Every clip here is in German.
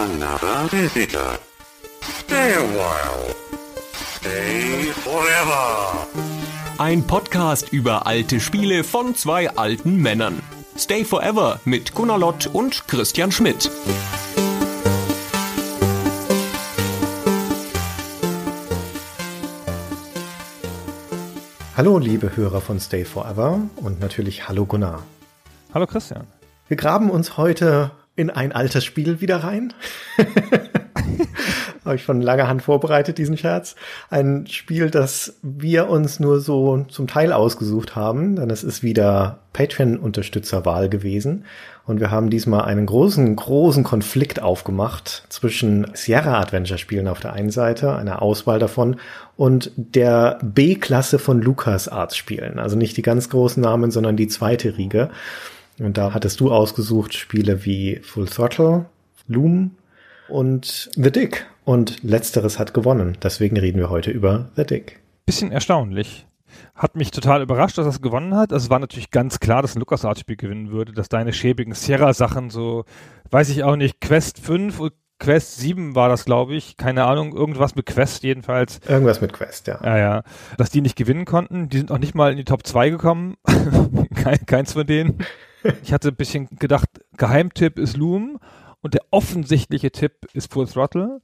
Another visitor. Stay a while. Stay forever. Ein Podcast über alte Spiele von zwei alten Männern. Stay Forever mit Gunnar Lott und Christian Schmidt. Hallo, liebe Hörer von Stay Forever und natürlich hallo Gunnar. Hallo Christian. Wir graben uns heute in ein altes Spiel wieder rein. Habe ich von langer Hand vorbereitet, diesen Scherz. Ein Spiel, das wir uns nur so zum Teil ausgesucht haben, denn es ist wieder Patreon-Unterstützerwahl gewesen. Und wir haben diesmal einen großen, großen Konflikt aufgemacht zwischen Sierra-Adventure-Spielen auf der einen Seite, einer Auswahl davon, und der B-Klasse von LucasArts-Spielen. Also nicht die ganz großen Namen, sondern die zweite Riege. Und da hattest du ausgesucht Spiele wie Full Throttle, Loom und The Dick. Und letzteres hat gewonnen. Deswegen reden wir heute über The Dick. Bisschen erstaunlich. Hat mich total überrascht, dass das gewonnen hat. Also es war natürlich ganz klar, dass ein LucasArts-Spiel gewinnen würde, dass deine schäbigen Sierra-Sachen so, weiß ich auch nicht, Quest 5 und Quest 7 war das, glaube ich. Keine Ahnung, irgendwas mit Quest jedenfalls. Irgendwas mit Quest, ja. Ja, ja. Dass die nicht gewinnen konnten. Die sind auch nicht mal in die Top 2 gekommen. Kein, keins von denen. Ich hatte ein bisschen gedacht, Geheimtipp ist Loom und der offensichtliche Tipp ist Full Throttle.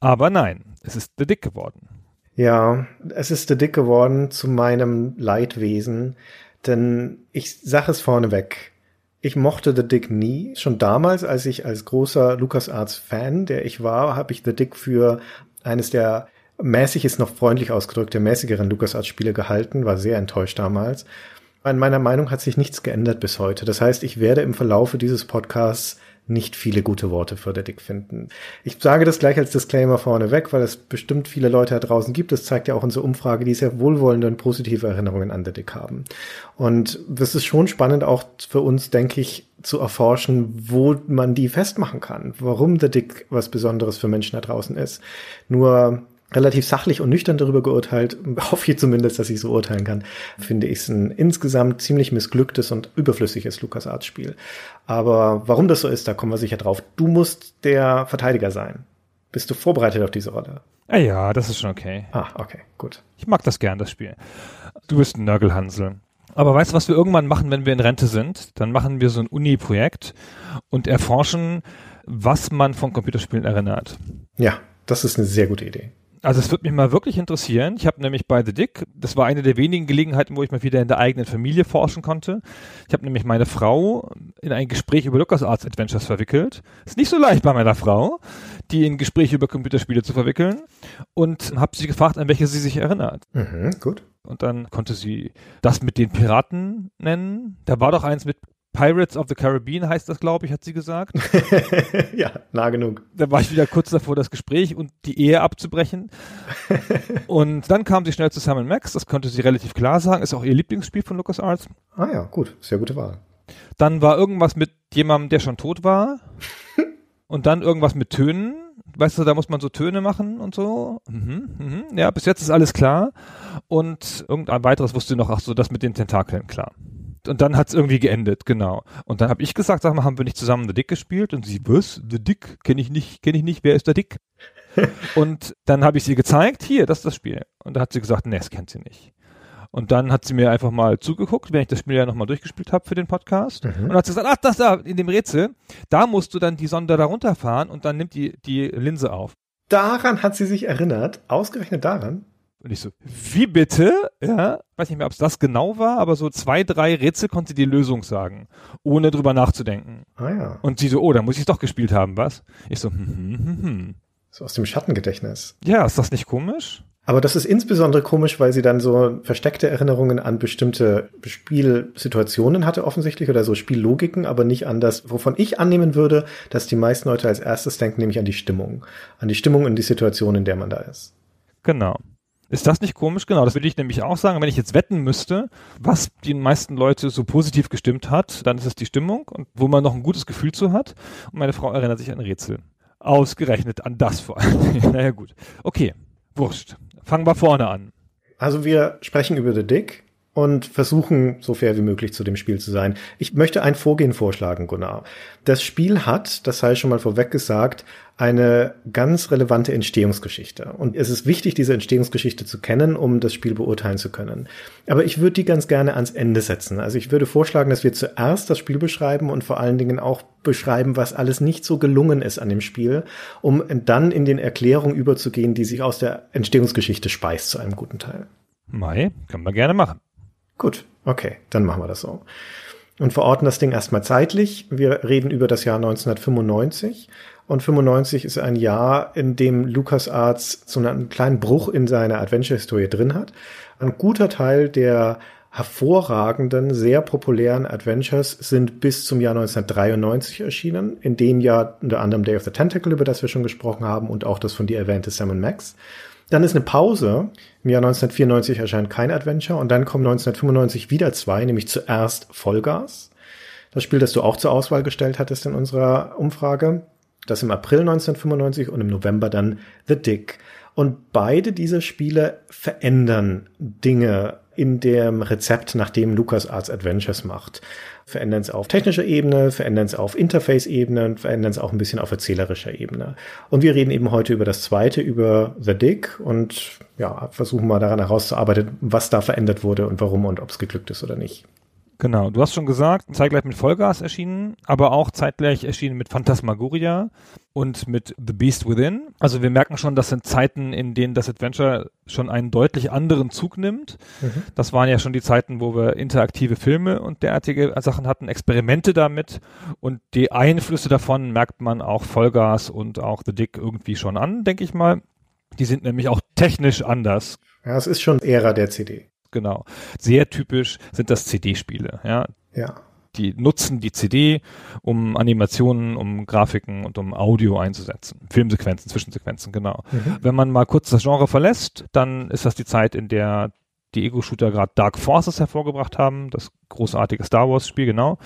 Aber nein, es ist The Dick geworden. Ja, es ist The Dick geworden zu meinem Leidwesen, denn ich sage es vorneweg. Ich mochte The Dick nie. Schon damals, als ich als großer LucasArts-Fan, der ich war, habe ich The Dick für eines der mäßig ist noch freundlich ausgedrückt, der mäßigeren LucasArts-Spiele gehalten, war sehr enttäuscht damals. An meiner Meinung hat sich nichts geändert bis heute. Das heißt, ich werde im Verlaufe dieses Podcasts nicht viele gute Worte für The Dick finden. Ich sage das gleich als Disclaimer vorneweg, weil es bestimmt viele Leute da draußen gibt. Das zeigt ja auch unsere Umfrage, die sehr wohlwollende und positive Erinnerungen an The Dick haben. Und das ist schon spannend auch für uns, denke ich, zu erforschen, wo man die festmachen kann. Warum The Dick was Besonderes für Menschen da draußen ist. Nur relativ sachlich und nüchtern darüber geurteilt, hoffe ich zumindest, dass ich so urteilen kann, finde ich es ein insgesamt ziemlich missglücktes und überflüssiges LucasArts-Spiel. Aber warum das so ist, da kommen wir sicher drauf. Du musst der Verteidiger sein. Bist du vorbereitet auf diese Rolle? Ja, ja, das ist schon okay. Ah, okay, gut. Ich mag das gern, das Spiel. Du bist ein Nörgelhansel. Aber weißt du, was wir irgendwann machen, wenn wir in Rente sind? Dann machen wir so ein Uni-Projekt und erforschen, was man von Computerspielen erinnert. Ja, das ist eine sehr gute Idee. Also es würde mich mal wirklich interessieren. Ich habe nämlich bei The Dick, das war eine der wenigen Gelegenheiten, wo ich mal wieder in der eigenen Familie forschen konnte. Ich habe nämlich meine Frau in ein Gespräch über LucasArts Adventures verwickelt. Ist nicht so leicht bei meiner Frau, die in Gespräche über Computerspiele zu verwickeln. Und habe sie gefragt, an welche sie sich erinnert. Mhm, gut. Und dann konnte sie das mit den Piraten nennen. Da war doch eins mit Pirates of the Caribbean heißt das, glaube ich, hat sie gesagt. ja, nah genug. Da war ich wieder kurz davor, das Gespräch und die Ehe abzubrechen. und dann kam sie schnell zu Sam Max, das konnte sie relativ klar sagen, ist auch ihr Lieblingsspiel von LucasArts. Ah ja, gut, sehr gute Wahl. Dann war irgendwas mit jemandem, der schon tot war. und dann irgendwas mit Tönen. Weißt du, da muss man so Töne machen und so. Mhm, mhm. Ja, bis jetzt ist alles klar. Und irgendein weiteres wusste noch, ach so, das mit den Tentakeln, klar und dann hat es irgendwie geendet, genau. Und dann habe ich gesagt, sag mal, haben wir nicht zusammen The Dick gespielt? Und sie, was? The Dick? Kenne ich nicht, kenne ich nicht, wer ist der Dick? und dann habe ich sie gezeigt, hier, das ist das Spiel. Und da hat sie gesagt, nee, das kennt sie nicht. Und dann hat sie mir einfach mal zugeguckt, wenn ich das Spiel ja nochmal durchgespielt habe für den Podcast. Mhm. Und hat sie gesagt, ach, das da, in dem Rätsel, da musst du dann die Sonde da runterfahren und dann nimmt die, die Linse auf. Daran hat sie sich erinnert, ausgerechnet daran. Und ich so, wie bitte? Ja, weiß nicht mehr, ob es das genau war, aber so zwei, drei Rätsel konnte die Lösung sagen, ohne drüber nachzudenken. Ah ja. Und sie so, oh, da muss ich es doch gespielt haben, was? Ich so, hm, hm, hm, hm. So aus dem Schattengedächtnis. Ja, ist das nicht komisch? Aber das ist insbesondere komisch, weil sie dann so versteckte Erinnerungen an bestimmte Spielsituationen hatte offensichtlich oder so Spiellogiken, aber nicht an das, wovon ich annehmen würde, dass die meisten Leute als erstes denken, nämlich an die Stimmung. An die Stimmung in die Situation, in der man da ist. Genau. Ist das nicht komisch? Genau, das würde ich nämlich auch sagen. Wenn ich jetzt wetten müsste, was die meisten Leute so positiv gestimmt hat, dann ist es die Stimmung und wo man noch ein gutes Gefühl zu hat. Und meine Frau erinnert sich an Rätsel. Ausgerechnet an das vor allem. naja, gut. Okay, wurscht. Fangen wir vorne an. Also wir sprechen über The Dick. Und versuchen, so fair wie möglich zu dem Spiel zu sein. Ich möchte ein Vorgehen vorschlagen, Gunnar. Das Spiel hat, das sei schon mal vorweg gesagt, eine ganz relevante Entstehungsgeschichte. Und es ist wichtig, diese Entstehungsgeschichte zu kennen, um das Spiel beurteilen zu können. Aber ich würde die ganz gerne ans Ende setzen. Also ich würde vorschlagen, dass wir zuerst das Spiel beschreiben und vor allen Dingen auch beschreiben, was alles nicht so gelungen ist an dem Spiel, um dann in den Erklärungen überzugehen, die sich aus der Entstehungsgeschichte speist zu einem guten Teil. Mai, können wir gerne machen. Gut, okay, dann machen wir das so. Und verorten das Ding erstmal zeitlich. Wir reden über das Jahr 1995. Und 95 ist ein Jahr, in dem LucasArts so einen kleinen Bruch in seiner Adventure-Historie drin hat. Ein guter Teil der hervorragenden, sehr populären Adventures sind bis zum Jahr 1993 erschienen. In dem Jahr unter anderem Day of the Tentacle, über das wir schon gesprochen haben, und auch das von dir erwähnte Sam Max. Dann ist eine Pause. Im Jahr 1994 erscheint kein Adventure und dann kommen 1995 wieder zwei, nämlich zuerst Vollgas. Das Spiel, das du auch zur Auswahl gestellt hattest in unserer Umfrage. Das im April 1995 und im November dann The Dick. Und beide diese Spiele verändern Dinge in dem Rezept, nach dem LucasArts Adventures macht verändern es auf technischer Ebene, verändern es auf Interface-Ebene, verändern es auch ein bisschen auf erzählerischer Ebene. Und wir reden eben heute über das zweite, über The Dick und ja, versuchen mal daran herauszuarbeiten, was da verändert wurde und warum und ob es geglückt ist oder nicht. Genau, du hast schon gesagt, zeitgleich mit Vollgas erschienen, aber auch zeitgleich erschienen mit Phantasmagoria und mit The Beast Within. Also wir merken schon, das sind Zeiten, in denen das Adventure schon einen deutlich anderen Zug nimmt. Mhm. Das waren ja schon die Zeiten, wo wir interaktive Filme und derartige Sachen hatten, Experimente damit und die Einflüsse davon merkt man auch Vollgas und auch The Dick irgendwie schon an, denke ich mal. Die sind nämlich auch technisch anders. Ja, es ist schon Ära der CD genau. Sehr typisch sind das CD-Spiele, ja. Ja. Die nutzen die CD, um Animationen, um Grafiken und um Audio einzusetzen. Filmsequenzen, Zwischensequenzen, genau. Mhm. Wenn man mal kurz das Genre verlässt, dann ist das die Zeit, in der die Ego-Shooter gerade Dark Forces hervorgebracht haben, das großartige Star Wars-Spiel, genau.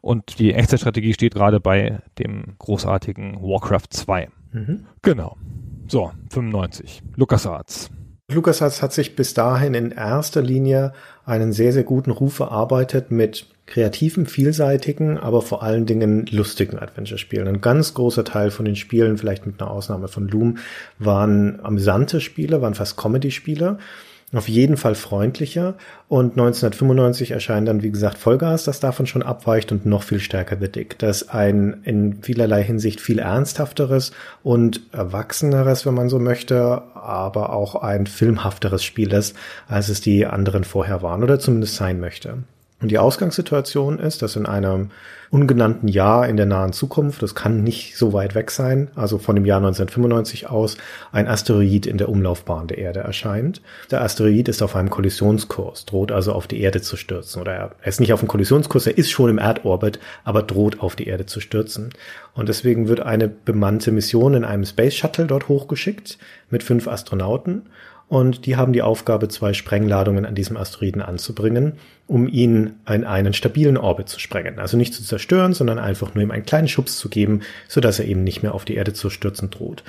Und die Echtzeitstrategie steht gerade bei dem großartigen Warcraft 2. Mhm. Genau. So, 95. LucasArts. LucasArts hat sich bis dahin in erster Linie einen sehr, sehr guten Ruf erarbeitet mit kreativen, vielseitigen, aber vor allen Dingen lustigen Adventure-Spielen. Ein ganz großer Teil von den Spielen, vielleicht mit einer Ausnahme von Loom, waren amüsante Spiele, waren fast Comedy-Spiele auf jeden Fall freundlicher. Und 1995 erscheint dann, wie gesagt, Vollgas, das davon schon abweicht und noch viel stärker The Dick. Das ein in vielerlei Hinsicht viel ernsthafteres und erwachseneres, wenn man so möchte, aber auch ein filmhafteres Spiel ist, als es die anderen vorher waren oder zumindest sein möchte. Und die Ausgangssituation ist, dass in einem ungenannten Jahr in der nahen Zukunft, das kann nicht so weit weg sein, also von dem Jahr 1995 aus, ein Asteroid in der Umlaufbahn der Erde erscheint. Der Asteroid ist auf einem Kollisionskurs, droht also auf die Erde zu stürzen. Oder er ist nicht auf dem Kollisionskurs, er ist schon im Erdorbit, aber droht auf die Erde zu stürzen. Und deswegen wird eine bemannte Mission in einem Space Shuttle dort hochgeschickt mit fünf Astronauten und die haben die Aufgabe, zwei Sprengladungen an diesem Asteroiden anzubringen, um ihn in einen stabilen Orbit zu sprengen. Also nicht zu zerstören, sondern einfach nur ihm einen kleinen Schubs zu geben, sodass er eben nicht mehr auf die Erde zu stürzen droht.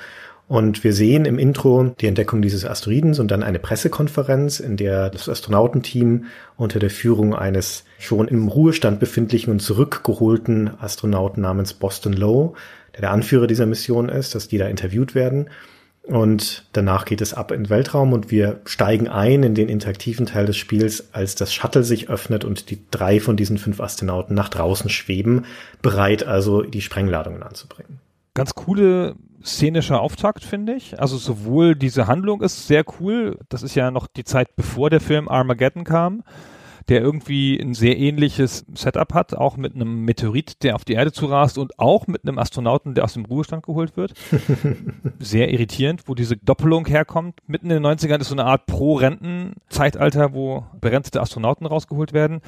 Und wir sehen im Intro die Entdeckung dieses Asteroidens und dann eine Pressekonferenz, in der das Astronautenteam unter der Führung eines schon im Ruhestand befindlichen und zurückgeholten Astronauten namens Boston Lowe, der der Anführer dieser Mission ist, dass die da interviewt werden und danach geht es ab in den Weltraum und wir steigen ein in den interaktiven Teil des Spiels, als das Shuttle sich öffnet und die drei von diesen fünf Astronauten nach draußen schweben, bereit also die Sprengladungen anzubringen. Ganz coole szenischer Auftakt, finde ich. Also sowohl diese Handlung ist sehr cool, das ist ja noch die Zeit bevor der Film Armageddon kam der irgendwie ein sehr ähnliches Setup hat, auch mit einem Meteorit, der auf die Erde zurast und auch mit einem Astronauten, der aus dem Ruhestand geholt wird. sehr irritierend, wo diese Doppelung herkommt. Mitten in den 90ern ist so eine Art Pro-Renten-Zeitalter, wo berentete Astronauten rausgeholt werden.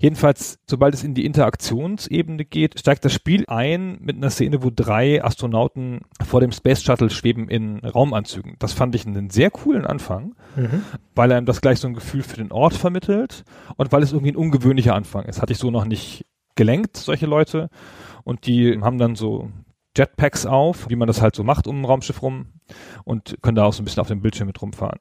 Jedenfalls, sobald es in die Interaktionsebene geht, steigt das Spiel ein mit einer Szene, wo drei Astronauten vor dem Space Shuttle schweben in Raumanzügen. Das fand ich einen sehr coolen Anfang, mhm. weil er einem das gleich so ein Gefühl für den Ort vermittelt und weil es irgendwie ein ungewöhnlicher Anfang ist. Hatte ich so noch nicht gelenkt, solche Leute. Und die haben dann so Jetpacks auf, wie man das halt so macht um ein Raumschiff rum und können da auch so ein bisschen auf dem Bildschirm mit rumfahren.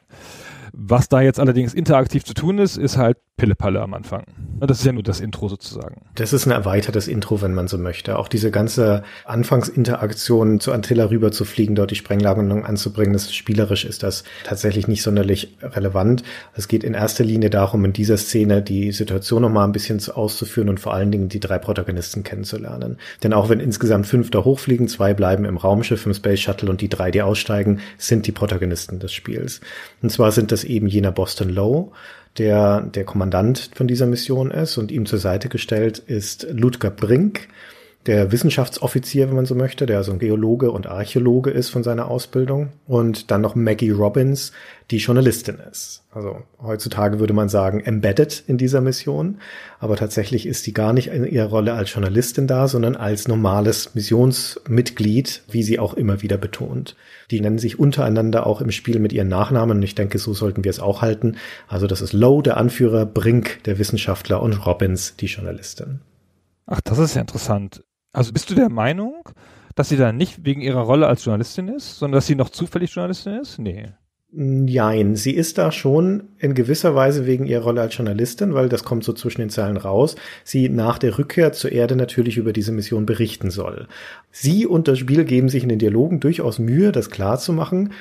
Was da jetzt allerdings interaktiv zu tun ist, ist halt Pillepalle am Anfang. Das ist ja nur das Intro sozusagen. Das ist ein erweitertes Intro, wenn man so möchte. Auch diese ganze Anfangsinteraktion zu Antilla rüber zu fliegen, dort die Sprengladung anzubringen, das spielerisch ist das tatsächlich nicht sonderlich relevant. Es geht in erster Linie darum, in dieser Szene die Situation noch mal ein bisschen auszuführen und vor allen Dingen die drei Protagonisten kennenzulernen. Denn auch wenn insgesamt fünf da hochfliegen, zwei bleiben im Raumschiff, im Space Shuttle und die drei, die aussteigen, sind die Protagonisten des Spiels. Und zwar sind das eben jener Boston Low, der der Kommandant von dieser Mission ist und ihm zur Seite gestellt ist Ludger Brink, der Wissenschaftsoffizier, wenn man so möchte, der so ein Geologe und Archäologe ist von seiner Ausbildung. Und dann noch Maggie Robbins, die Journalistin ist. Also heutzutage würde man sagen, embedded in dieser Mission. Aber tatsächlich ist sie gar nicht in ihrer Rolle als Journalistin da, sondern als normales Missionsmitglied, wie sie auch immer wieder betont. Die nennen sich untereinander auch im Spiel mit ihren Nachnamen und ich denke, so sollten wir es auch halten. Also das ist Lowe, der Anführer, Brink, der Wissenschaftler und Robbins, die Journalistin. Ach, das ist ja interessant. Also bist du der Meinung, dass sie da nicht wegen ihrer Rolle als Journalistin ist, sondern dass sie noch zufällig Journalistin ist? Nee. Nein, sie ist da schon in gewisser Weise wegen ihrer Rolle als Journalistin, weil das kommt so zwischen den Zeilen raus, sie nach der Rückkehr zur Erde natürlich über diese Mission berichten soll. Sie und das Spiel geben sich in den Dialogen durchaus Mühe, das klarzumachen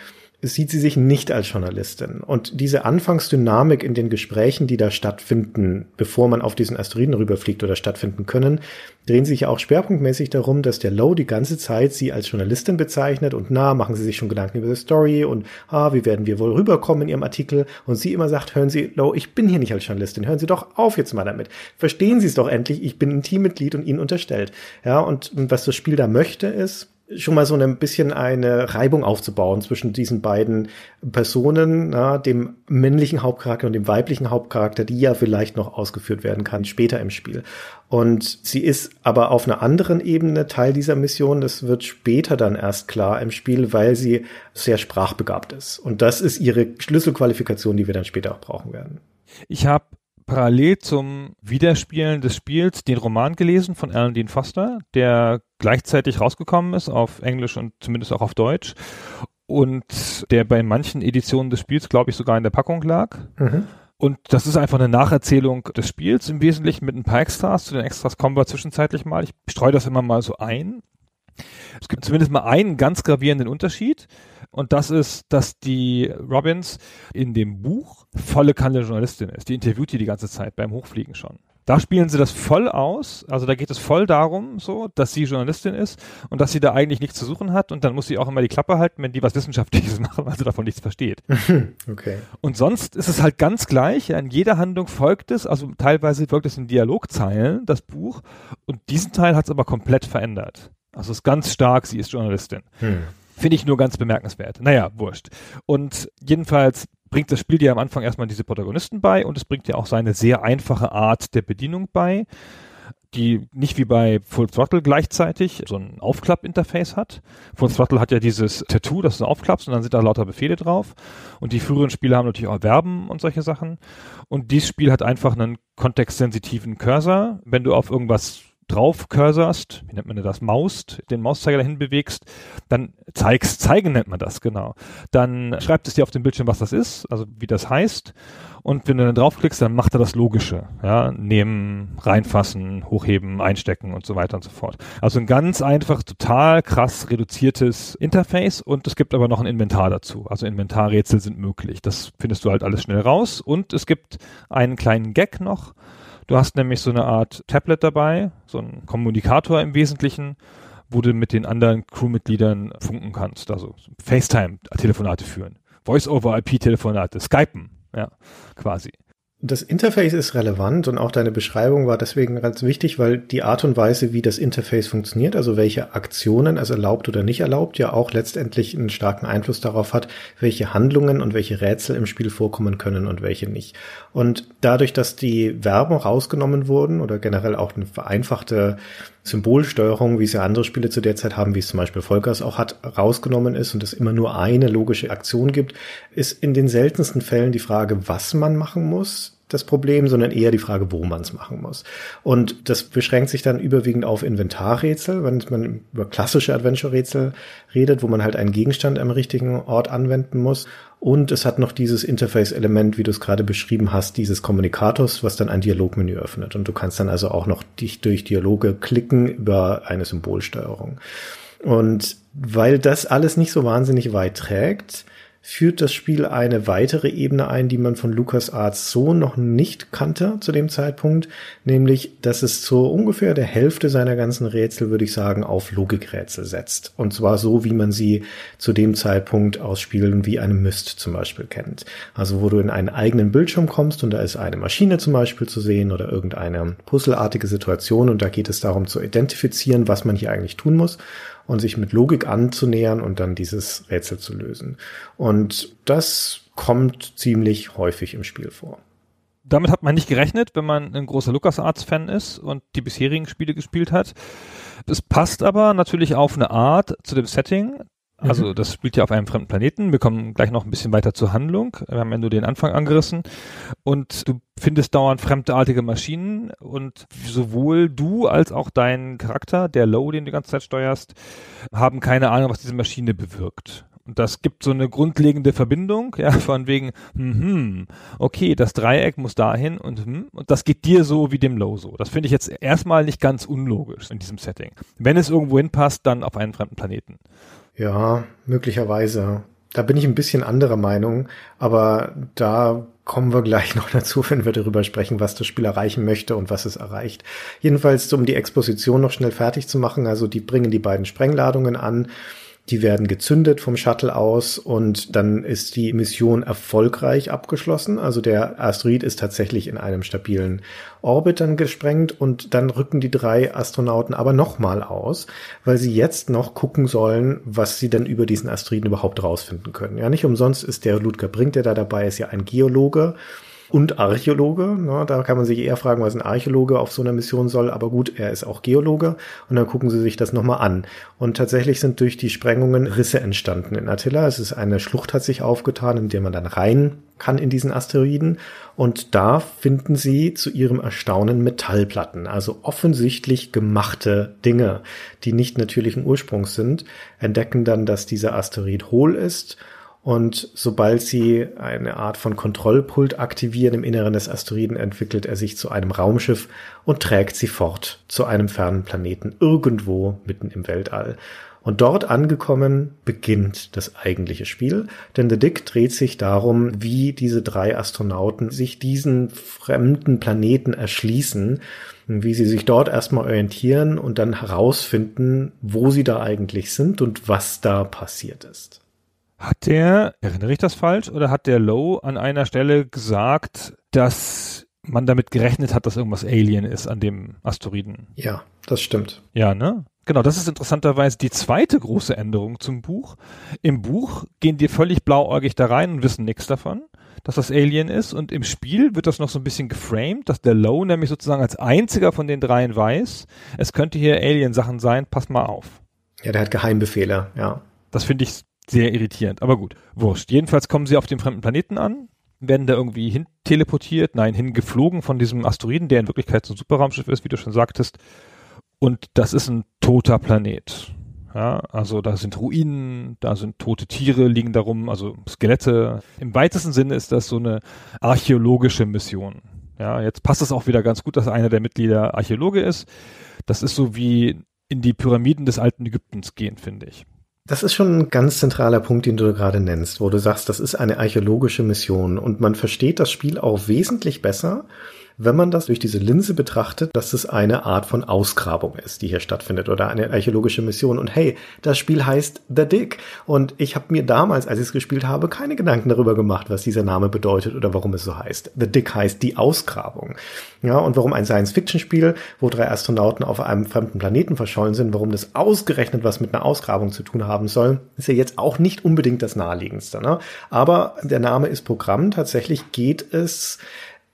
sieht sie sich nicht als Journalistin. Und diese Anfangsdynamik in den Gesprächen, die da stattfinden, bevor man auf diesen Asteroiden rüberfliegt oder stattfinden können, drehen sich auch schwerpunktmäßig darum, dass der Low die ganze Zeit sie als Journalistin bezeichnet und na, machen sie sich schon Gedanken über die Story und ah, wie werden wir wohl rüberkommen in ihrem Artikel und sie immer sagt, hören Sie, Low, ich bin hier nicht als Journalistin, hören Sie doch auf jetzt mal damit. Verstehen Sie es doch endlich, ich bin ein Teammitglied und Ihnen unterstellt. Ja, und was das Spiel da möchte ist, schon mal so ein bisschen eine Reibung aufzubauen zwischen diesen beiden Personen, na, dem männlichen Hauptcharakter und dem weiblichen Hauptcharakter, die ja vielleicht noch ausgeführt werden kann später im Spiel. Und sie ist aber auf einer anderen Ebene Teil dieser Mission. Das wird später dann erst klar im Spiel, weil sie sehr sprachbegabt ist. Und das ist ihre Schlüsselqualifikation, die wir dann später auch brauchen werden. Ich habe parallel zum Wiederspielen des Spiels den Roman gelesen von Alan Dean Foster, der gleichzeitig rausgekommen ist auf Englisch und zumindest auch auf Deutsch und der bei manchen Editionen des Spiels, glaube ich, sogar in der Packung lag. Mhm. Und das ist einfach eine Nacherzählung des Spiels im Wesentlichen mit ein paar Extras. Zu den Extras kommen wir zwischenzeitlich mal. Ich streue das immer mal so ein. Es gibt zumindest mal einen ganz gravierenden Unterschied. Und das ist, dass die Robbins in dem Buch volle Kanne Journalistin ist. Die interviewt die die ganze Zeit beim Hochfliegen schon. Da spielen sie das voll aus. Also da geht es voll darum, so, dass sie Journalistin ist und dass sie da eigentlich nichts zu suchen hat. Und dann muss sie auch immer die Klappe halten, wenn die was Wissenschaftliches machen, weil sie davon nichts versteht. okay. Und sonst ist es halt ganz gleich. In jeder Handlung folgt es. Also teilweise folgt es in Dialogzeilen, das Buch. Und diesen Teil hat es aber komplett verändert. Also es ist ganz stark, sie ist Journalistin. Hm. Finde ich nur ganz bemerkenswert. Naja, wurscht. Und jedenfalls bringt das Spiel dir am Anfang erstmal diese Protagonisten bei und es bringt dir auch seine sehr einfache Art der Bedienung bei, die nicht wie bei Full Throttle gleichzeitig so ein Aufklapp-Interface hat. Full Throttle hat ja dieses Tattoo, das du aufklappst und dann sind da lauter Befehle drauf. Und die früheren Spiele haben natürlich auch Verben und solche Sachen. Und dieses Spiel hat einfach einen kontextsensitiven Cursor. Wenn du auf irgendwas drauf cursorst, wie nennt man das, maust, den Mauszeiger dahin bewegst, dann zeigst, zeigen nennt man das, genau. Dann schreibt es dir auf dem Bildschirm, was das ist, also wie das heißt. Und wenn du dann draufklickst, dann macht er das Logische, ja, nehmen, reinfassen, hochheben, einstecken und so weiter und so fort. Also ein ganz einfach, total krass reduziertes Interface und es gibt aber noch ein Inventar dazu. Also Inventarrätsel sind möglich. Das findest du halt alles schnell raus und es gibt einen kleinen Gag noch, Du hast nämlich so eine Art Tablet dabei, so ein Kommunikator im Wesentlichen, wo du mit den anderen Crewmitgliedern funken kannst, also FaceTime-Telefonate führen, Voice-over-IP-Telefonate, Skypen, ja, quasi. Das Interface ist relevant und auch deine Beschreibung war deswegen ganz wichtig, weil die Art und Weise, wie das Interface funktioniert, also welche Aktionen es erlaubt oder nicht erlaubt, ja auch letztendlich einen starken Einfluss darauf hat, welche Handlungen und welche Rätsel im Spiel vorkommen können und welche nicht. Und dadurch, dass die Verben rausgenommen wurden oder generell auch eine vereinfachte Symbolsteuerung, wie ja andere Spiele zu der Zeit haben, wie es zum Beispiel Volkers auch hat, rausgenommen ist und es immer nur eine logische Aktion gibt, ist in den seltensten Fällen die Frage, was man machen muss, das Problem, sondern eher die Frage, wo man es machen muss. Und das beschränkt sich dann überwiegend auf Inventarrätsel, wenn man über klassische Adventure-Rätsel redet, wo man halt einen Gegenstand am richtigen Ort anwenden muss. Und es hat noch dieses Interface-Element, wie du es gerade beschrieben hast, dieses Kommunikators, was dann ein Dialogmenü öffnet. Und du kannst dann also auch noch dich durch Dialoge klicken über eine Symbolsteuerung. Und weil das alles nicht so wahnsinnig weit trägt, führt das Spiel eine weitere Ebene ein, die man von LucasArts so noch nicht kannte zu dem Zeitpunkt, nämlich, dass es zu ungefähr der Hälfte seiner ganzen Rätsel, würde ich sagen, auf Logikrätsel setzt. Und zwar so, wie man sie zu dem Zeitpunkt aus Spielen wie einem Myst zum Beispiel kennt. Also wo du in einen eigenen Bildschirm kommst und da ist eine Maschine zum Beispiel zu sehen oder irgendeine puzzelartige Situation und da geht es darum zu identifizieren, was man hier eigentlich tun muss und sich mit Logik anzunähern und dann dieses Rätsel zu lösen. Und das kommt ziemlich häufig im Spiel vor. Damit hat man nicht gerechnet, wenn man ein großer LucasArts-Fan ist und die bisherigen Spiele gespielt hat. Es passt aber natürlich auf eine Art zu dem Setting, also mhm. das spielt ja auf einem fremden Planeten. Wir kommen gleich noch ein bisschen weiter zur Handlung. Wir haben ja nur den Anfang angerissen. Und du findest dauernd fremdartige Maschinen und sowohl du als auch dein Charakter, der Low, den du die ganze Zeit steuerst, haben keine Ahnung, was diese Maschine bewirkt. Und das gibt so eine grundlegende Verbindung, ja, von wegen, hm, okay, das Dreieck muss dahin und hm, und das geht dir so wie dem Low so. Das finde ich jetzt erstmal nicht ganz unlogisch in diesem Setting. Wenn es irgendwo hinpasst, dann auf einen fremden Planeten. Ja, möglicherweise. Da bin ich ein bisschen anderer Meinung, aber da kommen wir gleich noch dazu, wenn wir darüber sprechen, was das Spiel erreichen möchte und was es erreicht. Jedenfalls, um die Exposition noch schnell fertig zu machen, also die bringen die beiden Sprengladungen an die werden gezündet vom Shuttle aus und dann ist die Mission erfolgreich abgeschlossen. Also der Asteroid ist tatsächlich in einem stabilen Orbit dann gesprengt und dann rücken die drei Astronauten aber nochmal aus, weil sie jetzt noch gucken sollen, was sie denn über diesen Asteroiden überhaupt rausfinden können. Ja, nicht umsonst ist der Ludger Brink, der da dabei ist, ja ein Geologe und Archäologe. Ne? Da kann man sich eher fragen, was ein Archäologe auf so einer Mission soll. Aber gut, er ist auch Geologe. Und dann gucken sie sich das nochmal an. Und tatsächlich sind durch die Sprengungen Risse entstanden in Attila. Es ist eine Schlucht hat sich aufgetan, in der man dann rein kann in diesen Asteroiden. Und da finden sie zu ihrem Erstaunen Metallplatten, also offensichtlich gemachte Dinge, die nicht natürlichen Ursprungs sind, entdecken dann, dass dieser Asteroid hohl ist und sobald sie eine Art von Kontrollpult aktivieren im Inneren des Asteroiden, entwickelt er sich zu einem Raumschiff und trägt sie fort zu einem fernen Planeten irgendwo mitten im Weltall. Und dort angekommen beginnt das eigentliche Spiel, denn The Dick dreht sich darum, wie diese drei Astronauten sich diesen fremden Planeten erschließen, wie sie sich dort erstmal orientieren und dann herausfinden, wo sie da eigentlich sind und was da passiert ist. Hat der, erinnere ich das falsch, oder hat der Low an einer Stelle gesagt, dass man damit gerechnet hat, dass irgendwas Alien ist an dem Asteroiden? Ja, das stimmt. Ja, ne? Genau, das ist interessanterweise die zweite große Änderung zum Buch. Im Buch gehen die völlig blauäugig da rein und wissen nichts davon, dass das Alien ist. Und im Spiel wird das noch so ein bisschen geframed, dass der Low nämlich sozusagen als einziger von den dreien weiß, es könnte hier Alien-Sachen sein, pass mal auf. Ja, der hat Geheimbefehle, ja. Das finde ich sehr irritierend, aber gut, wurscht. Jedenfalls kommen sie auf dem fremden Planeten an, werden da irgendwie hin teleportiert, nein, hingeflogen von diesem Asteroiden, der in Wirklichkeit so ein Superraumschiff ist, wie du schon sagtest. Und das ist ein toter Planet. Ja, also da sind Ruinen, da sind tote Tiere, liegen darum, also Skelette. Im weitesten Sinne ist das so eine archäologische Mission. Ja, jetzt passt es auch wieder ganz gut, dass einer der Mitglieder Archäologe ist. Das ist so wie in die Pyramiden des alten Ägyptens gehen, finde ich. Das ist schon ein ganz zentraler Punkt, den du gerade nennst, wo du sagst, das ist eine archäologische Mission und man versteht das Spiel auch wesentlich besser, wenn man das durch diese Linse betrachtet, dass es eine Art von Ausgrabung ist, die hier stattfindet oder eine archäologische Mission. Und hey, das Spiel heißt The Dick. Und ich habe mir damals, als ich es gespielt habe, keine Gedanken darüber gemacht, was dieser Name bedeutet oder warum es so heißt. The Dick heißt die Ausgrabung. Ja, und warum ein Science-Fiction-Spiel, wo drei Astronauten auf einem fremden Planeten verschollen sind, warum das ausgerechnet was mit einer Ausgrabung zu tun haben soll, ist ja jetzt auch nicht unbedingt das naheliegendste. Ne? Aber der Name ist Programm. Tatsächlich geht es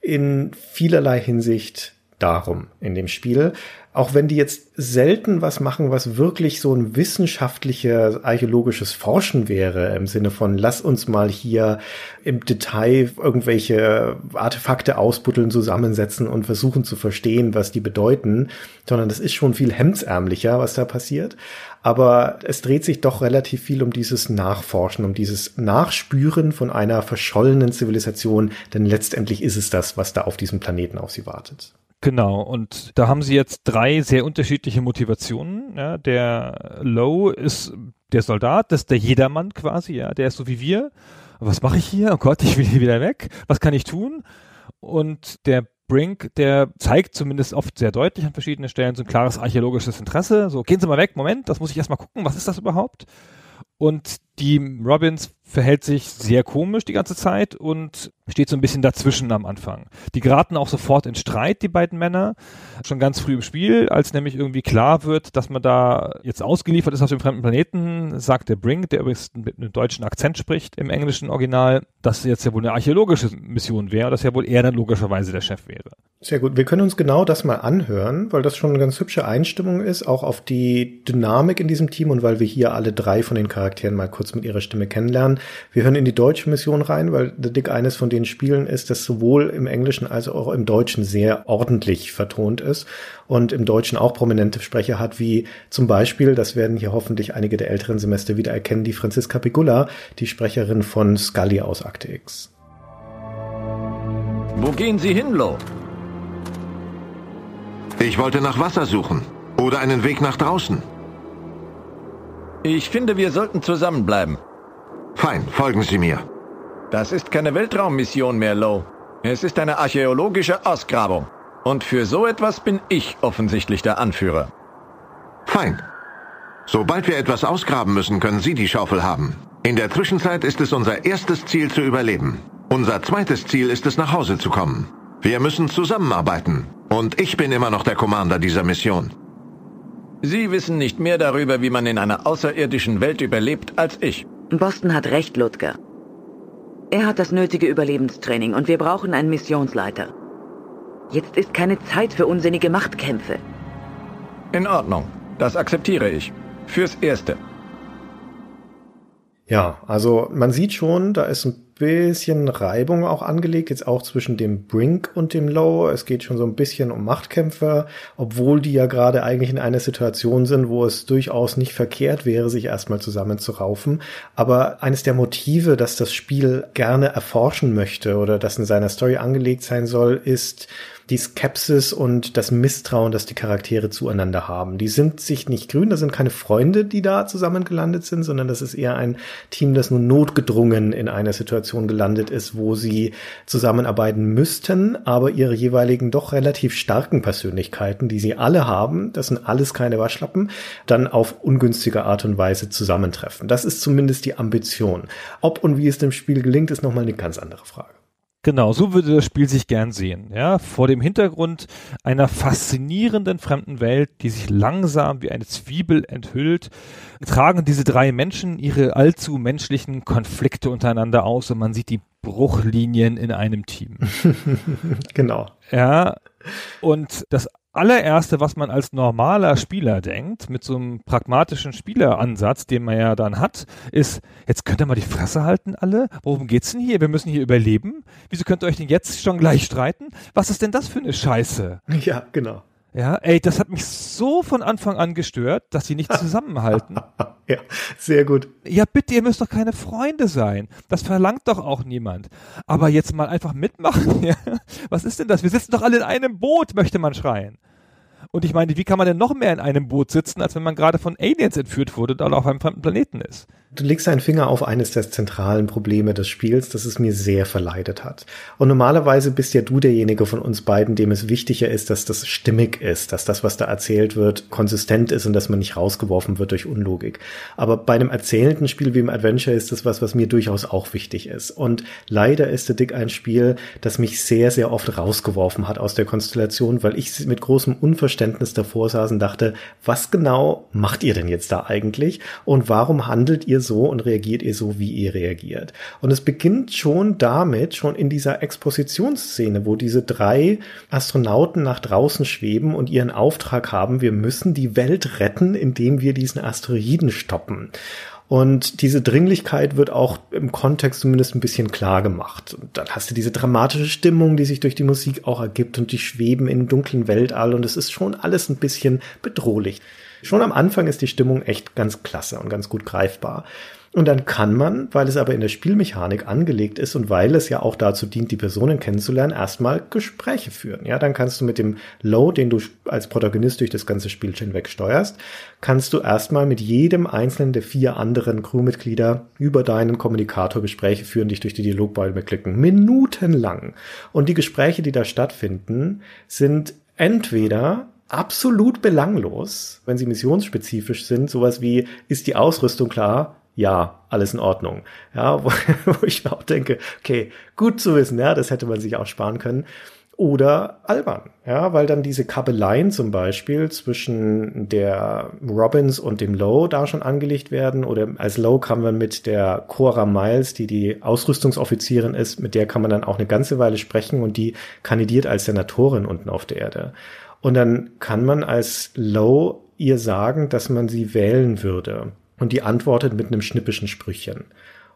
in vielerlei Hinsicht darum in dem Spiel. Auch wenn die jetzt selten was machen, was wirklich so ein wissenschaftliches, archäologisches Forschen wäre, im Sinne von, lass uns mal hier im Detail irgendwelche Artefakte ausbuddeln, zusammensetzen und versuchen zu verstehen, was die bedeuten, sondern das ist schon viel hemdsärmlicher, was da passiert. Aber es dreht sich doch relativ viel um dieses Nachforschen, um dieses Nachspüren von einer verschollenen Zivilisation, denn letztendlich ist es das, was da auf diesem Planeten auf sie wartet. Genau, und da haben sie jetzt drei sehr unterschiedliche Motivationen. Ja, der Low ist der Soldat, das ist der Jedermann quasi, ja, der ist so wie wir. Was mache ich hier? Oh Gott, ich will hier wieder weg. Was kann ich tun? Und der Brink, der zeigt zumindest oft sehr deutlich an verschiedenen Stellen so ein klares archäologisches Interesse. So, gehen Sie mal weg, Moment, das muss ich erstmal gucken, was ist das überhaupt? Und die Robbins verhält sich sehr komisch die ganze Zeit und steht so ein bisschen dazwischen am Anfang. Die geraten auch sofort in Streit, die beiden Männer, schon ganz früh im Spiel, als nämlich irgendwie klar wird, dass man da jetzt ausgeliefert ist auf dem fremden Planeten, sagt der Brink, der übrigens mit einem deutschen Akzent spricht im englischen Original, dass jetzt ja wohl eine archäologische Mission wäre, dass ja wohl er dann logischerweise der Chef wäre. Sehr gut. Wir können uns genau das mal anhören, weil das schon eine ganz hübsche Einstimmung ist, auch auf die Dynamik in diesem Team und weil wir hier alle drei von den Charakteren mal kurz mit ihrer Stimme kennenlernen. Wir hören in die deutsche Mission rein, weil The Dick eines von den Spielen ist, das sowohl im Englischen als auch im Deutschen sehr ordentlich vertont ist und im Deutschen auch prominente Sprecher hat, wie zum Beispiel, das werden hier hoffentlich einige der älteren Semester wieder erkennen, die Franziska Pigula, die Sprecherin von Scully aus Akte X. Wo gehen Sie hin, Lo? Ich wollte nach Wasser suchen. Oder einen Weg nach draußen. Ich finde, wir sollten zusammenbleiben. Fein, folgen Sie mir. Das ist keine Weltraummission mehr, Lo. Es ist eine archäologische Ausgrabung. Und für so etwas bin ich offensichtlich der Anführer. Fein. Sobald wir etwas ausgraben müssen, können Sie die Schaufel haben. In der Zwischenzeit ist es unser erstes Ziel zu überleben. Unser zweites Ziel ist es, nach Hause zu kommen. Wir müssen zusammenarbeiten. Und ich bin immer noch der Commander dieser Mission. Sie wissen nicht mehr darüber, wie man in einer außerirdischen Welt überlebt, als ich. Boston hat recht, Ludger. Er hat das nötige Überlebenstraining und wir brauchen einen Missionsleiter. Jetzt ist keine Zeit für unsinnige Machtkämpfe. In Ordnung. Das akzeptiere ich. Fürs Erste. Ja, also man sieht schon, da ist ein bisschen Reibung auch angelegt, jetzt auch zwischen dem Brink und dem Low. Es geht schon so ein bisschen um Machtkämpfe, obwohl die ja gerade eigentlich in einer Situation sind, wo es durchaus nicht verkehrt wäre, sich erstmal zusammenzuraufen. Aber eines der Motive, dass das Spiel gerne erforschen möchte oder das in seiner Story angelegt sein soll, ist, die Skepsis und das Misstrauen, das die Charaktere zueinander haben. Die sind sich nicht grün, das sind keine Freunde, die da zusammengelandet sind, sondern das ist eher ein Team, das nur notgedrungen in einer Situation gelandet ist, wo sie zusammenarbeiten müssten, aber ihre jeweiligen doch relativ starken Persönlichkeiten, die sie alle haben, das sind alles keine Waschlappen, dann auf ungünstige Art und Weise zusammentreffen. Das ist zumindest die Ambition. Ob und wie es dem Spiel gelingt, ist nochmal eine ganz andere Frage. Genau, so würde das Spiel sich gern sehen. Ja, vor dem Hintergrund einer faszinierenden fremden Welt, die sich langsam wie eine Zwiebel enthüllt, tragen diese drei Menschen ihre allzu menschlichen Konflikte untereinander aus und man sieht die Bruchlinien in einem Team. genau. Ja, und das allererste, was man als normaler Spieler denkt, mit so einem pragmatischen Spieleransatz, den man ja dann hat, ist, jetzt könnt ihr mal die Fresse halten alle. Worum geht's denn hier? Wir müssen hier überleben. Wieso könnt ihr euch denn jetzt schon gleich streiten? Was ist denn das für eine Scheiße? Ja, genau. Ja, ey, das hat mich so von Anfang an gestört, dass sie nicht zusammenhalten. ja, sehr gut. Ja, bitte, ihr müsst doch keine Freunde sein. Das verlangt doch auch niemand. Aber jetzt mal einfach mitmachen, ja? Was ist denn das? Wir sitzen doch alle in einem Boot, möchte man schreien. Und ich meine, wie kann man denn noch mehr in einem Boot sitzen, als wenn man gerade von Aliens entführt wurde und auf einem fremden Planeten ist? Du legst deinen Finger auf eines der zentralen Probleme des Spiels, das es mir sehr verleidet hat. Und normalerweise bist ja du derjenige von uns beiden, dem es wichtiger ist, dass das stimmig ist, dass das, was da erzählt wird, konsistent ist und dass man nicht rausgeworfen wird durch Unlogik. Aber bei einem erzählenden Spiel wie im Adventure ist das was, was mir durchaus auch wichtig ist. Und leider ist The Dick ein Spiel, das mich sehr, sehr oft rausgeworfen hat aus der Konstellation, weil ich mit großem Unverständnis Verständnis davor saß und dachte, was genau macht ihr denn jetzt da eigentlich und warum handelt ihr so und reagiert ihr so, wie ihr reagiert? Und es beginnt schon damit, schon in dieser Expositionsszene, wo diese drei Astronauten nach draußen schweben und ihren Auftrag haben, wir müssen die Welt retten, indem wir diesen Asteroiden stoppen. Und diese Dringlichkeit wird auch im Kontext zumindest ein bisschen klar gemacht. Und dann hast du diese dramatische Stimmung, die sich durch die Musik auch ergibt und die schweben im dunklen Weltall und es ist schon alles ein bisschen bedrohlich. Schon am Anfang ist die Stimmung echt ganz klasse und ganz gut greifbar. Und dann kann man, weil es aber in der Spielmechanik angelegt ist und weil es ja auch dazu dient, die Personen kennenzulernen, erstmal Gespräche führen. Ja, dann kannst du mit dem Low, den du als Protagonist durch das ganze Spiel hinweg steuerst, kannst du erstmal mit jedem einzelnen der vier anderen Crewmitglieder über deinen Kommunikator Gespräche führen, dich durch die Dialogbäume klicken. Minutenlang. Und die Gespräche, die da stattfinden, sind entweder absolut belanglos, wenn sie missionsspezifisch sind, sowas wie, ist die Ausrüstung klar? Ja, alles in Ordnung. Ja, wo, wo ich auch denke, okay, gut zu wissen, ja, das hätte man sich auch sparen können. Oder albern, ja, weil dann diese Kabeleien zum Beispiel zwischen der Robbins und dem Low da schon angelegt werden. Oder als Low kann man mit der Cora Miles, die die Ausrüstungsoffizierin ist, mit der kann man dann auch eine ganze Weile sprechen und die kandidiert als Senatorin unten auf der Erde. Und dann kann man als Low ihr sagen, dass man sie wählen würde und die antwortet mit einem schnippischen Sprüchchen.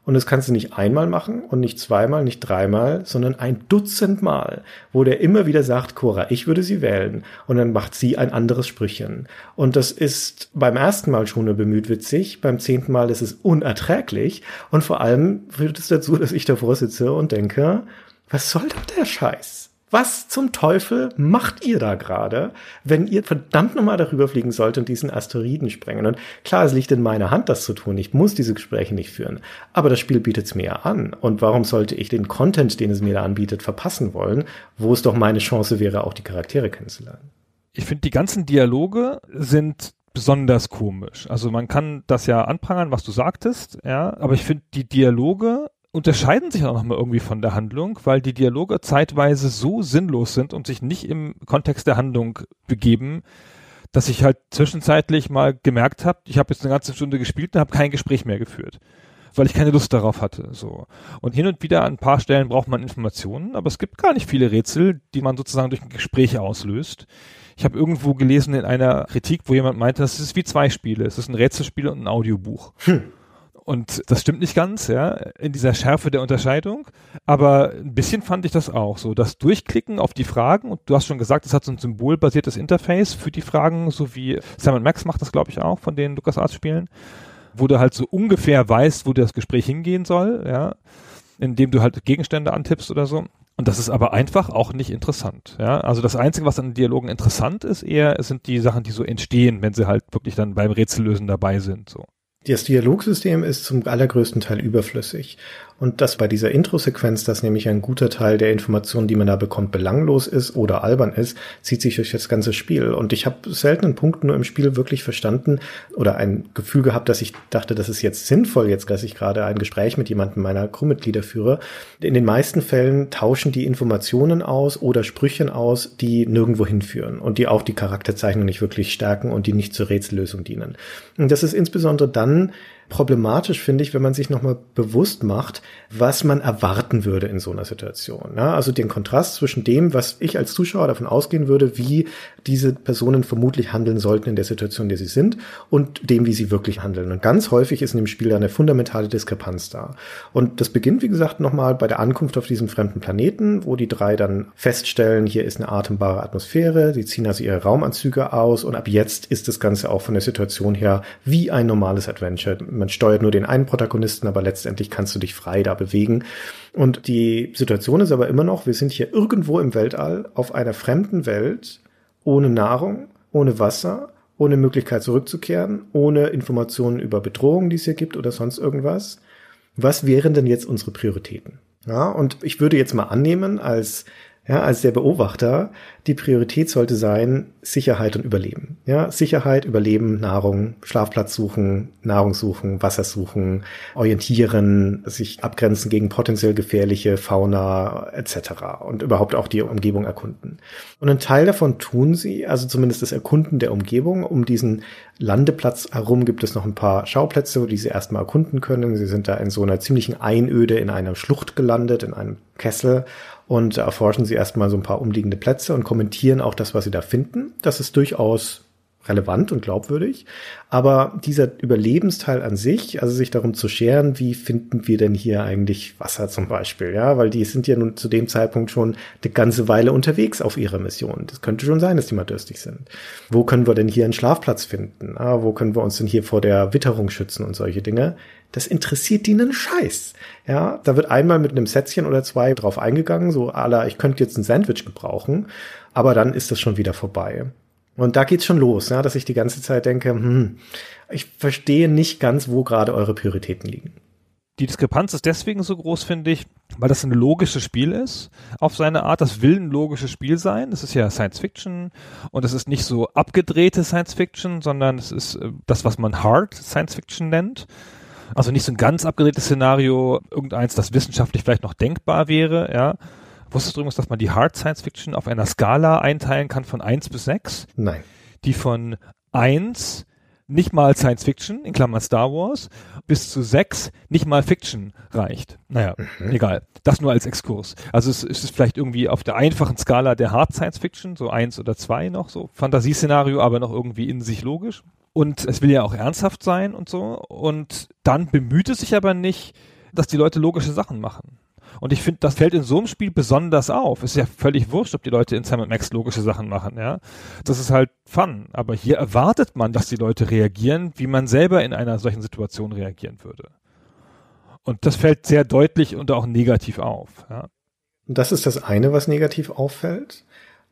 Und das kannst du nicht einmal machen und nicht zweimal, nicht dreimal, sondern ein Dutzend Mal, wo der immer wieder sagt, Cora, ich würde sie wählen. Und dann macht sie ein anderes Sprüchchen. Und das ist beim ersten Mal schon nur bemüht witzig, beim zehnten Mal ist es unerträglich. Und vor allem führt es dazu, dass ich davor sitze und denke, was soll doch der Scheiß? Was zum Teufel macht ihr da gerade, wenn ihr verdammt nochmal darüber fliegen sollt und diesen Asteroiden sprengen? Und klar, es liegt in meiner Hand, das zu tun. Ich muss diese Gespräche nicht führen. Aber das Spiel bietet es mir ja an. Und warum sollte ich den Content, den es mir da anbietet, verpassen wollen, wo es doch meine Chance wäre, auch die Charaktere kennenzulernen? Ich finde, die ganzen Dialoge sind besonders komisch. Also man kann das ja anprangern, was du sagtest, ja, aber ich finde die Dialoge unterscheiden sich auch nochmal irgendwie von der Handlung, weil die Dialoge zeitweise so sinnlos sind und sich nicht im Kontext der Handlung begeben, dass ich halt zwischenzeitlich mal gemerkt habe, ich habe jetzt eine ganze Stunde gespielt und habe kein Gespräch mehr geführt, weil ich keine Lust darauf hatte. So und hin und wieder an ein paar Stellen braucht man Informationen, aber es gibt gar nicht viele Rätsel, die man sozusagen durch ein Gespräch auslöst. Ich habe irgendwo gelesen in einer Kritik, wo jemand meinte, das ist wie zwei Spiele. Es ist ein Rätselspiel und ein Audiobuch. Hm. Und das stimmt nicht ganz, ja, in dieser Schärfe der Unterscheidung. Aber ein bisschen fand ich das auch so. Das Durchklicken auf die Fragen, und du hast schon gesagt, es hat so ein symbolbasiertes Interface für die Fragen, so wie Simon Max macht das, glaube ich, auch von den LucasArts Spielen, wo du halt so ungefähr weißt, wo das Gespräch hingehen soll, ja, indem du halt Gegenstände antippst oder so. Und das ist aber einfach auch nicht interessant. Ja? Also das Einzige, was an Dialogen interessant ist, eher sind die Sachen, die so entstehen, wenn sie halt wirklich dann beim Rätsellösen dabei sind. So. Das Dialogsystem ist zum allergrößten Teil überflüssig. Und dass bei dieser Intro-Sequenz, dass nämlich ein guter Teil der Informationen, die man da bekommt, belanglos ist oder albern ist, zieht sich durch das ganze Spiel. Und ich habe selten einen Punkt nur im Spiel wirklich verstanden oder ein Gefühl gehabt, dass ich dachte, das ist jetzt sinnvoll, jetzt, dass ich gerade ein Gespräch mit jemandem meiner Crewmitglieder führe. In den meisten Fällen tauschen die Informationen aus oder Sprüchen aus, die nirgendwo hinführen und die auch die Charakterzeichnung nicht wirklich stärken und die nicht zur Rätsellösung dienen. Und das ist insbesondere dann problematisch, finde ich, wenn man sich nochmal bewusst macht, was man erwarten würde in so einer Situation. Ja, also den Kontrast zwischen dem, was ich als Zuschauer davon ausgehen würde, wie diese Personen vermutlich handeln sollten in der Situation, in der sie sind, und dem, wie sie wirklich handeln. Und ganz häufig ist in dem Spiel eine fundamentale Diskrepanz da. Und das beginnt, wie gesagt, nochmal bei der Ankunft auf diesem fremden Planeten, wo die drei dann feststellen, hier ist eine atembare Atmosphäre, sie ziehen also ihre Raumanzüge aus und ab jetzt ist das Ganze auch von der Situation her wie ein normales Adventure man steuert nur den einen Protagonisten, aber letztendlich kannst du dich frei da bewegen. Und die Situation ist aber immer noch, wir sind hier irgendwo im Weltall auf einer fremden Welt, ohne Nahrung, ohne Wasser, ohne Möglichkeit zurückzukehren, ohne Informationen über Bedrohungen, die es hier gibt oder sonst irgendwas. Was wären denn jetzt unsere Prioritäten? Ja, und ich würde jetzt mal annehmen, als ja, als der Beobachter, die Priorität sollte sein, Sicherheit und Überleben. Ja, Sicherheit, Überleben, Nahrung, Schlafplatz suchen, Nahrung suchen, Wasser suchen, orientieren, sich abgrenzen gegen potenziell gefährliche Fauna etc. und überhaupt auch die Umgebung erkunden. Und ein Teil davon tun sie, also zumindest das Erkunden der Umgebung. Um diesen Landeplatz herum gibt es noch ein paar Schauplätze, die sie erstmal erkunden können. Sie sind da in so einer ziemlichen Einöde in einer Schlucht gelandet, in einem Kessel und erforschen sie erstmal so ein paar umliegende Plätze und kommentieren auch das, was sie da finden. Das ist durchaus relevant und glaubwürdig. Aber dieser Überlebensteil an sich, also sich darum zu scheren, wie finden wir denn hier eigentlich Wasser zum Beispiel, ja, weil die sind ja nun zu dem Zeitpunkt schon eine ganze Weile unterwegs auf ihrer Mission. Das könnte schon sein, dass die mal durstig sind. Wo können wir denn hier einen Schlafplatz finden? Ah, wo können wir uns denn hier vor der Witterung schützen und solche Dinge? Das interessiert die einen Scheiß. Ja, da wird einmal mit einem Sätzchen oder zwei drauf eingegangen, so aller, ich könnte jetzt ein Sandwich gebrauchen, aber dann ist das schon wieder vorbei. Und da geht's schon los, ja, dass ich die ganze Zeit denke, hm, ich verstehe nicht ganz, wo gerade eure Prioritäten liegen. Die Diskrepanz ist deswegen so groß, finde ich, weil das ein logisches Spiel ist, auf seine Art. Das will ein logisches Spiel sein. Es ist ja Science Fiction und es ist nicht so abgedrehte Science Fiction, sondern es ist äh, das, was man Hard Science Fiction nennt. Also nicht so ein ganz abgedrehtes Szenario, irgendeins, das wissenschaftlich vielleicht noch denkbar wäre, ja. Wusstest du übrigens, dass man die Hard Science Fiction auf einer Skala einteilen kann von 1 bis 6? Nein. Die von 1 nicht mal Science Fiction, in Klammern Star Wars, bis zu 6 nicht mal Fiction reicht. Naja, mhm. egal. Das nur als Exkurs. Also es, es, ist vielleicht irgendwie auf der einfachen Skala der Hard Science Fiction, so 1 oder 2 noch, so Fantasieszenario, aber noch irgendwie in sich logisch. Und es will ja auch ernsthaft sein und so. Und dann bemüht es sich aber nicht, dass die Leute logische Sachen machen. Und ich finde, das fällt in so einem Spiel besonders auf. Ist ja völlig wurscht, ob die Leute in Sam Max logische Sachen machen, ja. Das ist halt Fun. Aber hier erwartet man, dass die Leute reagieren, wie man selber in einer solchen Situation reagieren würde. Und das fällt sehr deutlich und auch negativ auf, ja. Das ist das eine, was negativ auffällt.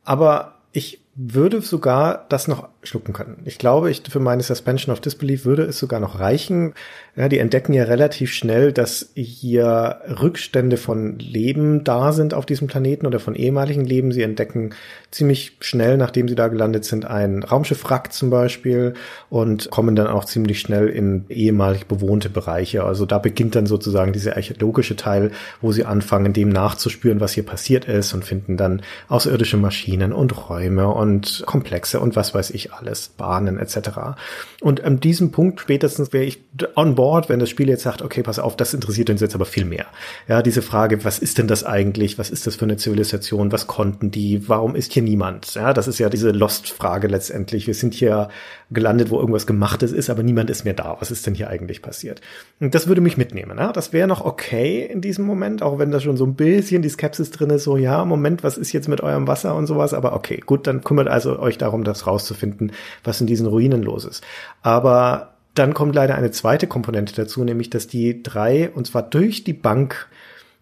Aber ich würde sogar das noch schlucken können. Ich glaube, ich, für meine Suspension of Disbelief würde es sogar noch reichen. Ja, die entdecken ja relativ schnell, dass hier Rückstände von Leben da sind auf diesem Planeten oder von ehemaligen Leben. Sie entdecken ziemlich schnell, nachdem sie da gelandet sind, ein Raumschiff-Wrack zum Beispiel und kommen dann auch ziemlich schnell in ehemalig bewohnte Bereiche. Also da beginnt dann sozusagen dieser archäologische Teil, wo sie anfangen, dem nachzuspüren, was hier passiert ist und finden dann außerirdische Maschinen und Räume und Komplexe und was weiß ich alles, Bahnen etc. Und an diesem Punkt spätestens wäre ich on board, wenn das Spiel jetzt sagt, okay, pass auf, das interessiert uns jetzt aber viel mehr. Ja, diese Frage, was ist denn das eigentlich? Was ist das für eine Zivilisation? Was konnten die? Warum ist hier niemand? Ja, das ist ja diese Lost-Frage letztendlich. Wir sind hier gelandet, wo irgendwas Gemachtes ist, aber niemand ist mehr da. Was ist denn hier eigentlich passiert? Und das würde mich mitnehmen. Ja? Das wäre noch okay in diesem Moment, auch wenn da schon so ein bisschen die Skepsis drin ist, so, ja, Moment, was ist jetzt mit eurem Wasser und sowas? Aber okay, gut, dann kümmert also euch darum, das rauszufinden, was in diesen Ruinen los ist. Aber dann kommt leider eine zweite Komponente dazu, nämlich dass die drei, und zwar durch die Bank,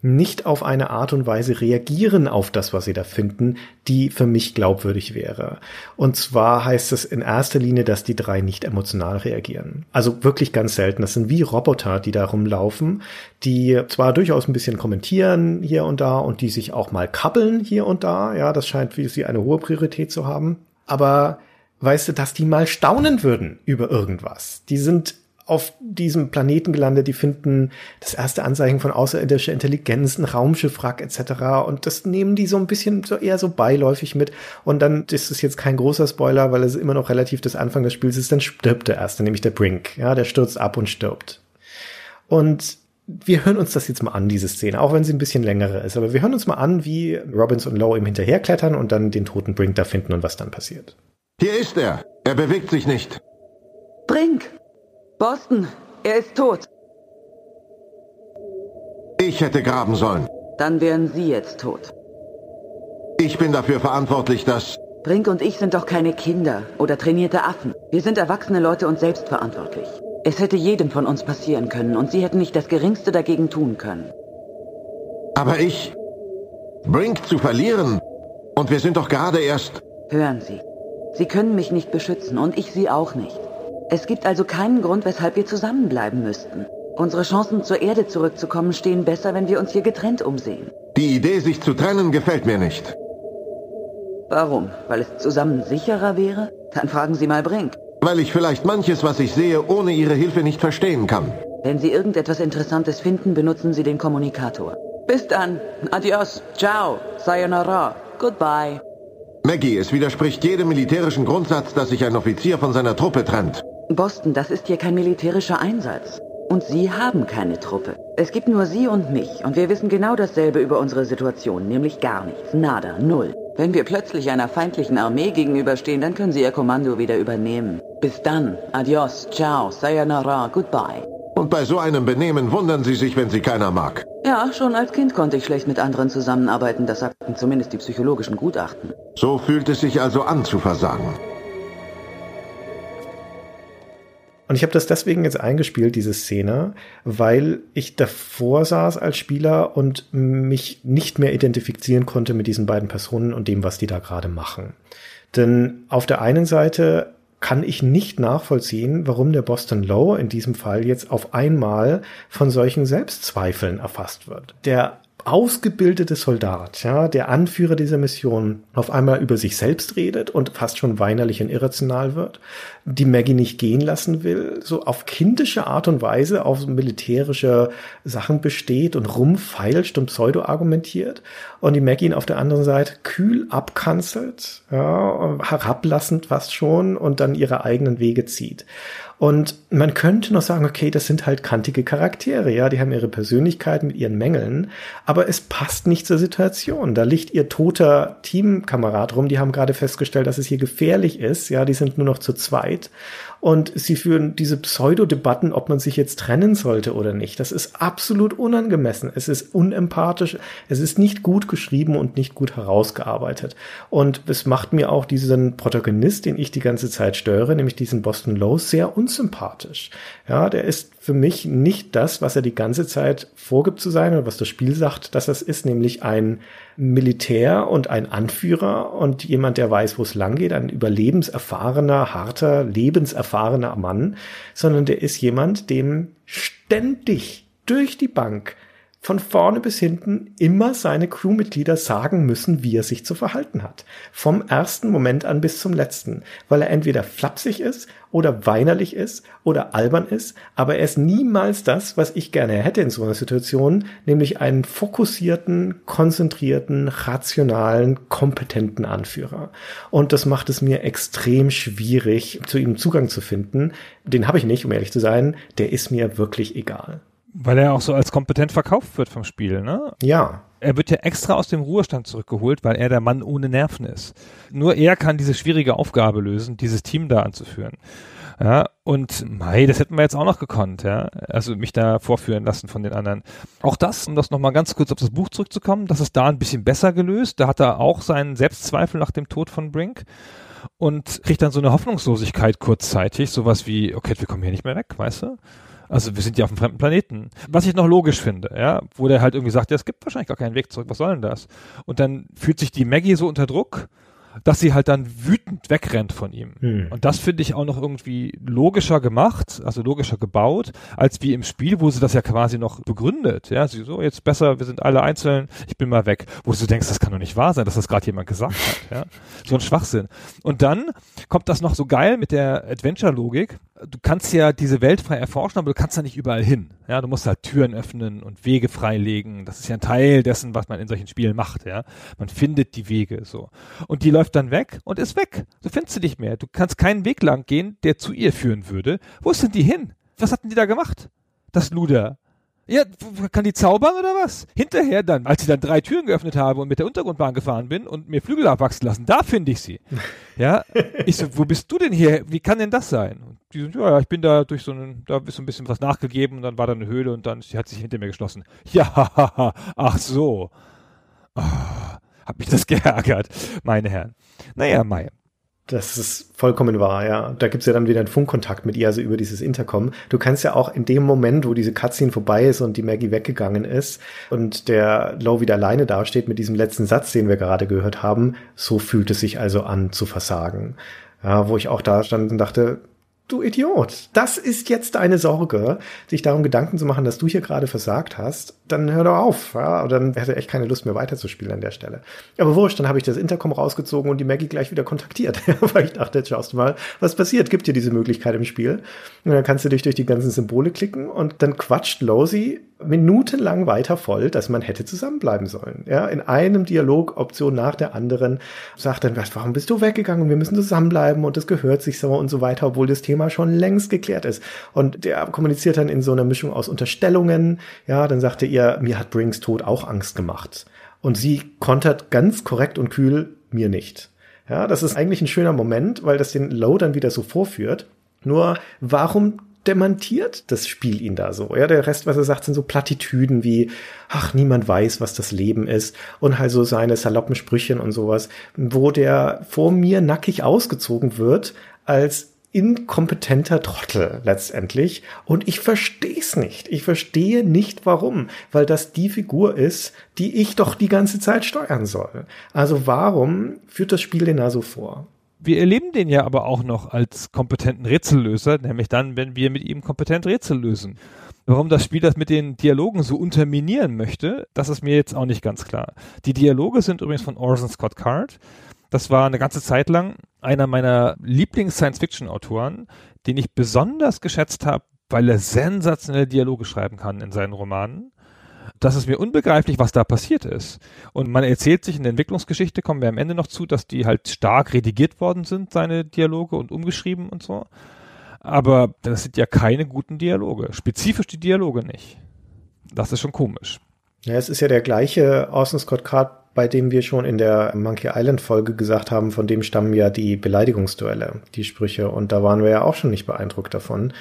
nicht auf eine Art und Weise reagieren auf das, was sie da finden, die für mich glaubwürdig wäre. Und zwar heißt es in erster Linie, dass die drei nicht emotional reagieren. Also wirklich ganz selten. Das sind wie Roboter, die da rumlaufen, die zwar durchaus ein bisschen kommentieren hier und da und die sich auch mal kappeln hier und da. Ja, das scheint für sie eine hohe Priorität zu haben. Aber weißt du, dass die mal staunen würden über irgendwas. Die sind auf diesem Planeten gelandet, die finden das erste Anzeichen von außerirdischer Intelligenz, ein Raumschiffwrack etc. Und das nehmen die so ein bisschen so eher so beiläufig mit. Und dann ist es jetzt kein großer Spoiler, weil es immer noch relativ das Anfang des Spiels ist, dann stirbt der erste, nämlich der Brink. Ja, der stürzt ab und stirbt. Und wir hören uns das jetzt mal an, diese Szene, auch wenn sie ein bisschen längere ist. Aber wir hören uns mal an, wie Robbins und Lowe ihm hinterherklettern und dann den toten Brink da finden und was dann passiert. Hier ist er. Er bewegt sich nicht. Brink! Boston, er ist tot. Ich hätte graben sollen. Dann wären Sie jetzt tot. Ich bin dafür verantwortlich, dass... Brink und ich sind doch keine Kinder oder trainierte Affen. Wir sind erwachsene Leute und selbstverantwortlich. Es hätte jedem von uns passieren können und Sie hätten nicht das Geringste dagegen tun können. Aber ich... Brink zu verlieren? Und wir sind doch gerade erst... Hören Sie. Sie können mich nicht beschützen und ich Sie auch nicht. Es gibt also keinen Grund, weshalb wir zusammenbleiben müssten. Unsere Chancen zur Erde zurückzukommen stehen besser, wenn wir uns hier getrennt umsehen. Die Idee, sich zu trennen, gefällt mir nicht. Warum? Weil es zusammen sicherer wäre? Dann fragen Sie mal Brink. Weil ich vielleicht manches, was ich sehe, ohne Ihre Hilfe nicht verstehen kann. Wenn Sie irgendetwas Interessantes finden, benutzen Sie den Kommunikator. Bis dann. Adios. Ciao. Sayonara. Goodbye. Maggie, es widerspricht jedem militärischen Grundsatz, dass sich ein Offizier von seiner Truppe trennt. Boston, das ist hier kein militärischer Einsatz. Und Sie haben keine Truppe. Es gibt nur Sie und mich. Und wir wissen genau dasselbe über unsere Situation, nämlich gar nichts. Nada. Null. Wenn wir plötzlich einer feindlichen Armee gegenüberstehen, dann können Sie Ihr Kommando wieder übernehmen. Bis dann. Adios. Ciao. Sayonara. Goodbye. Und bei so einem Benehmen wundern Sie sich, wenn Sie keiner mag. Ja, schon als Kind konnte ich schlecht mit anderen zusammenarbeiten. Das sagten zumindest die psychologischen Gutachten. So fühlt es sich also an zu versagen. Und ich habe das deswegen jetzt eingespielt, diese Szene, weil ich davor saß als Spieler und mich nicht mehr identifizieren konnte mit diesen beiden Personen und dem, was die da gerade machen. Denn auf der einen Seite kann ich nicht nachvollziehen, warum der Boston Low in diesem Fall jetzt auf einmal von solchen Selbstzweifeln erfasst wird. Der ausgebildete Soldat, ja, der Anführer dieser Mission, auf einmal über sich selbst redet und fast schon weinerlich und irrational wird, die Maggie nicht gehen lassen will, so auf kindische Art und Weise auf militärische Sachen besteht und rumfeilscht und pseudo-argumentiert und die Maggie ihn auf der anderen Seite kühl abkanzelt, ja, herablassend fast schon und dann ihre eigenen Wege zieht. Und man könnte noch sagen, okay, das sind halt kantige Charaktere, ja, die haben ihre Persönlichkeit mit ihren Mängeln, aber es passt nicht zur Situation. Da liegt ihr toter Teamkamerad rum, die haben gerade festgestellt, dass es hier gefährlich ist, ja, die sind nur noch zu zweit und sie führen diese Pseudo-Debatten, ob man sich jetzt trennen sollte oder nicht. Das ist absolut unangemessen. Es ist unempathisch. Es ist nicht gut geschrieben und nicht gut herausgearbeitet. Und es macht mir auch diesen Protagonist, den ich die ganze Zeit störe, nämlich diesen Boston Lowe, sehr unsympathisch. Ja, der ist für mich nicht das, was er die ganze Zeit vorgibt zu sein oder was das Spiel sagt, dass das ist, nämlich ein Militär und ein Anführer und jemand, der weiß, wo es lang geht, ein überlebenserfahrener, harter, lebenserfahrener Mann, sondern der ist jemand, dem ständig durch die Bank von vorne bis hinten immer seine Crewmitglieder sagen müssen, wie er sich zu verhalten hat. Vom ersten Moment an bis zum letzten, weil er entweder flapsig ist oder weinerlich ist oder albern ist, aber er ist niemals das, was ich gerne hätte in so einer Situation, nämlich einen fokussierten, konzentrierten, rationalen, kompetenten Anführer. Und das macht es mir extrem schwierig, zu ihm Zugang zu finden. Den habe ich nicht, um ehrlich zu sein. Der ist mir wirklich egal. Weil er auch so als kompetent verkauft wird vom Spiel, ne? Ja. Er wird ja extra aus dem Ruhestand zurückgeholt, weil er der Mann ohne Nerven ist. Nur er kann diese schwierige Aufgabe lösen, dieses Team da anzuführen. Ja, und mei, das hätten wir jetzt auch noch gekonnt, ja. Also mich da vorführen lassen von den anderen. Auch das, um das nochmal ganz kurz auf das Buch zurückzukommen, das ist da ein bisschen besser gelöst. Da hat er auch seinen Selbstzweifel nach dem Tod von Brink und kriegt dann so eine Hoffnungslosigkeit kurzzeitig, sowas wie, okay, wir kommen hier nicht mehr weg, weißt du? Also wir sind ja auf einem fremden Planeten. Was ich noch logisch finde, ja, wo der halt irgendwie sagt, ja, es gibt wahrscheinlich gar keinen Weg zurück, was soll denn das? Und dann fühlt sich die Maggie so unter Druck, dass sie halt dann wütend wegrennt von ihm. Hm. Und das finde ich auch noch irgendwie logischer gemacht, also logischer gebaut, als wie im Spiel, wo sie das ja quasi noch begründet. Ja, sie so, jetzt besser, wir sind alle einzeln, ich bin mal weg. Wo du denkst, das kann doch nicht wahr sein, dass das gerade jemand gesagt hat. Ja, so ein Schwachsinn. Und dann kommt das noch so geil mit der Adventure-Logik. Du kannst ja diese Welt frei erforschen, aber du kannst da nicht überall hin. Ja, du musst halt Türen öffnen und Wege freilegen. Das ist ja ein Teil dessen, was man in solchen Spielen macht. Ja, man findet die Wege so. Und die läuft dann weg und ist weg. Du findest sie nicht mehr. Du kannst keinen Weg lang gehen, der zu ihr führen würde. Wo sind die hin? Was hatten die da gemacht? Das Luder. Ja, kann die zaubern oder was? Hinterher dann, als ich dann drei Türen geöffnet habe und mit der Untergrundbahn gefahren bin und mir Flügel abwachsen lassen, da finde ich sie. Ja, ich so, wo bist du denn hier? Wie kann denn das sein? Und die sind, ja, ja, ich bin da durch so einen, da ist so ein bisschen was nachgegeben und dann war da eine Höhle und dann sie hat sich hinter mir geschlossen. Ja, ach so. Oh, hab mich das geärgert, meine Herren. Naja, Mai. Das ist vollkommen wahr, ja. Da gibt's ja dann wieder einen Funkkontakt mit ihr, also über dieses Intercom. Du kannst ja auch in dem Moment, wo diese Cutscene vorbei ist und die Maggie weggegangen ist und der Low wieder alleine dasteht mit diesem letzten Satz, den wir gerade gehört haben, so fühlt es sich also an zu versagen. Ja, wo ich auch da stand und dachte, du Idiot, das ist jetzt deine Sorge, sich darum Gedanken zu machen, dass du hier gerade versagt hast, dann hör doch auf. Ja? dann hätte echt keine Lust mehr weiterzuspielen an der Stelle. Aber wurscht, dann habe ich das Intercom rausgezogen und die Maggie gleich wieder kontaktiert, weil ich dachte, jetzt schaust du mal, was passiert. Gibt dir diese Möglichkeit im Spiel. Und dann kannst du dich durch die ganzen Symbole klicken und dann quatscht Losey minutenlang weiter voll, dass man hätte zusammenbleiben sollen. Ja, in einem Dialog, Option nach der anderen, sagt dann, warum bist du weggegangen und wir müssen zusammenbleiben und das gehört sich so und so weiter, obwohl das Thema schon längst geklärt ist. Und der kommuniziert dann in so einer Mischung aus Unterstellungen. Ja, dann sagte ihr, mir hat Brinks Tod auch Angst gemacht. Und sie kontert ganz korrekt und kühl, mir nicht. Ja, das ist eigentlich ein schöner Moment, weil das den Low dann wieder so vorführt. Nur, warum demontiert das Spiel ihn da so. Ja, der Rest, was er sagt, sind so Plattitüden wie, ach, niemand weiß, was das Leben ist und halt so seine saloppen Sprüchen und sowas, wo der vor mir nackig ausgezogen wird als inkompetenter Trottel letztendlich. Und ich verstehe es nicht. Ich verstehe nicht warum, weil das die Figur ist, die ich doch die ganze Zeit steuern soll. Also warum führt das Spiel den da so vor? wir erleben den ja aber auch noch als kompetenten Rätsellöser, nämlich dann, wenn wir mit ihm kompetent Rätsel lösen. Warum das Spiel das mit den Dialogen so unterminieren möchte, das ist mir jetzt auch nicht ganz klar. Die Dialoge sind übrigens von Orson Scott Card. Das war eine ganze Zeit lang einer meiner Lieblings-Science-Fiction-Autoren, den ich besonders geschätzt habe, weil er sensationelle Dialoge schreiben kann in seinen Romanen das ist mir unbegreiflich, was da passiert ist. Und man erzählt sich in der Entwicklungsgeschichte, kommen wir am Ende noch zu, dass die halt stark redigiert worden sind, seine Dialoge und umgeschrieben und so. Aber das sind ja keine guten Dialoge. Spezifisch die Dialoge nicht. Das ist schon komisch. Ja, es ist ja der gleiche Orson Scott Card, bei dem wir schon in der Monkey Island Folge gesagt haben, von dem stammen ja die Beleidigungsduelle, die Sprüche. Und da waren wir ja auch schon nicht beeindruckt davon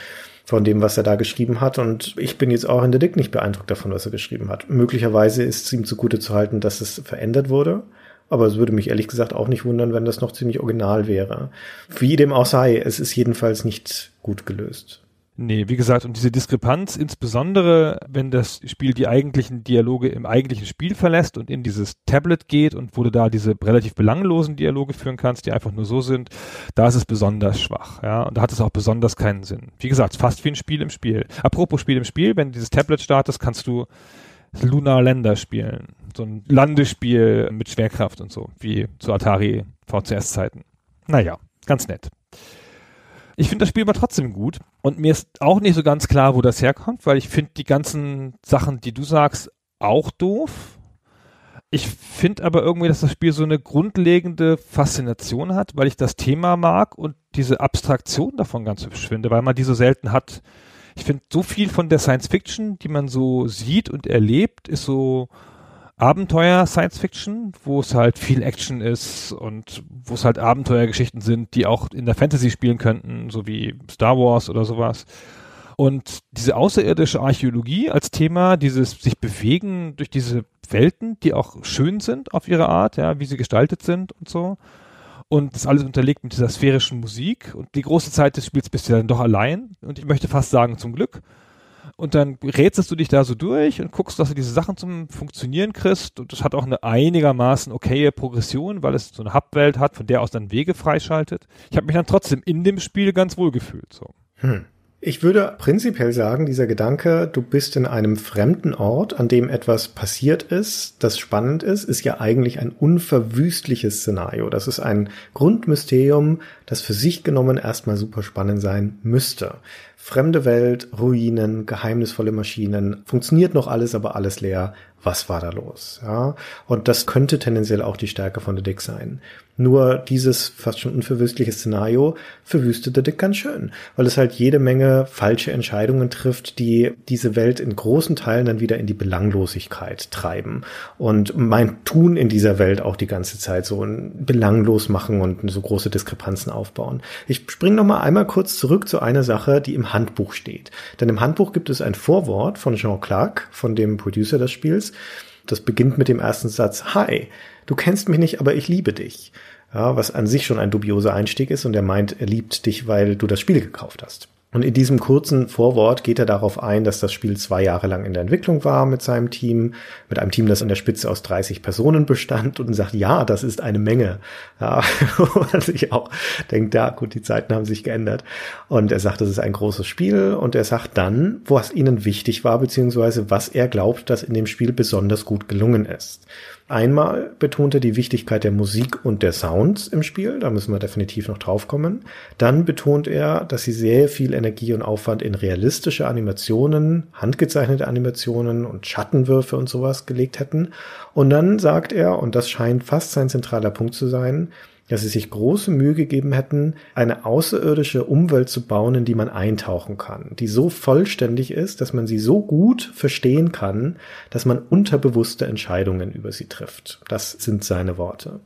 von dem, was er da geschrieben hat. Und ich bin jetzt auch in der Dick nicht beeindruckt davon, was er geschrieben hat. Möglicherweise ist es ihm zugute zu halten, dass es verändert wurde. Aber es würde mich ehrlich gesagt auch nicht wundern, wenn das noch ziemlich original wäre. Wie dem auch sei, es ist jedenfalls nicht gut gelöst. Nee, wie gesagt, und diese Diskrepanz, insbesondere wenn das Spiel die eigentlichen Dialoge im eigentlichen Spiel verlässt und in dieses Tablet geht und wo du da diese relativ belanglosen Dialoge führen kannst, die einfach nur so sind, da ist es besonders schwach, ja, und da hat es auch besonders keinen Sinn. Wie gesagt, fast wie ein Spiel im Spiel. Apropos Spiel im Spiel, wenn du dieses Tablet startest, kannst du Lunar Länder spielen. So ein Landespiel mit Schwerkraft und so, wie zu Atari VCS-Zeiten. Naja, ganz nett. Ich finde das Spiel aber trotzdem gut. Und mir ist auch nicht so ganz klar, wo das herkommt, weil ich finde die ganzen Sachen, die du sagst, auch doof. Ich finde aber irgendwie, dass das Spiel so eine grundlegende Faszination hat, weil ich das Thema mag und diese Abstraktion davon ganz hübsch finde, weil man die so selten hat. Ich finde, so viel von der Science Fiction, die man so sieht und erlebt, ist so Abenteuer Science Fiction, wo es halt viel Action ist und wo es halt Abenteuergeschichten sind, die auch in der Fantasy spielen könnten, so wie Star Wars oder sowas. Und diese außerirdische Archäologie als Thema, dieses sich bewegen durch diese Welten, die auch schön sind auf ihre Art, ja, wie sie gestaltet sind und so. Und das alles unterlegt mit dieser sphärischen Musik. Und die große Zeit des Spiels bist du dann doch allein. Und ich möchte fast sagen, zum Glück und dann rätselst du dich da so durch und guckst, dass du diese Sachen zum Funktionieren kriegst und das hat auch eine einigermaßen okaye Progression, weil es so eine Hubwelt hat, von der aus dann Wege freischaltet. Ich habe mich dann trotzdem in dem Spiel ganz wohl gefühlt. So. Hm. Ich würde prinzipiell sagen, dieser Gedanke, du bist in einem fremden Ort, an dem etwas passiert ist, das spannend ist, ist ja eigentlich ein unverwüstliches Szenario. Das ist ein Grundmysterium, das für sich genommen erstmal super spannend sein müsste. Fremde Welt, Ruinen, geheimnisvolle Maschinen, funktioniert noch alles, aber alles leer. Was war da los? Ja, und das könnte tendenziell auch die Stärke von The Dick sein. Nur dieses fast schon unverwüstliche Szenario verwüstet The Dick ganz schön, weil es halt jede Menge falsche Entscheidungen trifft, die diese Welt in großen Teilen dann wieder in die Belanglosigkeit treiben und mein Tun in dieser Welt auch die ganze Zeit so belanglos machen und so große Diskrepanzen aufbauen. Ich springe noch mal einmal kurz zurück zu einer Sache, die im Handbuch steht. Denn im Handbuch gibt es ein Vorwort von Jean Clark, von dem Producer des Spiels. Das beginnt mit dem ersten Satz, Hi, du kennst mich nicht, aber ich liebe dich. Ja, was an sich schon ein dubioser Einstieg ist und er meint, er liebt dich, weil du das Spiel gekauft hast. Und in diesem kurzen Vorwort geht er darauf ein, dass das Spiel zwei Jahre lang in der Entwicklung war mit seinem Team, mit einem Team, das an der Spitze aus 30 Personen bestand und sagt, ja, das ist eine Menge. Ja, und ich auch denkt, ja, gut, die Zeiten haben sich geändert. Und er sagt, das ist ein großes Spiel und er sagt dann, was ihnen wichtig war, beziehungsweise was er glaubt, dass in dem Spiel besonders gut gelungen ist. Einmal betont er die Wichtigkeit der Musik und der Sounds im Spiel, da müssen wir definitiv noch drauf kommen. Dann betont er, dass sie sehr viel Energie und Aufwand in realistische Animationen, handgezeichnete Animationen und Schattenwürfe und sowas gelegt hätten. Und dann sagt er, und das scheint fast sein zentraler Punkt zu sein, dass sie sich große Mühe gegeben hätten, eine außerirdische Umwelt zu bauen, in die man eintauchen kann, die so vollständig ist, dass man sie so gut verstehen kann, dass man unterbewusste Entscheidungen über sie trifft. Das sind seine Worte.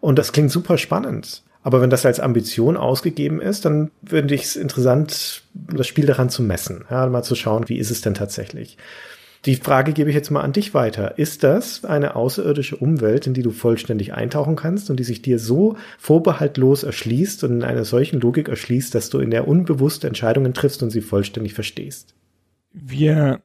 Und das klingt super spannend. Aber wenn das als Ambition ausgegeben ist, dann würde ich es interessant, das Spiel daran zu messen, ja, mal zu schauen, wie ist es denn tatsächlich. Die Frage gebe ich jetzt mal an dich weiter. Ist das eine außerirdische Umwelt, in die du vollständig eintauchen kannst und die sich dir so vorbehaltlos erschließt und in einer solchen Logik erschließt, dass du in der unbewusst Entscheidungen triffst und sie vollständig verstehst? Wir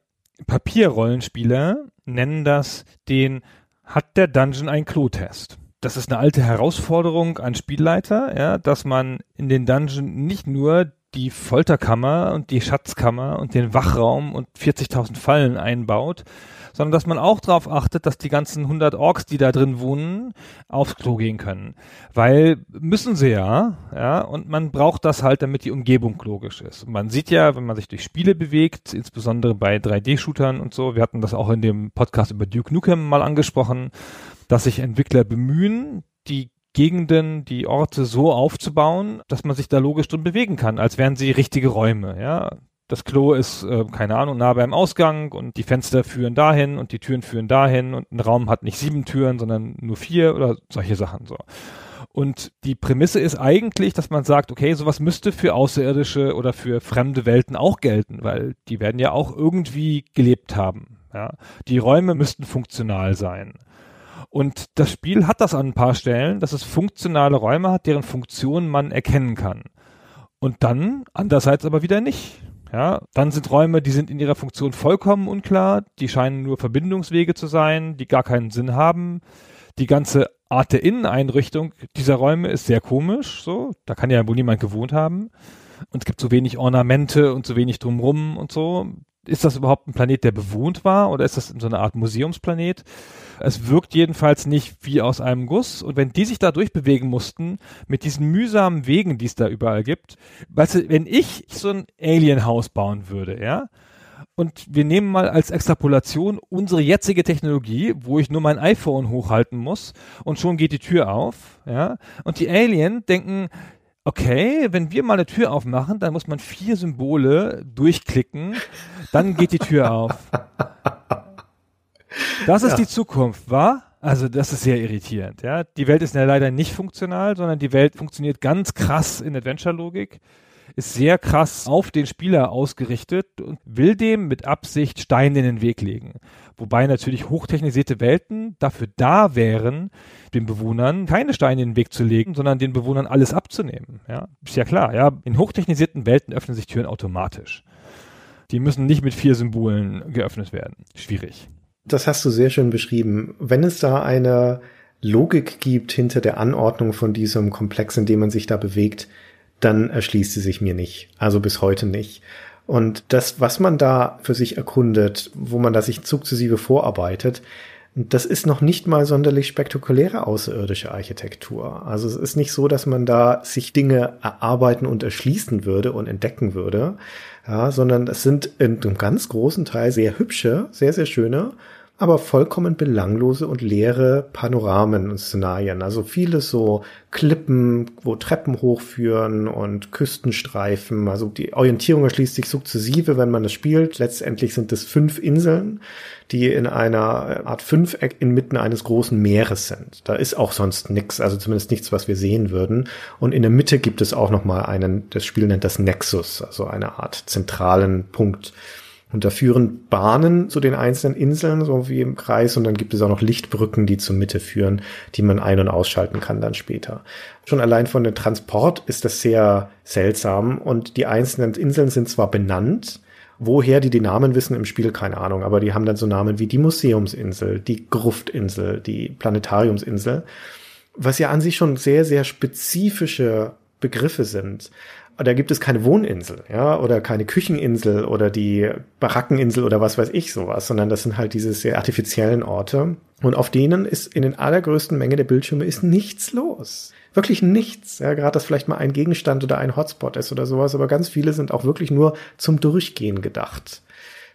Papierrollenspieler nennen das den hat der Dungeon ein Klo-Test das ist eine alte Herausforderung an Spielleiter, ja, dass man in den Dungeon nicht nur die Folterkammer und die Schatzkammer und den Wachraum und 40.000 Fallen einbaut, sondern dass man auch darauf achtet, dass die ganzen 100 Orks, die da drin wohnen, aufs Klo gehen können. Weil müssen sie ja, ja, und man braucht das halt, damit die Umgebung logisch ist. Und man sieht ja, wenn man sich durch Spiele bewegt, insbesondere bei 3D-Shootern und so, wir hatten das auch in dem Podcast über Duke Nukem mal angesprochen, dass sich Entwickler bemühen, die Gegenden, die Orte so aufzubauen, dass man sich da logisch drin bewegen kann, als wären sie richtige Räume, ja. Das Klo ist, äh, keine Ahnung, nah beim Ausgang und die Fenster führen dahin und die Türen führen dahin und ein Raum hat nicht sieben Türen, sondern nur vier oder solche Sachen so. Und die Prämisse ist eigentlich, dass man sagt, okay, sowas müsste für außerirdische oder für fremde Welten auch gelten, weil die werden ja auch irgendwie gelebt haben. Ja? Die Räume müssten funktional sein. Und das Spiel hat das an ein paar Stellen, dass es funktionale Räume hat, deren Funktion man erkennen kann. Und dann andererseits aber wieder nicht. Ja, dann sind Räume, die sind in ihrer Funktion vollkommen unklar, die scheinen nur Verbindungswege zu sein, die gar keinen Sinn haben. Die ganze Art der Inneneinrichtung dieser Räume ist sehr komisch, so. Da kann ja wohl niemand gewohnt haben. Und es gibt so wenig Ornamente und so wenig drumrum und so ist das überhaupt ein Planet, der bewohnt war oder ist das so eine Art Museumsplanet? Es wirkt jedenfalls nicht wie aus einem Guss. Und wenn die sich da durchbewegen mussten, mit diesen mühsamen Wegen, die es da überall gibt, weißt du, wenn ich so ein Alienhaus bauen würde, ja, und wir nehmen mal als Extrapolation unsere jetzige Technologie, wo ich nur mein iPhone hochhalten muss und schon geht die Tür auf, ja. Und die Alien denken, okay, wenn wir mal eine Tür aufmachen, dann muss man vier Symbole durchklicken, dann geht die Tür auf. Das ist ja. die Zukunft, wa? Also das ist sehr irritierend, ja. Die Welt ist ja leider nicht funktional, sondern die Welt funktioniert ganz krass in Adventure-Logik, ist sehr krass auf den Spieler ausgerichtet und will dem mit Absicht Steine in den Weg legen. Wobei natürlich hochtechnisierte Welten dafür da wären, den Bewohnern keine Steine in den Weg zu legen, sondern den Bewohnern alles abzunehmen. Ja, ist ja klar. Ja, in hochtechnisierten Welten öffnen sich Türen automatisch. Die müssen nicht mit vier Symbolen geöffnet werden. Schwierig. Das hast du sehr schön beschrieben. Wenn es da eine Logik gibt hinter der Anordnung von diesem Komplex, in dem man sich da bewegt, dann erschließt sie sich mir nicht. Also bis heute nicht. Und das, was man da für sich erkundet, wo man da sich sukzessive vorarbeitet, das ist noch nicht mal sonderlich spektakuläre außerirdische Architektur. Also es ist nicht so, dass man da sich Dinge erarbeiten und erschließen würde und entdecken würde, ja, sondern es sind in einem ganz großen Teil sehr hübsche, sehr, sehr schöne aber vollkommen belanglose und leere Panoramen und Szenarien. Also vieles so Klippen, wo Treppen hochführen und Küstenstreifen. Also die Orientierung erschließt sich sukzessive, wenn man es spielt. Letztendlich sind es fünf Inseln, die in einer Art Fünfeck inmitten eines großen Meeres sind. Da ist auch sonst nichts, also zumindest nichts, was wir sehen würden. Und in der Mitte gibt es auch noch mal einen, das Spiel nennt das Nexus, also eine Art zentralen Punkt Und da führen Bahnen zu den einzelnen Inseln, so wie im Kreis. Und dann gibt es auch noch Lichtbrücken, die zur Mitte führen, die man ein- und ausschalten kann dann später. Schon allein von dem Transport ist das sehr seltsam. Und die einzelnen Inseln sind zwar benannt, Woher die die Namen wissen im Spiel, keine Ahnung, aber die haben dann so Namen wie die Museumsinsel, die Gruftinsel, die Planetariumsinsel, was ja an sich schon sehr, sehr spezifische Begriffe sind. Da gibt es keine Wohninsel, ja, oder keine Kücheninsel oder die Barackeninsel oder was weiß ich sowas, sondern das sind halt diese sehr artifiziellen Orte. Und auf denen ist in den allergrößten Menge der Bildschirme ist nichts los. Wirklich nichts. Ja, gerade dass vielleicht mal ein Gegenstand oder ein Hotspot ist oder sowas, aber ganz viele sind auch wirklich nur zum Durchgehen gedacht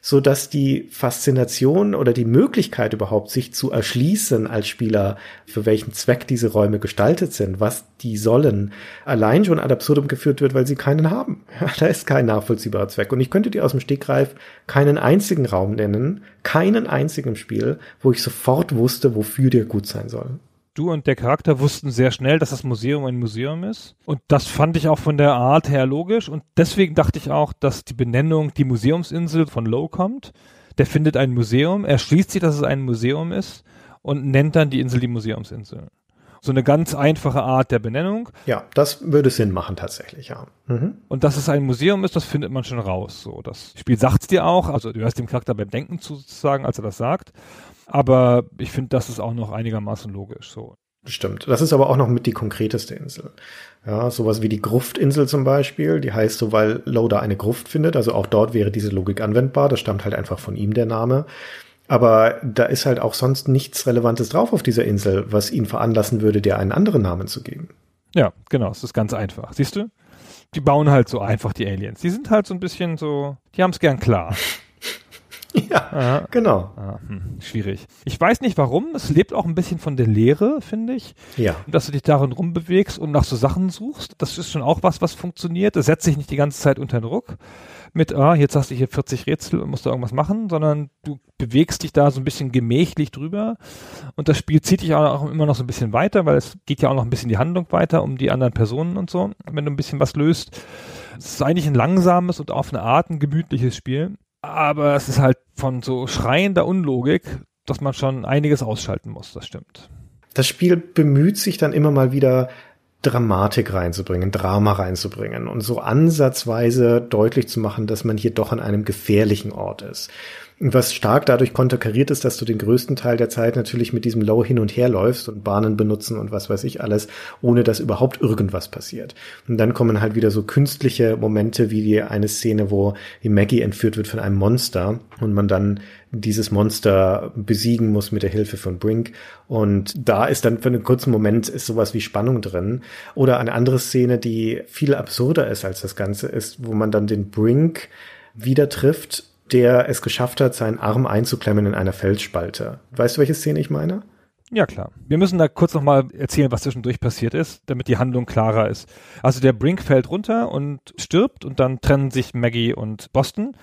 so dass die Faszination oder die Möglichkeit überhaupt, sich zu erschließen als Spieler, für welchen Zweck diese Räume gestaltet sind, was die sollen, allein schon ad absurdum geführt wird, weil sie keinen haben. Da ist kein nachvollziehbarer Zweck. Und ich könnte dir aus dem Stegreif keinen einzigen Raum nennen, keinen einzigen Spiel, wo ich sofort wusste, wofür der gut sein soll du und der Charakter wussten sehr schnell, dass das Museum ein Museum ist. Und das fand ich auch von der Art her logisch. Und deswegen dachte ich auch, dass die Benennung die Museumsinsel von Low kommt. Der findet ein Museum, er schließt sich, dass es ein Museum ist und nennt dann die Insel die Museumsinsel. So eine ganz einfache Art der Benennung. Ja, das würde Sinn machen tatsächlich, ja. Mhm. Und dass es ein Museum ist, das findet man schon raus. So, das Spiel sagt's dir auch, also du hörst dem Charakter beim Denken zu, sozusagen, als er das sagt. Aber ich finde, das ist auch noch einigermaßen logisch. So. Stimmt. Das ist aber auch noch mit die konkreteste Insel. Ja, sowas wie die Gruftinsel zum Beispiel, die heißt so, weil Loader eine Gruft findet. Also auch dort wäre diese Logik anwendbar. Das stammt halt einfach von ihm, der Name. Aber da ist halt auch sonst nichts Relevantes drauf auf dieser Insel, was ihn veranlassen würde, dir einen anderen Namen zu geben. Ja, genau. Es ist ganz einfach. Siehst du? Die bauen halt so einfach die Aliens. Die sind halt so ein bisschen so, die haben es gern klar. Ja, Aha. genau. Ah, hm, schwierig. Ich weiß nicht warum. Es lebt auch ein bisschen von der Lehre, finde ich. Ja. Dass du dich darin rumbewegst und nach so Sachen suchst. Das ist schon auch was, was funktioniert. Das setzt sich nicht die ganze Zeit unter Druck mit, ah, jetzt hast du hier 40 Rätsel und musst da irgendwas machen, sondern du bewegst dich da so ein bisschen gemächlich drüber. Und das Spiel zieht dich auch immer noch so ein bisschen weiter, weil es geht ja auch noch ein bisschen die Handlung weiter um die anderen Personen und so, wenn du ein bisschen was löst. Es ist eigentlich ein langsames und auf eine Art ein gemütliches Spiel aber es ist halt von so schreiender Unlogik, dass man schon einiges ausschalten muss, das stimmt. Das Spiel bemüht sich dann immer mal wieder, Dramatik reinzubringen, Drama reinzubringen und so ansatzweise deutlich zu machen, dass man hier doch an einem gefährlichen Ort ist. Was stark dadurch konterkariert ist, dass du den größten Teil der Zeit natürlich mit diesem Low hin und her läufst und Bahnen benutzen und was weiß ich alles, ohne dass überhaupt irgendwas passiert. Und dann kommen halt wieder so künstliche Momente wie die eine Szene, wo die Maggie entführt wird von einem Monster und man dann dieses Monster besiegen muss mit der Hilfe von Brink. Und da ist dann für einen kurzen Moment ist sowas wie Spannung drin. Oder eine andere Szene, die viel absurder ist als das Ganze, ist, wo man dann den Brink wieder trifft der es geschafft hat, seinen Arm einzuklemmen in einer Felsspalte. Weißt du, welche Szene ich meine? Ja, klar. Wir müssen da kurz nochmal erzählen, was zwischendurch passiert ist, damit die Handlung klarer ist. Also der Brink fällt runter und stirbt und dann trennen sich Maggie und Boston.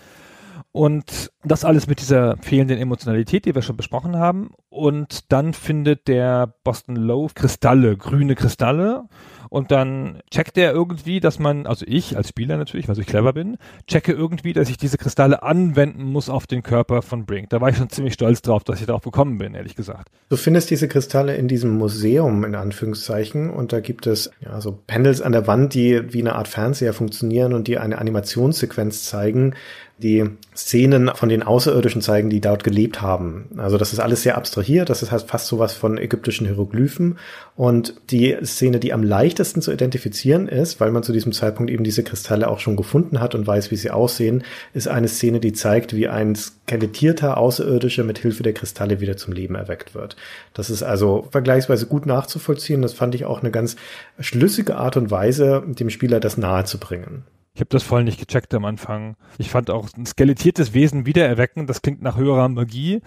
Und das alles mit dieser fehlenden Emotionalität, die wir schon besprochen haben. Und dann findet der Boston Low Kristalle, grüne Kristalle und dann checkt er irgendwie, dass man, also ich als Spieler natürlich, weil ich clever bin, checke irgendwie, dass ich diese Kristalle anwenden muss auf den Körper von Brink. Da war ich schon ziemlich stolz drauf, dass ich darauf gekommen bin, ehrlich gesagt. Du findest diese Kristalle in diesem Museum, in Anführungszeichen, und da gibt es ja so Panels an der Wand, die wie eine Art Fernseher funktionieren und die eine Animationssequenz zeigen, die Szenen von den Außerirdischen zeigen, die dort gelebt haben. Also das ist alles sehr abstrahiert, das ist halt fast sowas von ägyptischen Hieroglyphen. Und die Szene, die am leichtesten zu identifizieren ist, weil man zu diesem Zeitpunkt eben diese Kristalle auch schon gefunden hat und weiß, wie sie aussehen, ist eine Szene, die zeigt, wie ein skelettierter Außerirdischer mit Hilfe der Kristalle wieder zum Leben erweckt wird. Das ist also vergleichsweise gut nachzuvollziehen. Das fand ich auch eine ganz schlüssige Art und Weise, dem Spieler das nahezubringen. Ich habe das voll nicht gecheckt am Anfang. Ich fand auch ein skelettiertes Wesen wiedererwecken, das klingt nach höherer Magie.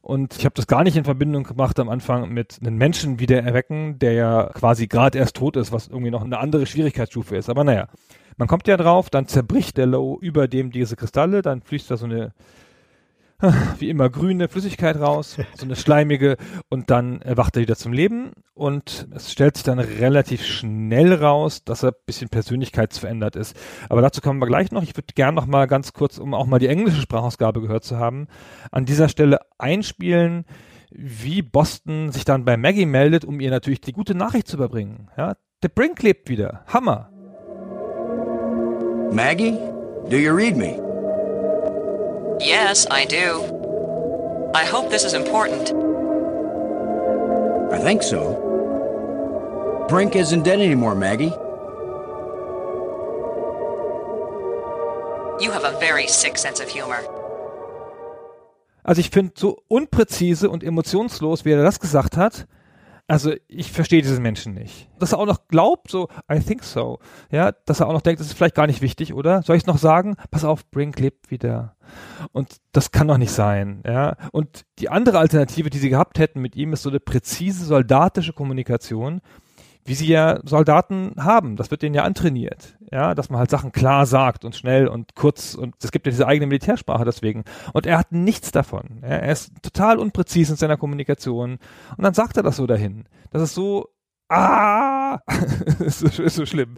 Und ich habe das gar nicht in Verbindung gemacht am Anfang mit einem Menschen wiedererwecken, der ja quasi gerade erst tot ist, was irgendwie noch eine andere Schwierigkeitsstufe ist. Aber naja, man kommt ja drauf, dann zerbricht der Low über dem diese Kristalle, dann fließt da so eine wie immer grüne Flüssigkeit raus, so eine schleimige und dann erwacht er wieder zum Leben und es stellt sich dann relativ schnell raus, dass er ein bisschen persönlichkeitsverändert ist. Aber dazu kommen wir gleich noch. Ich würde gerne noch mal ganz kurz, um auch mal die englische Sprachausgabe gehört zu haben, an dieser Stelle einspielen, wie Boston sich dann bei Maggie meldet, um ihr natürlich die gute Nachricht zu überbringen. Ja, der Brink lebt wieder. Hammer. Maggie, do you read me? Yes, I do. I hope this is important. I think so. Brink isn't dead anymore, Maggie. You have a very sick sense of humor. Also ich finde, so unpräzise und emotionslos, wie er das gesagt hat, also ich verstehe diesen Menschen nicht. Dass er auch noch glaubt, so, I think so, ja, dass er auch noch denkt, das ist vielleicht gar nicht wichtig, oder? Soll ich es noch sagen? Pass auf, Brink lebt wieder. Und das kann doch nicht sein, ja. Und die andere Alternative, die sie gehabt hätten mit ihm, ist so eine präzise soldatische Kommunikation, wie sie ja Soldaten haben. Das wird denen ja antrainiert. Ja, dass man halt Sachen klar sagt und schnell und kurz und es gibt ja diese eigene Militärsprache deswegen. Und er hat nichts davon. Ja, er ist total unpräzis in seiner Kommunikation. Und dann sagt er das so dahin. Das ist so, ah, ist, so, ist so schlimm.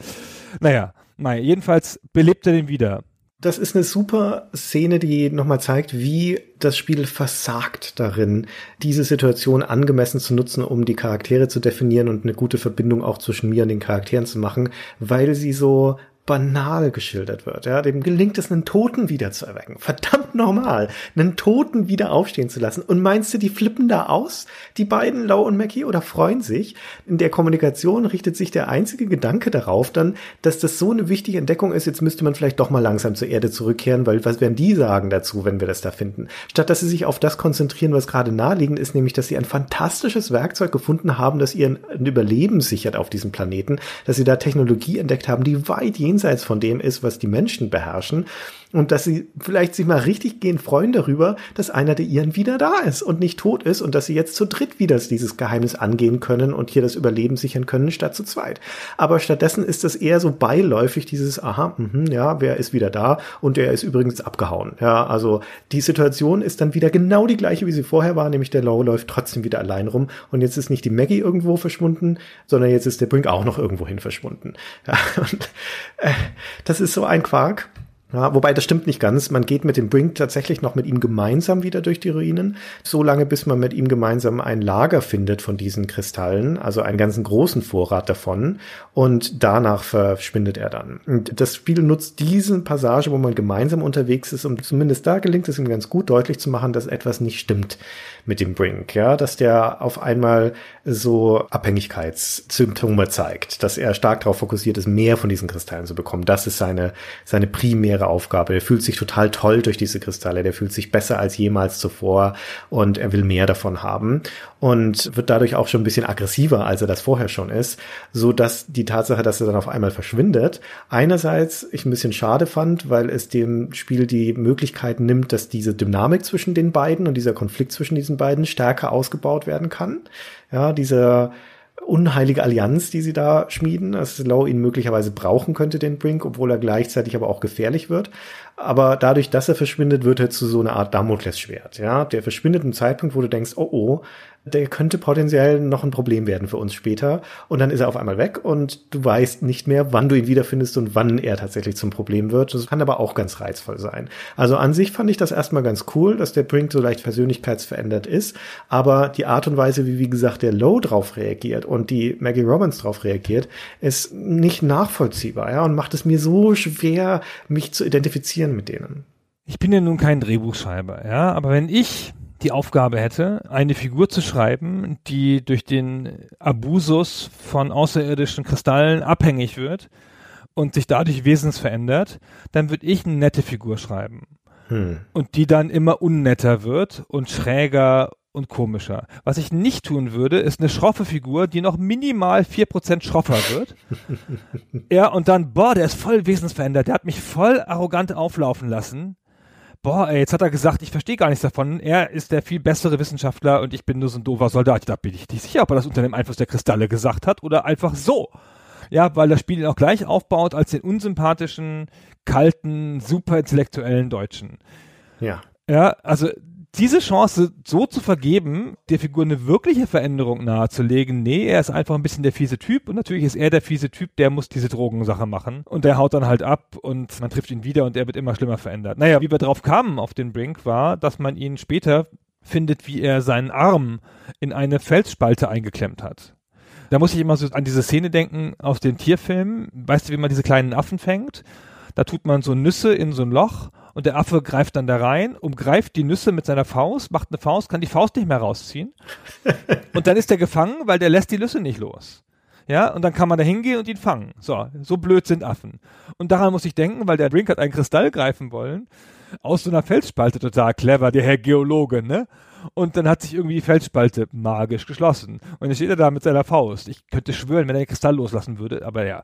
Naja, naja, jedenfalls belebt er den wieder. Das ist eine super Szene, die nochmal zeigt, wie das Spiel versagt darin, diese Situation angemessen zu nutzen, um die Charaktere zu definieren und eine gute Verbindung auch zwischen mir und den Charakteren zu machen, weil sie so banal geschildert wird. Ja, dem gelingt es, einen Toten wieder zu erwecken. Verdammt normal, einen Toten wieder aufstehen zu lassen. Und meinst du, die flippen da aus, die beiden, Low und Mackie, oder freuen sich? In der Kommunikation richtet sich der einzige Gedanke darauf dann, dass das so eine wichtige Entdeckung ist, jetzt müsste man vielleicht doch mal langsam zur Erde zurückkehren, weil was werden die sagen dazu, wenn wir das da finden? Statt dass sie sich auf das konzentrieren, was gerade naheliegend ist, nämlich, dass sie ein fantastisches Werkzeug gefunden haben, das ihren Überleben sichert auf diesem Planeten, dass sie da Technologie entdeckt haben, die weit jenseits jenseits von dem ist, was die Menschen beherrschen und dass sie vielleicht sich mal richtig gehen freuen darüber, dass einer der ihren wieder da ist und nicht tot ist und dass sie jetzt zu dritt wieder dieses Geheimnis angehen können und hier das Überleben sichern können statt zu zweit. Aber stattdessen ist das eher so beiläufig dieses aha, mh, ja, wer ist wieder da und der ist übrigens abgehauen. Ja, also die Situation ist dann wieder genau die gleiche, wie sie vorher war, nämlich der Low läuft trotzdem wieder allein rum und jetzt ist nicht die Maggie irgendwo verschwunden, sondern jetzt ist der Brink auch noch irgendwo hin verschwunden. Ja, und, äh, das ist so ein Quark. Ja, wobei das stimmt nicht ganz. Man geht mit dem Brink tatsächlich noch mit ihm gemeinsam wieder durch die Ruinen, so lange bis man mit ihm gemeinsam ein Lager findet von diesen Kristallen, also einen ganzen großen Vorrat davon. Und danach verschwindet er dann. Und das Spiel nutzt diesen Passage, wo man gemeinsam unterwegs ist, und zumindest da gelingt es ihm ganz gut deutlich zu machen, dass etwas nicht stimmt mit dem Brink, ja, dass der auf einmal so Abhängigkeitssymptome zeigt, dass er stark darauf fokussiert ist, mehr von diesen Kristallen zu bekommen. Das ist seine, seine primäre Aufgabe. Er fühlt sich total toll durch diese Kristalle, der fühlt sich besser als jemals zuvor und er will mehr davon haben und wird dadurch auch schon ein bisschen aggressiver, als er das vorher schon ist, so dass die Tatsache, dass er dann auf einmal verschwindet, einerseits ich ein bisschen schade fand, weil es dem Spiel die Möglichkeit nimmt, dass diese Dynamik zwischen den beiden und dieser Konflikt zwischen diesen beiden stärker ausgebaut werden kann. Ja, diese unheilige Allianz, die sie da schmieden, dass Low ihn möglicherweise brauchen könnte, den Brink, obwohl er gleichzeitig aber auch gefährlich wird. Aber dadurch, dass er verschwindet, wird er zu so einer Art Damoklesschwert. Ja, der verschwindet im Zeitpunkt, wo du denkst, oh oh, der könnte potenziell noch ein Problem werden für uns später. Und dann ist er auf einmal weg und du weißt nicht mehr, wann du ihn wiederfindest und wann er tatsächlich zum Problem wird. Das kann aber auch ganz reizvoll sein. Also an sich fand ich das erstmal ganz cool, dass der Brink so leicht persönlichkeitsverändert ist. Aber die Art und Weise, wie, wie gesagt, der Low drauf reagiert und die Maggie Robbins drauf reagiert, ist nicht nachvollziehbar, ja, und macht es mir so schwer, mich zu identifizieren mit denen. Ich bin ja nun kein Drehbuchschreiber, ja, aber wenn ich die Aufgabe hätte, eine Figur zu schreiben, die durch den Abusus von außerirdischen Kristallen abhängig wird und sich dadurch wesensverändert, dann würde ich eine nette Figur schreiben. Hm. Und die dann immer unnetter wird und schräger und komischer. Was ich nicht tun würde, ist eine schroffe Figur, die noch minimal vier Prozent schroffer wird. ja, und dann, boah, der ist voll wesensverändert. Der hat mich voll arrogant auflaufen lassen boah, ey, jetzt hat er gesagt, ich verstehe gar nichts davon. Er ist der viel bessere Wissenschaftler und ich bin nur so ein doofer Soldat. Da bin ich nicht sicher, ob er das unter dem Einfluss der Kristalle gesagt hat oder einfach so. Ja, weil das Spiel ihn auch gleich aufbaut als den unsympathischen, kalten, super intellektuellen Deutschen. Ja. Ja, also diese Chance so zu vergeben, der Figur eine wirkliche Veränderung nahezulegen, nee, er ist einfach ein bisschen der fiese Typ und natürlich ist er der fiese Typ, der muss diese Drogensache machen und der haut dann halt ab und man trifft ihn wieder und er wird immer schlimmer verändert. Naja, wie wir drauf kamen auf den Brink war, dass man ihn später findet, wie er seinen Arm in eine Felsspalte eingeklemmt hat. Da muss ich immer so an diese Szene denken aus den Tierfilmen. Weißt du, wie man diese kleinen Affen fängt? Da tut man so Nüsse in so ein Loch und der Affe greift dann da rein, umgreift die Nüsse mit seiner Faust, macht eine Faust, kann die Faust nicht mehr rausziehen. und dann ist er gefangen, weil der lässt die Nüsse nicht los. Ja, und dann kann man da hingehen und ihn fangen. So, so blöd sind Affen. Und daran muss ich denken, weil der Drink hat einen Kristall greifen wollen, aus so einer Felsspalte total clever, der Herr Geologe, ne? Und dann hat sich irgendwie die Felsspalte magisch geschlossen. Und jetzt steht er da mit seiner Faust. Ich könnte schwören, wenn er den Kristall loslassen würde, aber ja.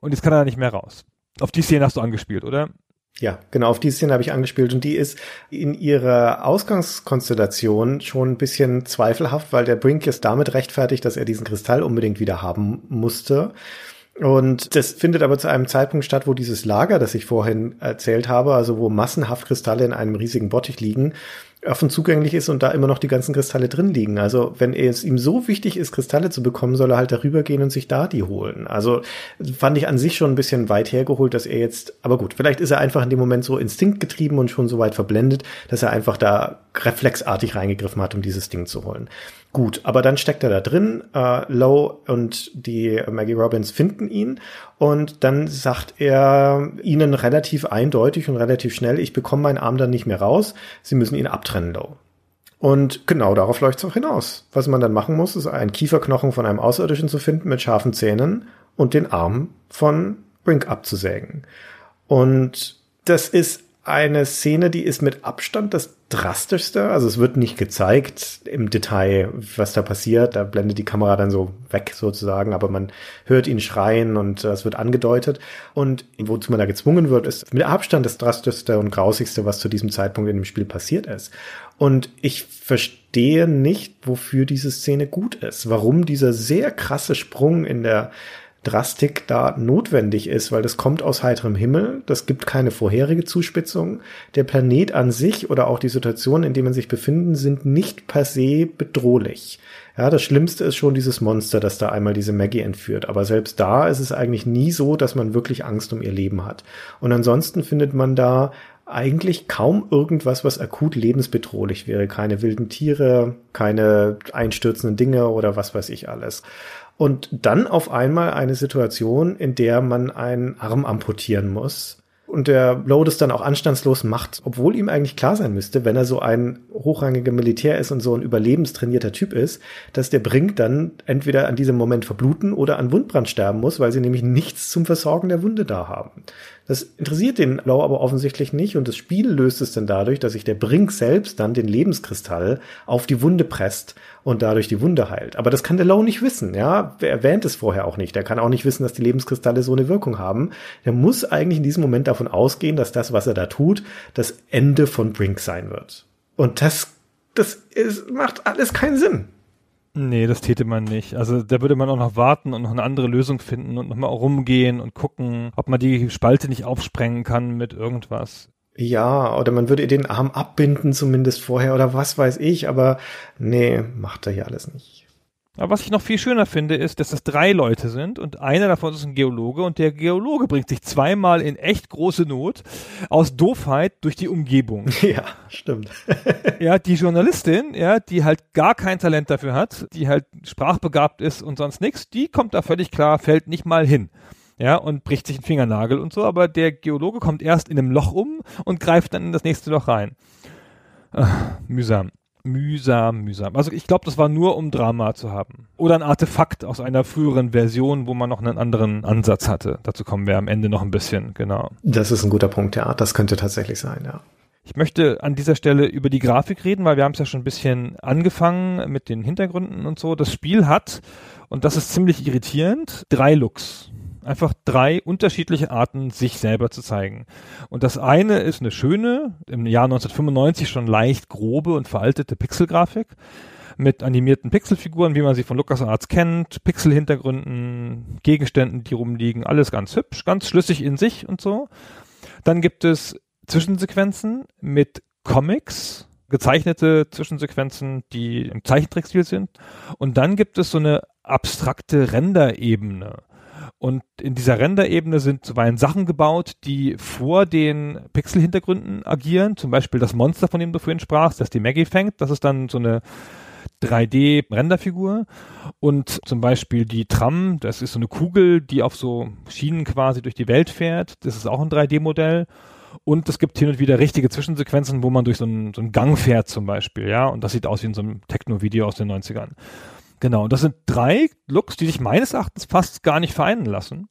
Und jetzt kann er da nicht mehr raus. Auf die Szene hast du angespielt, oder? Ja, genau, auf die Szene habe ich angespielt und die ist in ihrer Ausgangskonstellation schon ein bisschen zweifelhaft, weil der Brink ist damit rechtfertigt, dass er diesen Kristall unbedingt wieder haben musste. Und das findet aber zu einem Zeitpunkt statt, wo dieses Lager, das ich vorhin erzählt habe, also wo massenhaft Kristalle in einem riesigen Bottich liegen, offen zugänglich ist und da immer noch die ganzen Kristalle drin liegen. Also wenn es ihm so wichtig ist, Kristalle zu bekommen, soll er halt darüber gehen und sich da die holen. Also fand ich an sich schon ein bisschen weit hergeholt, dass er jetzt, aber gut, vielleicht ist er einfach in dem Moment so instinktgetrieben und schon so weit verblendet, dass er einfach da reflexartig reingegriffen hat, um dieses Ding zu holen. Gut, aber dann steckt er da drin. Äh, Lowe und die Maggie Robbins finden ihn und dann sagt er ihnen relativ eindeutig und relativ schnell, ich bekomme meinen Arm dann nicht mehr raus. Sie müssen ihn abtrennen, Lowe. Und genau darauf läuft es auch hinaus. Was man dann machen muss, ist einen Kieferknochen von einem Außerirdischen zu finden mit scharfen Zähnen und den Arm von Brink abzusägen. Und das ist eine Szene, die ist mit Abstand das drastischste. Also es wird nicht gezeigt im Detail, was da passiert. Da blendet die Kamera dann so weg sozusagen, aber man hört ihn schreien und es wird angedeutet. Und wozu man da gezwungen wird, ist mit Abstand das drastischste und grausigste, was zu diesem Zeitpunkt in dem Spiel passiert ist. Und ich verstehe nicht, wofür diese Szene gut ist. Warum dieser sehr krasse Sprung in der Drastik da notwendig ist, weil das kommt aus heiterem Himmel, das gibt keine vorherige Zuspitzung. Der Planet an sich oder auch die Situation, in der man sich befinden, sind nicht per se bedrohlich. Ja, das Schlimmste ist schon dieses Monster, das da einmal diese Maggie entführt. Aber selbst da ist es eigentlich nie so, dass man wirklich Angst um ihr Leben hat. Und ansonsten findet man da eigentlich kaum irgendwas, was akut lebensbedrohlich wäre. Keine wilden Tiere, keine einstürzenden Dinge oder was weiß ich alles. Und dann auf einmal eine Situation, in der man einen Arm amputieren muss. Und der Low das dann auch anstandslos macht, obwohl ihm eigentlich klar sein müsste, wenn er so ein hochrangiger Militär ist und so ein überlebenstrainierter Typ ist, dass der Brink dann entweder an diesem Moment verbluten oder an Wundbrand sterben muss, weil sie nämlich nichts zum Versorgen der Wunde da haben. Das interessiert den Lau aber offensichtlich nicht und das Spiel löst es dann dadurch, dass sich der Brink selbst dann den Lebenskristall auf die Wunde presst und dadurch die Wunde heilt. Aber das kann der Lau nicht wissen, ja. Er erwähnt es vorher auch nicht. Er kann auch nicht wissen, dass die Lebenskristalle so eine Wirkung haben. Er muss eigentlich in diesem Moment davon ausgehen, dass das, was er da tut, das Ende von Brink sein wird. Und das, das ist, macht alles keinen Sinn. Nee, das täte man nicht. Also da würde man auch noch warten und noch eine andere Lösung finden und nochmal rumgehen und gucken, ob man die Spalte nicht aufsprengen kann mit irgendwas. Ja, oder man würde den Arm abbinden zumindest vorher oder was weiß ich, aber nee, macht er hier alles nicht. Aber was ich noch viel schöner finde, ist, dass das drei Leute sind und einer davon ist ein Geologe und der Geologe bringt sich zweimal in echt große Not aus Doofheit durch die Umgebung. Ja, stimmt. ja, die Journalistin, ja, die halt gar kein Talent dafür hat, die halt sprachbegabt ist und sonst nichts, die kommt da völlig klar, fällt nicht mal hin. Ja, und bricht sich einen Fingernagel und so, aber der Geologe kommt erst in einem Loch um und greift dann in das nächste Loch rein. Ach, mühsam mühsam, mühsam. Also ich glaube, das war nur, um Drama zu haben. Oder ein Artefakt aus einer früheren Version, wo man noch einen anderen Ansatz hatte. Dazu kommen wir am Ende noch ein bisschen, genau. Das ist ein guter Punkt, ja. Das könnte tatsächlich sein, ja. Ich möchte an dieser Stelle über die Grafik reden, weil wir haben es ja schon ein bisschen angefangen mit den Hintergründen und so. Das Spiel hat, und das ist ziemlich irritierend, drei Looks einfach drei unterschiedliche Arten, sich selber zu zeigen. Und das eine ist eine schöne, im Jahr 1995 schon leicht grobe und veraltete Pixelgrafik mit animierten Pixelfiguren, wie man sie von LucasArts kennt, Pixelhintergründen, Gegenständen, die rumliegen, alles ganz hübsch, ganz schlüssig in sich und so. Dann gibt es Zwischensequenzen mit Comics, gezeichnete Zwischensequenzen, die im Zeichentrickstil sind. Und dann gibt es so eine abstrakte Renderebene. Und in dieser Renderebene sind zuweilen Sachen gebaut, die vor den Pixel-Hintergründen agieren. Zum Beispiel das Monster, von dem du vorhin sprachst, das die Maggie fängt. Das ist dann so eine 3D-Renderfigur und zum Beispiel die Tram, das ist so eine Kugel, die auf so Schienen quasi durch die Welt fährt. Das ist auch ein 3D-Modell. Und es gibt hin und wieder richtige Zwischensequenzen, wo man durch so einen, so einen Gang fährt zum Beispiel, ja. Und das sieht aus wie in so einem Techno-Video aus den 90ern. Genau, und das sind drei Looks, die sich meines Erachtens fast gar nicht vereinen lassen,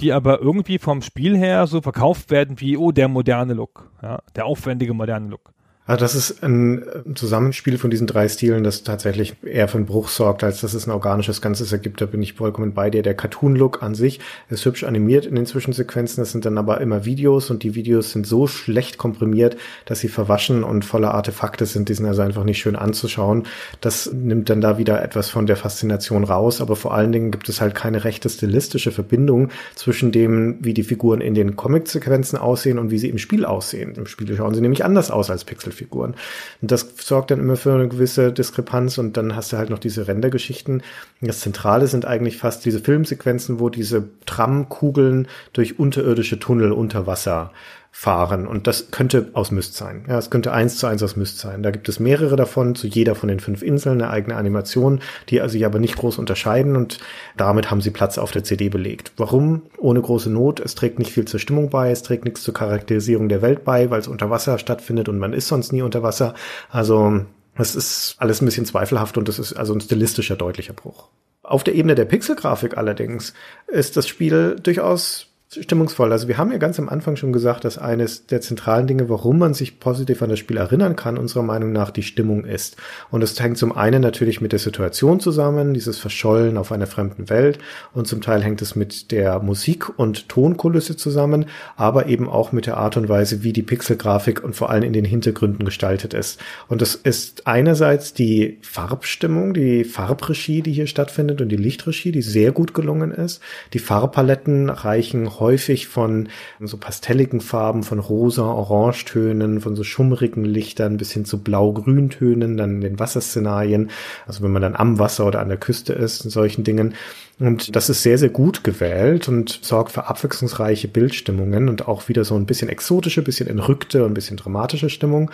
die aber irgendwie vom Spiel her so verkauft werden wie, oh, der moderne Look, ja, der aufwendige moderne Look. Also das ist ein Zusammenspiel von diesen drei Stilen, das tatsächlich eher für einen Bruch sorgt, als dass es ein organisches Ganzes ergibt. Da bin ich vollkommen bei dir. Der Cartoon-Look an sich ist hübsch animiert in den Zwischensequenzen. Das sind dann aber immer Videos und die Videos sind so schlecht komprimiert, dass sie verwaschen und voller Artefakte sind. Die sind also einfach nicht schön anzuschauen. Das nimmt dann da wieder etwas von der Faszination raus. Aber vor allen Dingen gibt es halt keine rechte stilistische Verbindung zwischen dem, wie die Figuren in den Comic-Sequenzen aussehen und wie sie im Spiel aussehen. Im Spiel schauen sie nämlich anders aus als Pixel Figuren. Und das sorgt dann immer für eine gewisse Diskrepanz und dann hast du halt noch diese Rendergeschichten. Das Zentrale sind eigentlich fast diese Filmsequenzen, wo diese Tramkugeln durch unterirdische Tunnel unter Wasser fahren. Und das könnte aus Myst sein. Ja, es könnte eins zu eins aus Myst sein. Da gibt es mehrere davon, zu jeder von den fünf Inseln eine eigene Animation, die sich aber nicht groß unterscheiden und damit haben sie Platz auf der CD belegt. Warum? Ohne große Not. Es trägt nicht viel zur Stimmung bei, es trägt nichts zur Charakterisierung der Welt bei, weil es unter Wasser stattfindet und man ist sonst nie unter Wasser. Also, es ist alles ein bisschen zweifelhaft und es ist also ein stilistischer deutlicher Bruch. Auf der Ebene der Pixelgrafik allerdings ist das Spiel durchaus stimmungsvoll. Also wir haben ja ganz am Anfang schon gesagt, dass eines der zentralen Dinge, warum man sich positiv an das Spiel erinnern kann, unserer Meinung nach die Stimmung ist. Und das hängt zum einen natürlich mit der Situation zusammen, dieses Verschollen auf einer fremden Welt, und zum Teil hängt es mit der Musik- und Tonkulisse zusammen, aber eben auch mit der Art und Weise, wie die Pixelgrafik und vor allem in den Hintergründen gestaltet ist. Und das ist einerseits die Farbstimmung, die Farbregie, die hier stattfindet und die Lichtregie, die sehr gut gelungen ist. Die Farbpaletten reichen häufig von so pastelligen Farben, von rosa, Orangetönen, von so schummrigen Lichtern bis hin zu blau-grüntönen, dann in den Wasserszenarien, also wenn man dann am Wasser oder an der Küste ist, in solchen Dingen. Und das ist sehr, sehr gut gewählt und sorgt für abwechslungsreiche Bildstimmungen und auch wieder so ein bisschen exotische, bisschen entrückte und ein bisschen dramatische Stimmung.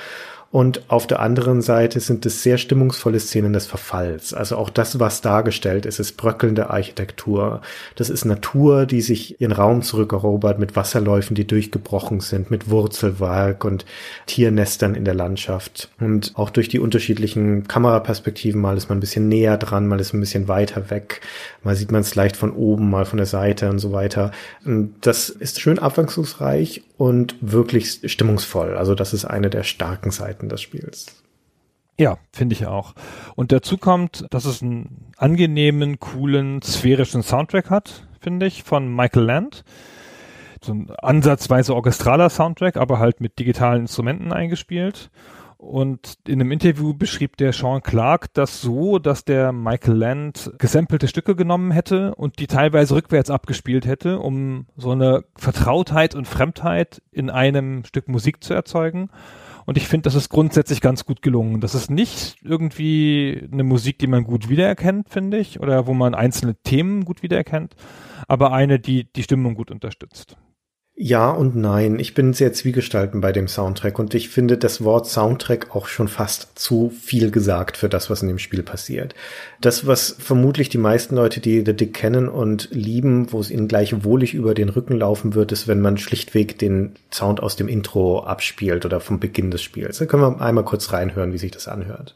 Und auf der anderen Seite sind es sehr stimmungsvolle Szenen des Verfalls. Also auch das, was dargestellt ist, ist bröckelnde Architektur. Das ist Natur, die sich ihren Raum zurückerobert mit Wasserläufen, die durchgebrochen sind, mit Wurzelwerk und Tiernestern in der Landschaft. Und auch durch die unterschiedlichen Kameraperspektiven, mal ist man ein bisschen näher dran, mal ist man ein bisschen weiter weg, mal sieht man es leicht von oben, mal von der Seite und so weiter. Und das ist schön abwechslungsreich und wirklich stimmungsvoll. Also das ist eine der starken Seiten des Spiels. Ja, finde ich auch. Und dazu kommt, dass es einen angenehmen, coolen, sphärischen Soundtrack hat, finde ich, von Michael Land. So ein ansatzweise orchestraler Soundtrack, aber halt mit digitalen Instrumenten eingespielt. Und in einem Interview beschrieb der Sean Clark das so, dass der Michael Land gesampelte Stücke genommen hätte und die teilweise rückwärts abgespielt hätte, um so eine Vertrautheit und Fremdheit in einem Stück Musik zu erzeugen. Und ich finde, das ist grundsätzlich ganz gut gelungen. Das ist nicht irgendwie eine Musik, die man gut wiedererkennt, finde ich, oder wo man einzelne Themen gut wiedererkennt, aber eine, die die Stimmung gut unterstützt. Ja und nein. Ich bin sehr zwiegespalten bei dem Soundtrack und ich finde das Wort Soundtrack auch schon fast zu viel gesagt für das, was in dem Spiel passiert. Das, was vermutlich die meisten Leute, die The Dick kennen und lieben, wo es ihnen gleich wohlig über den Rücken laufen wird, ist, wenn man schlichtweg den Sound aus dem Intro abspielt oder vom Beginn des Spiels. Da können wir einmal kurz reinhören, wie sich das anhört.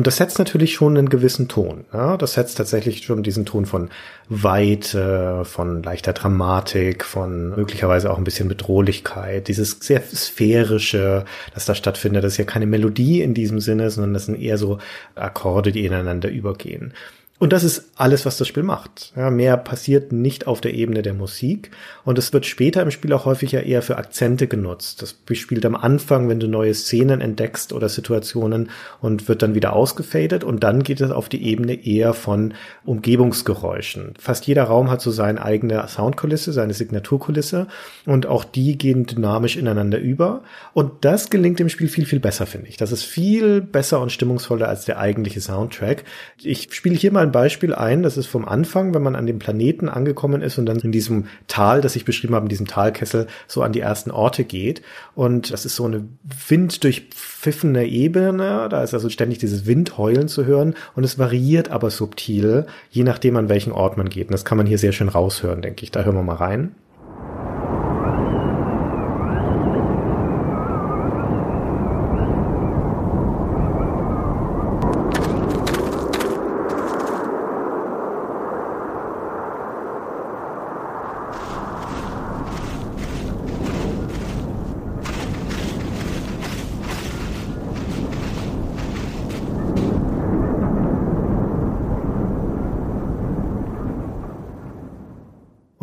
Und das setzt natürlich schon einen gewissen Ton. Ja? Das setzt tatsächlich schon diesen Ton von Weite, von leichter Dramatik, von möglicherweise auch ein bisschen Bedrohlichkeit, dieses sehr sphärische, das da stattfindet. Das ist ja keine Melodie in diesem Sinne, sondern das sind eher so Akkorde, die ineinander übergehen. Und das ist alles, was das Spiel macht. Ja, mehr passiert nicht auf der Ebene der Musik. Und es wird später im Spiel auch häufig ja eher für Akzente genutzt. Das spielt am Anfang, wenn du neue Szenen entdeckst oder Situationen und wird dann wieder ausgefadet. Und dann geht es auf die Ebene eher von Umgebungsgeräuschen. Fast jeder Raum hat so seine eigene Soundkulisse, seine Signaturkulisse. Und auch die gehen dynamisch ineinander über. Und das gelingt dem Spiel viel, viel besser, finde ich. Das ist viel besser und stimmungsvoller als der eigentliche Soundtrack. Ich spiele hier mal ein Beispiel ein, das ist vom Anfang, wenn man an dem Planeten angekommen ist und dann in diesem Tal, das ich beschrieben habe, in diesem Talkessel, so an die ersten Orte geht. Und das ist so eine winddurchpfiffene Ebene, da ist also ständig dieses Windheulen zu hören und es variiert aber subtil, je nachdem an welchen Ort man geht. Und das kann man hier sehr schön raushören, denke ich. Da hören wir mal rein.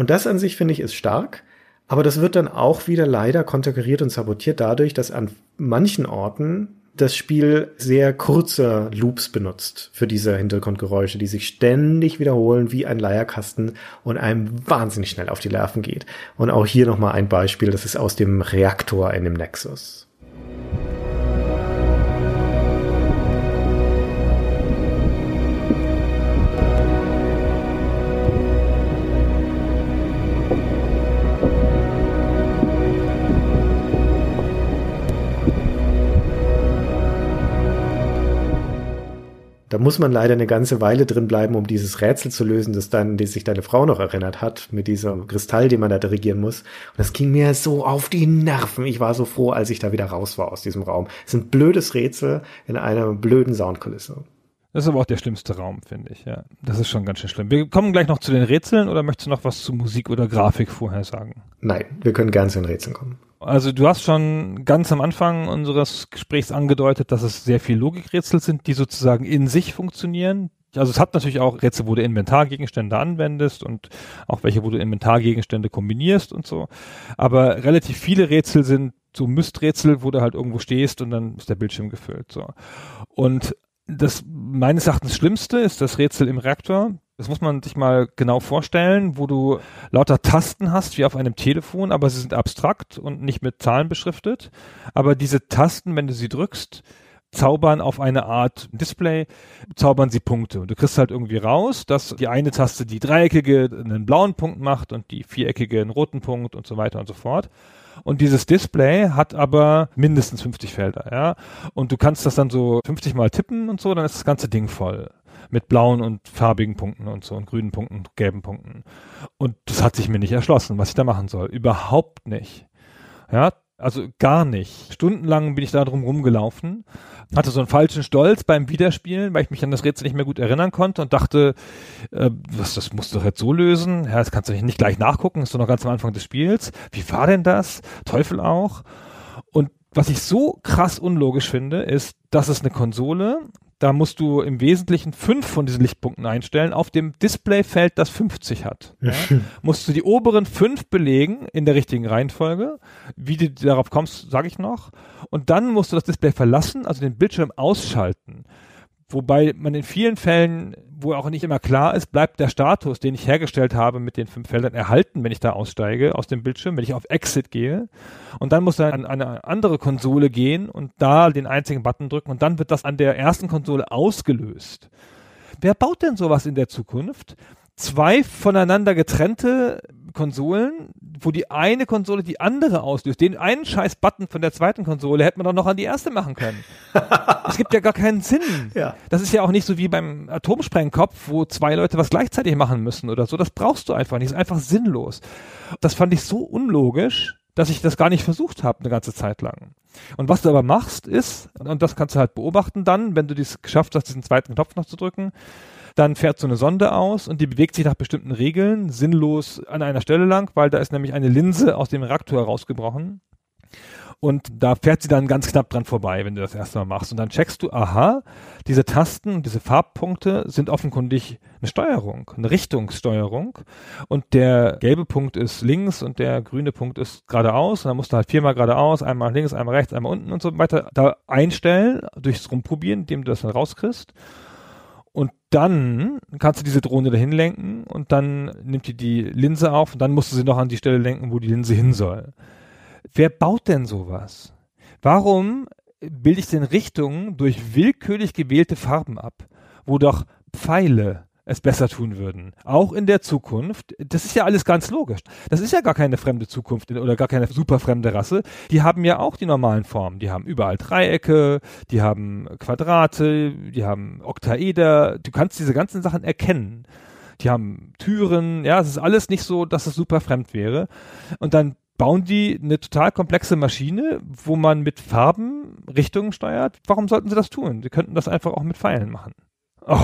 Und das an sich finde ich ist stark. Aber das wird dann auch wieder leider konterkariert und sabotiert dadurch, dass an manchen Orten das Spiel sehr kurze Loops benutzt für diese Hintergrundgeräusche, die sich ständig wiederholen wie ein Leierkasten und einem wahnsinnig schnell auf die Nerven geht. Und auch hier nochmal ein Beispiel, das ist aus dem Reaktor in dem Nexus. Da muss man leider eine ganze Weile drin bleiben, um dieses Rätsel zu lösen, das dann, die sich deine Frau noch erinnert hat, mit diesem Kristall, den man da dirigieren muss. Und das ging mir so auf die Nerven. Ich war so froh, als ich da wieder raus war aus diesem Raum. Es ist ein blödes Rätsel in einer blöden Soundkulisse. Das ist aber auch der schlimmste Raum, finde ich, ja. Das ist schon ganz schön schlimm. Wir kommen gleich noch zu den Rätseln oder möchtest du noch was zu Musik oder Grafik vorher sagen? Nein, wir können gern zu den Rätseln kommen. Also du hast schon ganz am Anfang unseres Gesprächs angedeutet, dass es sehr viel Logikrätsel sind, die sozusagen in sich funktionieren. Also es hat natürlich auch Rätsel, wo du Inventargegenstände anwendest und auch welche, wo du Inventargegenstände kombinierst und so. Aber relativ viele Rätsel sind so Mysträtsel, wo du halt irgendwo stehst und dann ist der Bildschirm gefüllt. So. Und das meines Erachtens Schlimmste ist das Rätsel im Reaktor. Das muss man sich mal genau vorstellen, wo du lauter Tasten hast wie auf einem Telefon, aber sie sind abstrakt und nicht mit Zahlen beschriftet. Aber diese Tasten, wenn du sie drückst, zaubern auf eine Art Display, zaubern sie Punkte. Und du kriegst halt irgendwie raus, dass die eine Taste die dreieckige einen blauen Punkt macht und die viereckige einen roten Punkt und so weiter und so fort. Und dieses Display hat aber mindestens 50 Felder, ja. Und du kannst das dann so 50 mal tippen und so, dann ist das ganze Ding voll. Mit blauen und farbigen Punkten und so und grünen Punkten gelben Punkten. Und das hat sich mir nicht erschlossen, was ich da machen soll. Überhaupt nicht. Ja, also gar nicht. Stundenlang bin ich da drum rumgelaufen, hatte so einen falschen Stolz beim Wiederspielen, weil ich mich an das Rätsel nicht mehr gut erinnern konnte und dachte, äh, was, das musst du doch jetzt so lösen. Ja, das kannst du nicht gleich nachgucken, das ist doch noch ganz am Anfang des Spiels. Wie war denn das? Teufel auch. Und was ich so krass unlogisch finde, ist, dass es eine Konsole da musst du im Wesentlichen fünf von diesen Lichtpunkten einstellen. Auf dem Displayfeld, das 50 hat, ja, musst du die oberen fünf belegen in der richtigen Reihenfolge. Wie du darauf kommst, sage ich noch. Und dann musst du das Display verlassen, also den Bildschirm ausschalten. Wobei man in vielen Fällen, wo auch nicht immer klar ist, bleibt der Status, den ich hergestellt habe mit den fünf Feldern erhalten, wenn ich da aussteige aus dem Bildschirm, wenn ich auf Exit gehe. Und dann muss er an eine andere Konsole gehen und da den einzigen Button drücken und dann wird das an der ersten Konsole ausgelöst. Wer baut denn sowas in der Zukunft? Zwei voneinander getrennte Konsolen, wo die eine Konsole die andere auslöst. Den einen scheiß Button von der zweiten Konsole hätte man doch noch an die erste machen können. Es gibt ja gar keinen Sinn. Ja. Das ist ja auch nicht so wie beim Atomsprengkopf, wo zwei Leute was gleichzeitig machen müssen oder so. Das brauchst du einfach nicht. Das ist einfach sinnlos. Das fand ich so unlogisch, dass ich das gar nicht versucht habe eine ganze Zeit lang. Und was du aber machst, ist, und das kannst du halt beobachten dann, wenn du dies geschafft hast, diesen zweiten Knopf noch zu drücken, dann fährt so eine Sonde aus und die bewegt sich nach bestimmten Regeln, sinnlos an einer Stelle lang, weil da ist nämlich eine Linse aus dem Reaktor rausgebrochen. Und da fährt sie dann ganz knapp dran vorbei, wenn du das erste Mal machst. Und dann checkst du, aha, diese Tasten diese Farbpunkte sind offenkundig eine Steuerung, eine Richtungssteuerung. Und der gelbe Punkt ist links und der grüne Punkt ist geradeaus. Und dann musst du halt viermal geradeaus, einmal links, einmal rechts, einmal unten und so weiter da einstellen, durchs Rumprobieren, indem du das dann rauskriegst. Und dann kannst du diese Drohne dahin lenken und dann nimmt die die Linse auf und dann musst du sie noch an die Stelle lenken, wo die Linse hin soll. Wer baut denn sowas? Warum bilde ich denn Richtungen durch willkürlich gewählte Farben ab, wo doch Pfeile es besser tun würden. Auch in der Zukunft. Das ist ja alles ganz logisch. Das ist ja gar keine fremde Zukunft oder gar keine super fremde Rasse. Die haben ja auch die normalen Formen. Die haben überall Dreiecke, die haben Quadrate, die haben Oktaeder. Du kannst diese ganzen Sachen erkennen. Die haben Türen. Ja, es ist alles nicht so, dass es super fremd wäre. Und dann bauen die eine total komplexe Maschine, wo man mit Farben Richtungen steuert. Warum sollten sie das tun? Sie könnten das einfach auch mit Pfeilen machen. Oh.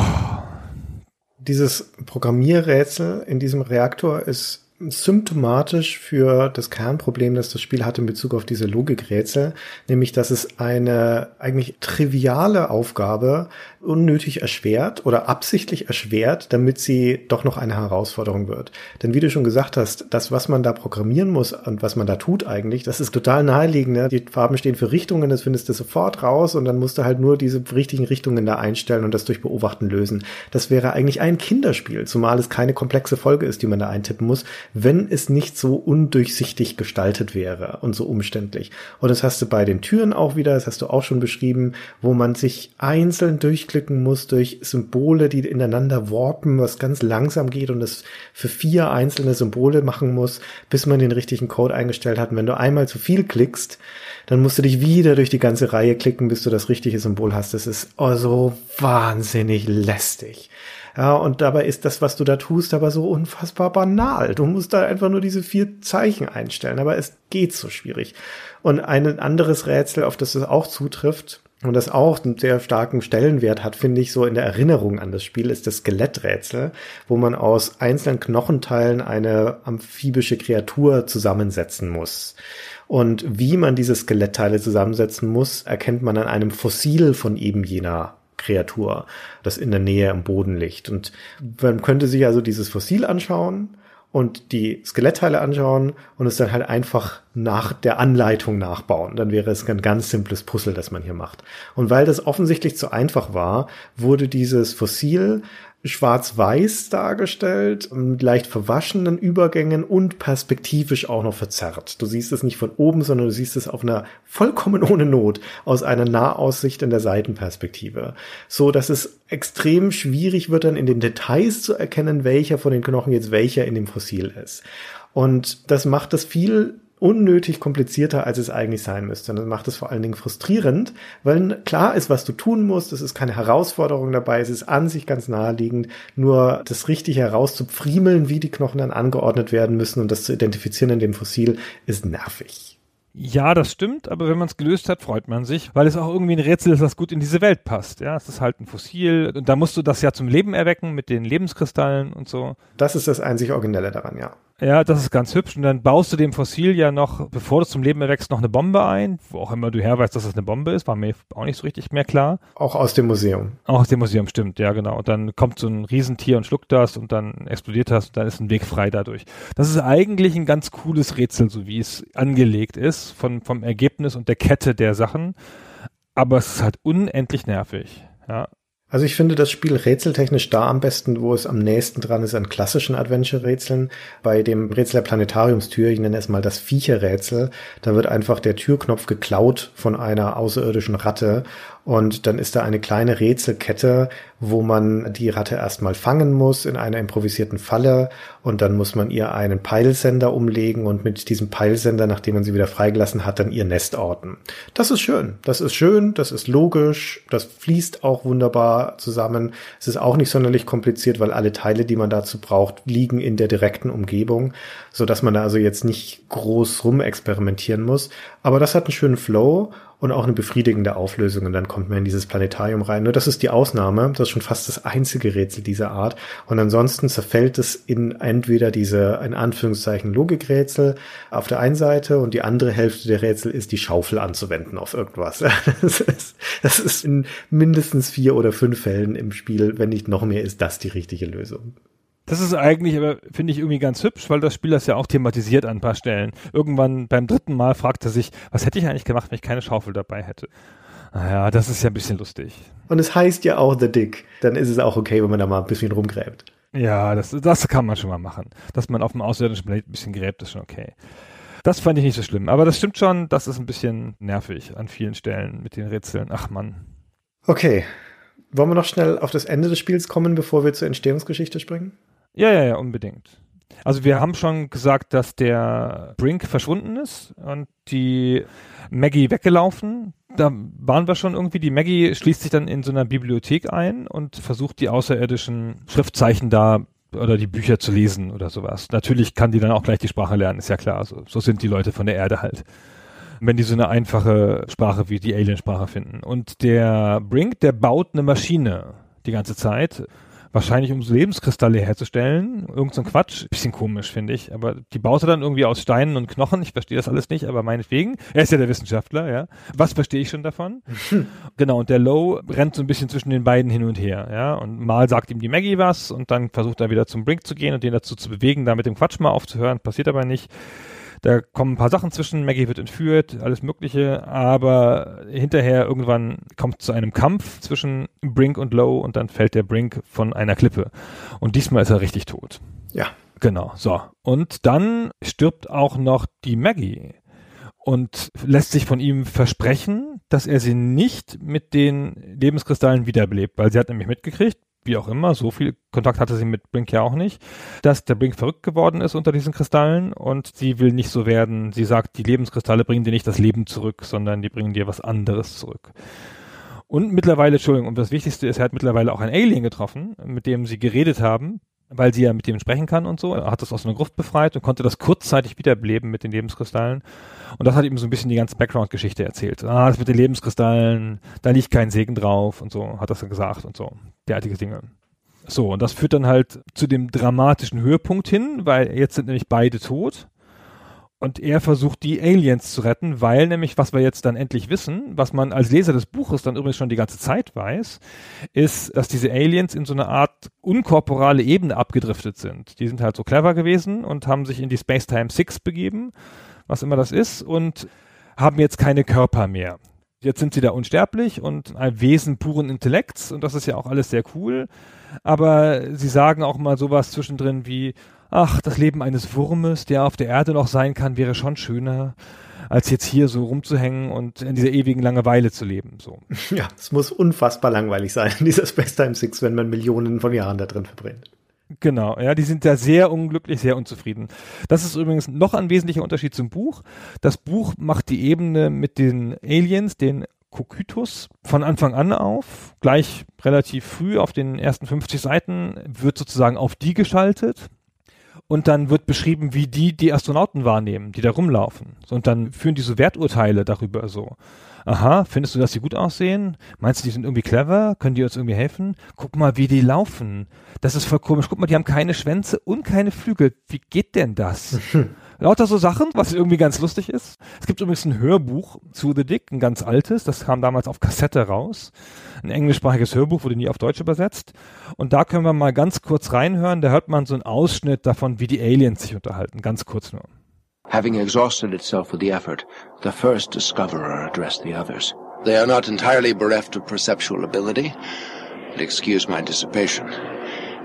Dieses Programmierrätsel in diesem Reaktor ist symptomatisch für das Kernproblem, das das Spiel hat in Bezug auf diese Logikrätsel, nämlich dass es eine eigentlich triviale Aufgabe unnötig erschwert oder absichtlich erschwert, damit sie doch noch eine Herausforderung wird. Denn wie du schon gesagt hast, das, was man da programmieren muss und was man da tut eigentlich, das ist total naheliegend. Ne? Die Farben stehen für Richtungen, das findest du sofort raus und dann musst du halt nur diese richtigen Richtungen da einstellen und das durch Beobachten lösen. Das wäre eigentlich ein Kinderspiel, zumal es keine komplexe Folge ist, die man da eintippen muss, wenn es nicht so undurchsichtig gestaltet wäre und so umständlich. Und das hast du bei den Türen auch wieder, das hast du auch schon beschrieben, wo man sich einzeln durchklicken muss durch Symbole, die ineinander warpen, was ganz langsam geht und es für vier einzelne Symbole machen muss, bis man den richtigen Code eingestellt hat. Und wenn du einmal zu viel klickst, dann musst du dich wieder durch die ganze Reihe klicken, bis du das richtige Symbol hast. Das ist oh, so wahnsinnig lästig. Ja, und dabei ist das, was du da tust, aber so unfassbar banal. Du musst da einfach nur diese vier Zeichen einstellen, aber es geht so schwierig. Und ein anderes Rätsel, auf das es auch zutrifft, und das auch einen sehr starken Stellenwert hat, finde ich, so in der Erinnerung an das Spiel, ist das Skeletträtsel, wo man aus einzelnen Knochenteilen eine amphibische Kreatur zusammensetzen muss. Und wie man diese Skelettteile zusammensetzen muss, erkennt man an einem Fossil von eben jener Kreatur, das in der Nähe im Boden liegt. Und man könnte sich also dieses Fossil anschauen und die Skelettteile anschauen und es dann halt einfach nach der Anleitung nachbauen. Dann wäre es ein ganz simples Puzzle, das man hier macht. Und weil das offensichtlich zu einfach war, wurde dieses Fossil schwarz-weiß dargestellt, mit leicht verwaschenen Übergängen und perspektivisch auch noch verzerrt. Du siehst es nicht von oben, sondern du siehst es auf einer vollkommen ohne Not aus einer Nahaussicht in der Seitenperspektive. So, dass es extrem schwierig wird dann in den Details zu erkennen, welcher von den Knochen jetzt welcher in dem Fossil ist. Und das macht es viel unnötig komplizierter, als es eigentlich sein müsste. Und das macht es vor allen Dingen frustrierend, weil klar ist, was du tun musst, es ist keine Herausforderung dabei, es ist an sich ganz naheliegend, nur das richtig herauszupfriemeln, wie die Knochen dann angeordnet werden müssen und das zu identifizieren in dem Fossil, ist nervig. Ja, das stimmt, aber wenn man es gelöst hat, freut man sich, weil es auch irgendwie ein Rätsel ist, das gut in diese Welt passt. Ja, es ist halt ein Fossil und da musst du das ja zum Leben erwecken mit den Lebenskristallen und so. Das ist das einzig Originelle daran, ja. Ja, das ist ganz hübsch. Und dann baust du dem Fossil ja noch, bevor du zum Leben erwächst, noch eine Bombe ein, wo auch immer du herweißt, dass das eine Bombe ist, war mir auch nicht so richtig mehr klar. Auch aus dem Museum. Auch aus dem Museum, stimmt, ja, genau. Und dann kommt so ein Riesentier und schluckt das und dann explodiert das und dann ist ein Weg frei dadurch. Das ist eigentlich ein ganz cooles Rätsel, so wie es angelegt ist, von, vom Ergebnis und der Kette der Sachen. Aber es ist halt unendlich nervig. Ja, also ich finde das Spiel rätseltechnisch da am besten, wo es am nächsten dran ist an klassischen Adventure-Rätseln. Bei dem Rätsel der Planetariumstür, ich nenne es mal das Viecherrätsel, da wird einfach der Türknopf geklaut von einer außerirdischen Ratte Und dann ist da eine kleine Rätselkette, wo man die Ratte erstmal fangen muss in einer improvisierten Falle und dann muss man ihr einen Peilsender umlegen und mit diesem Peilsender, nachdem man sie wieder freigelassen hat, dann ihr Nest orten. Das ist schön. Das ist schön, das ist logisch, das fließt auch wunderbar zusammen. Es ist auch nicht sonderlich kompliziert, weil alle Teile, die man dazu braucht, liegen in der direkten Umgebung, so dass man da also jetzt nicht groß rumexperimentieren muss. Aber das hat einen schönen Flow und auch eine befriedigende Auflösung und dann kommt man in dieses Planetarium rein. Nur das ist die Ausnahme, das ist schon fast das einzige Rätsel dieser Art und ansonsten zerfällt es in entweder diese, in Anführungszeichen, Logikrätsel auf der einen Seite und die andere Hälfte der Rätsel ist, die Schaufel anzuwenden auf irgendwas. Das ist, das ist in mindestens vier oder fünf Fällen im Spiel, wenn nicht noch mehr, ist das die richtige Lösung. Das ist eigentlich, aber finde ich irgendwie ganz hübsch, weil das Spiel das ja auch thematisiert an ein paar Stellen. Irgendwann beim dritten Mal fragt er sich, was hätte ich eigentlich gemacht, wenn ich keine Schaufel dabei hätte? Naja, das ist ja ein bisschen lustig. Und es heißt ja auch The Dick. Dann ist es auch okay, wenn man da mal ein bisschen rumgräbt. Ja, das, das kann man schon mal machen. Dass man auf dem außerirdischen Planet ein bisschen gräbt, ist schon okay. Das fand ich nicht so schlimm. Aber das stimmt schon, das ist ein bisschen nervig an vielen Stellen mit den Rätseln. Ach man. Okay. Wollen wir noch schnell auf das Ende des Spiels kommen, bevor wir zur Entstehungsgeschichte springen? Ja, ja, ja, unbedingt. Also wir haben schon gesagt, dass der Brink verschwunden ist und die Maggie weggelaufen. Da waren wir schon irgendwie. Die Maggie schließt sich dann in so einer Bibliothek ein und versucht die außerirdischen Schriftzeichen da oder die Bücher zu lesen oder sowas. Natürlich kann die dann auch gleich die Sprache lernen, ist ja klar. So, so sind die Leute von der Erde halt. Wenn die so eine einfache Sprache wie die Aliensprache finden. Und der Brink, der baut eine Maschine die ganze Zeit wahrscheinlich um so Lebenskristalle herzustellen. Irgend so ein Quatsch. Bisschen komisch, finde ich. Aber die baut er dann irgendwie aus Steinen und Knochen. Ich verstehe das alles nicht, aber meinetwegen. Er ist ja der Wissenschaftler, ja. Was verstehe ich schon davon? genau, und der Low rennt so ein bisschen zwischen den beiden hin und her, ja. Und mal sagt ihm die Maggie was und dann versucht er wieder zum Brink zu gehen und den dazu zu bewegen, da mit dem Quatsch mal aufzuhören. Passiert aber nicht. Da kommen ein paar Sachen zwischen, Maggie wird entführt, alles Mögliche, aber hinterher irgendwann kommt es zu einem Kampf zwischen Brink und Lowe und dann fällt der Brink von einer Klippe. Und diesmal ist er richtig tot. Ja. Genau, so. Und dann stirbt auch noch die Maggie und lässt sich von ihm versprechen, dass er sie nicht mit den Lebenskristallen wiederbelebt, weil sie hat nämlich mitgekriegt, wie auch immer, so viel Kontakt hatte sie mit Brink ja auch nicht, dass der Brink verrückt geworden ist unter diesen Kristallen und sie will nicht so werden. Sie sagt, die Lebenskristalle bringen dir nicht das Leben zurück, sondern die bringen dir was anderes zurück. Und mittlerweile, Entschuldigung, und das Wichtigste ist, er hat mittlerweile auch ein Alien getroffen, mit dem sie geredet haben, weil sie ja mit dem sprechen kann und so. Er hat das aus einer Gruft befreit und konnte das kurzzeitig wiederbeleben mit den Lebenskristallen. Und das hat ihm so ein bisschen die ganze Background-Geschichte erzählt. Ah, das mit den Lebenskristallen, da liegt kein Segen drauf und so, hat das dann gesagt und so. Derartige Dinge. So, und das führt dann halt zu dem dramatischen Höhepunkt hin, weil jetzt sind nämlich beide tot. Und er versucht, die Aliens zu retten, weil nämlich, was wir jetzt dann endlich wissen, was man als Leser des Buches dann übrigens schon die ganze Zeit weiß, ist, dass diese Aliens in so eine Art unkorporale Ebene abgedriftet sind. Die sind halt so clever gewesen und haben sich in die Space-Time Six begeben, was immer das ist, und haben jetzt keine Körper mehr. Jetzt sind sie da unsterblich und ein Wesen puren Intellekts und das ist ja auch alles sehr cool. Aber sie sagen auch mal sowas zwischendrin wie, ach, das Leben eines Wurmes, der auf der Erde noch sein kann, wäre schon schöner, als jetzt hier so rumzuhängen und in dieser ewigen Langeweile zu leben. So. Ja, es muss unfassbar langweilig sein, dieser Space Time Six, wenn man Millionen von Jahren da drin verbringt. Genau, ja, die sind da sehr unglücklich, sehr unzufrieden. Das ist übrigens noch ein wesentlicher Unterschied zum Buch. Das Buch macht die Ebene mit den Aliens, den Kokytus von Anfang an auf. Gleich relativ früh auf den ersten 50 Seiten wird sozusagen auf die geschaltet und dann wird beschrieben, wie die die Astronauten wahrnehmen, die da rumlaufen. Und dann führen die so Werturteile darüber so. Aha, findest du, dass die gut aussehen? Meinst du, die sind irgendwie clever? Können die uns irgendwie helfen? Guck mal, wie die laufen. Das ist voll komisch. Guck mal, die haben keine Schwänze und keine Flügel. Wie geht denn das? Lauter so Sachen, was irgendwie ganz lustig ist. Es gibt übrigens ein Hörbuch zu The Dick, ein ganz altes, das kam damals auf Kassette raus. Ein englischsprachiges Hörbuch, wurde nie auf Deutsch übersetzt. Und da können wir mal ganz kurz reinhören, da hört man so einen Ausschnitt davon, wie die Aliens sich unterhalten, ganz kurz nur. Having exhausted itself with the effort, the first discoverer addressed the others. They are not entirely bereft of perceptual ability, but excuse my dissipation.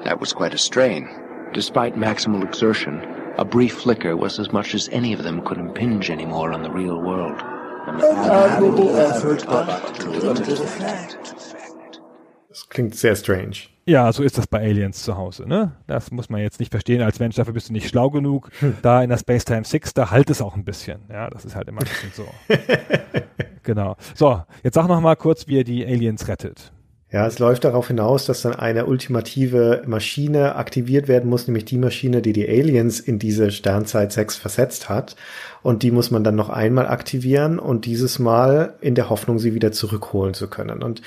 That was quite a strain. Despite maximal exertion, a brief flicker was as much as any of them could impinge anymore on the real world. admirable effort, but to limited effect. Das klingt sehr strange. Ja, so ist das bei Aliens zu Hause, ne? Das muss man jetzt nicht verstehen als Mensch, dafür bist du nicht schlau genug. Da in der Space Time 6, da halt es auch ein bisschen. Ja, das ist halt immer ein bisschen so. genau. So, jetzt sag noch mal kurz, wie er die Aliens rettet. Ja, es läuft darauf hinaus, dass dann eine ultimative Maschine aktiviert werden muss, nämlich die Maschine, die die Aliens in diese Sternzeit 6 versetzt hat. Und die muss man dann noch einmal aktivieren und dieses Mal in der Hoffnung, sie wieder zurückholen zu können. Und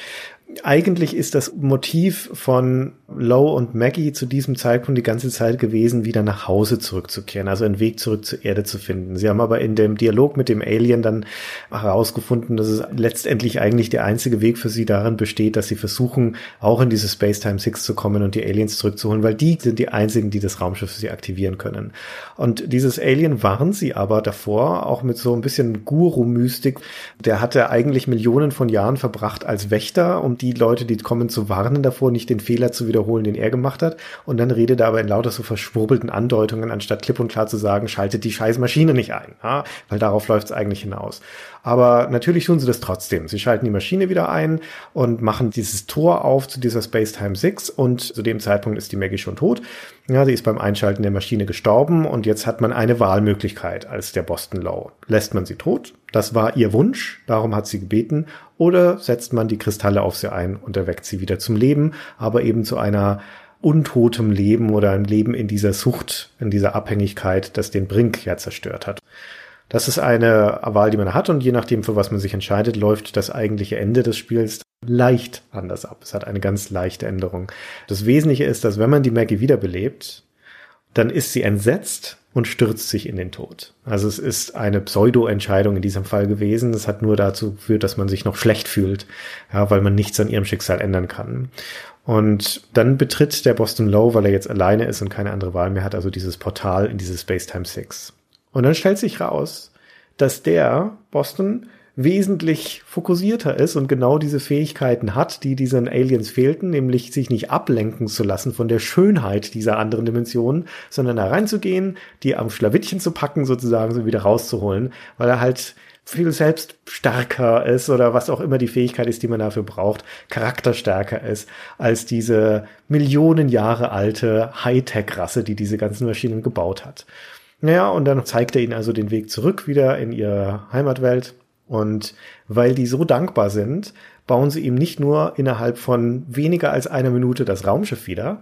eigentlich ist das Motiv von Lowe und Maggie zu diesem Zeitpunkt die ganze Zeit gewesen, wieder nach Hause zurückzukehren, also einen Weg zurück zur Erde zu finden. Sie haben aber in dem Dialog mit dem Alien dann herausgefunden, dass es letztendlich eigentlich der einzige Weg für sie darin besteht, dass sie versuchen, auch in diese Space-Time 6 zu kommen und die Aliens zurückzuholen, weil die sind die einzigen, die das Raumschiff für sie aktivieren können. Und dieses Alien waren sie aber davor auch mit so ein bisschen Guru-Mystik. Der hatte eigentlich Millionen von Jahren verbracht als Wächter, um die Leute, die kommen, zu warnen davor, nicht den Fehler zu wiederholen, den er gemacht hat. Und dann redet er aber in lauter so verschwurbelten Andeutungen, anstatt klipp und klar zu sagen, schaltet die scheiß Maschine nicht ein. Ja? Weil darauf läuft es eigentlich hinaus. Aber natürlich tun sie das trotzdem. Sie schalten die Maschine wieder ein und machen dieses Tor auf zu dieser Space Time 6 und zu dem Zeitpunkt ist die Maggie schon tot. Ja, sie ist beim Einschalten der Maschine gestorben und jetzt hat man eine Wahlmöglichkeit als der Boston Low. Lässt man sie tot? Das war ihr Wunsch, darum hat sie gebeten. Oder setzt man die Kristalle auf sie ein und erweckt sie wieder zum Leben, aber eben zu einer untotem Leben oder ein Leben in dieser Sucht, in dieser Abhängigkeit, das den Brink ja zerstört hat. Das ist eine Wahl, die man hat und je nachdem, für was man sich entscheidet, läuft das eigentliche Ende des Spiels leicht anders ab. Es hat eine ganz leichte Änderung. Das Wesentliche ist, dass wenn man die Maggie wiederbelebt, dann ist sie entsetzt und stürzt sich in den Tod. Also es ist eine Pseudo-Entscheidung in diesem Fall gewesen. Es hat nur dazu geführt, dass man sich noch schlecht fühlt, ja, weil man nichts an ihrem Schicksal ändern kann. Und dann betritt der Boston Low, weil er jetzt alleine ist und keine andere Wahl mehr hat, also dieses Portal in dieses Space Time 6. Und dann stellt sich raus, dass der Boston wesentlich fokussierter ist und genau diese Fähigkeiten hat, die diesen Aliens fehlten, nämlich sich nicht ablenken zu lassen von der Schönheit dieser anderen Dimensionen, sondern da reinzugehen, die am Schlawittchen zu packen, sozusagen, so wieder rauszuholen, weil er halt viel selbst stärker ist oder was auch immer die Fähigkeit ist, die man dafür braucht, charakterstärker ist als diese Millionen Jahre alte Hightech-Rasse, die diese ganzen Maschinen gebaut hat. Naja, und dann zeigt er ihnen also den Weg zurück wieder in ihre Heimatwelt. Und weil die so dankbar sind, bauen sie ihm nicht nur innerhalb von weniger als einer Minute das Raumschiff wieder,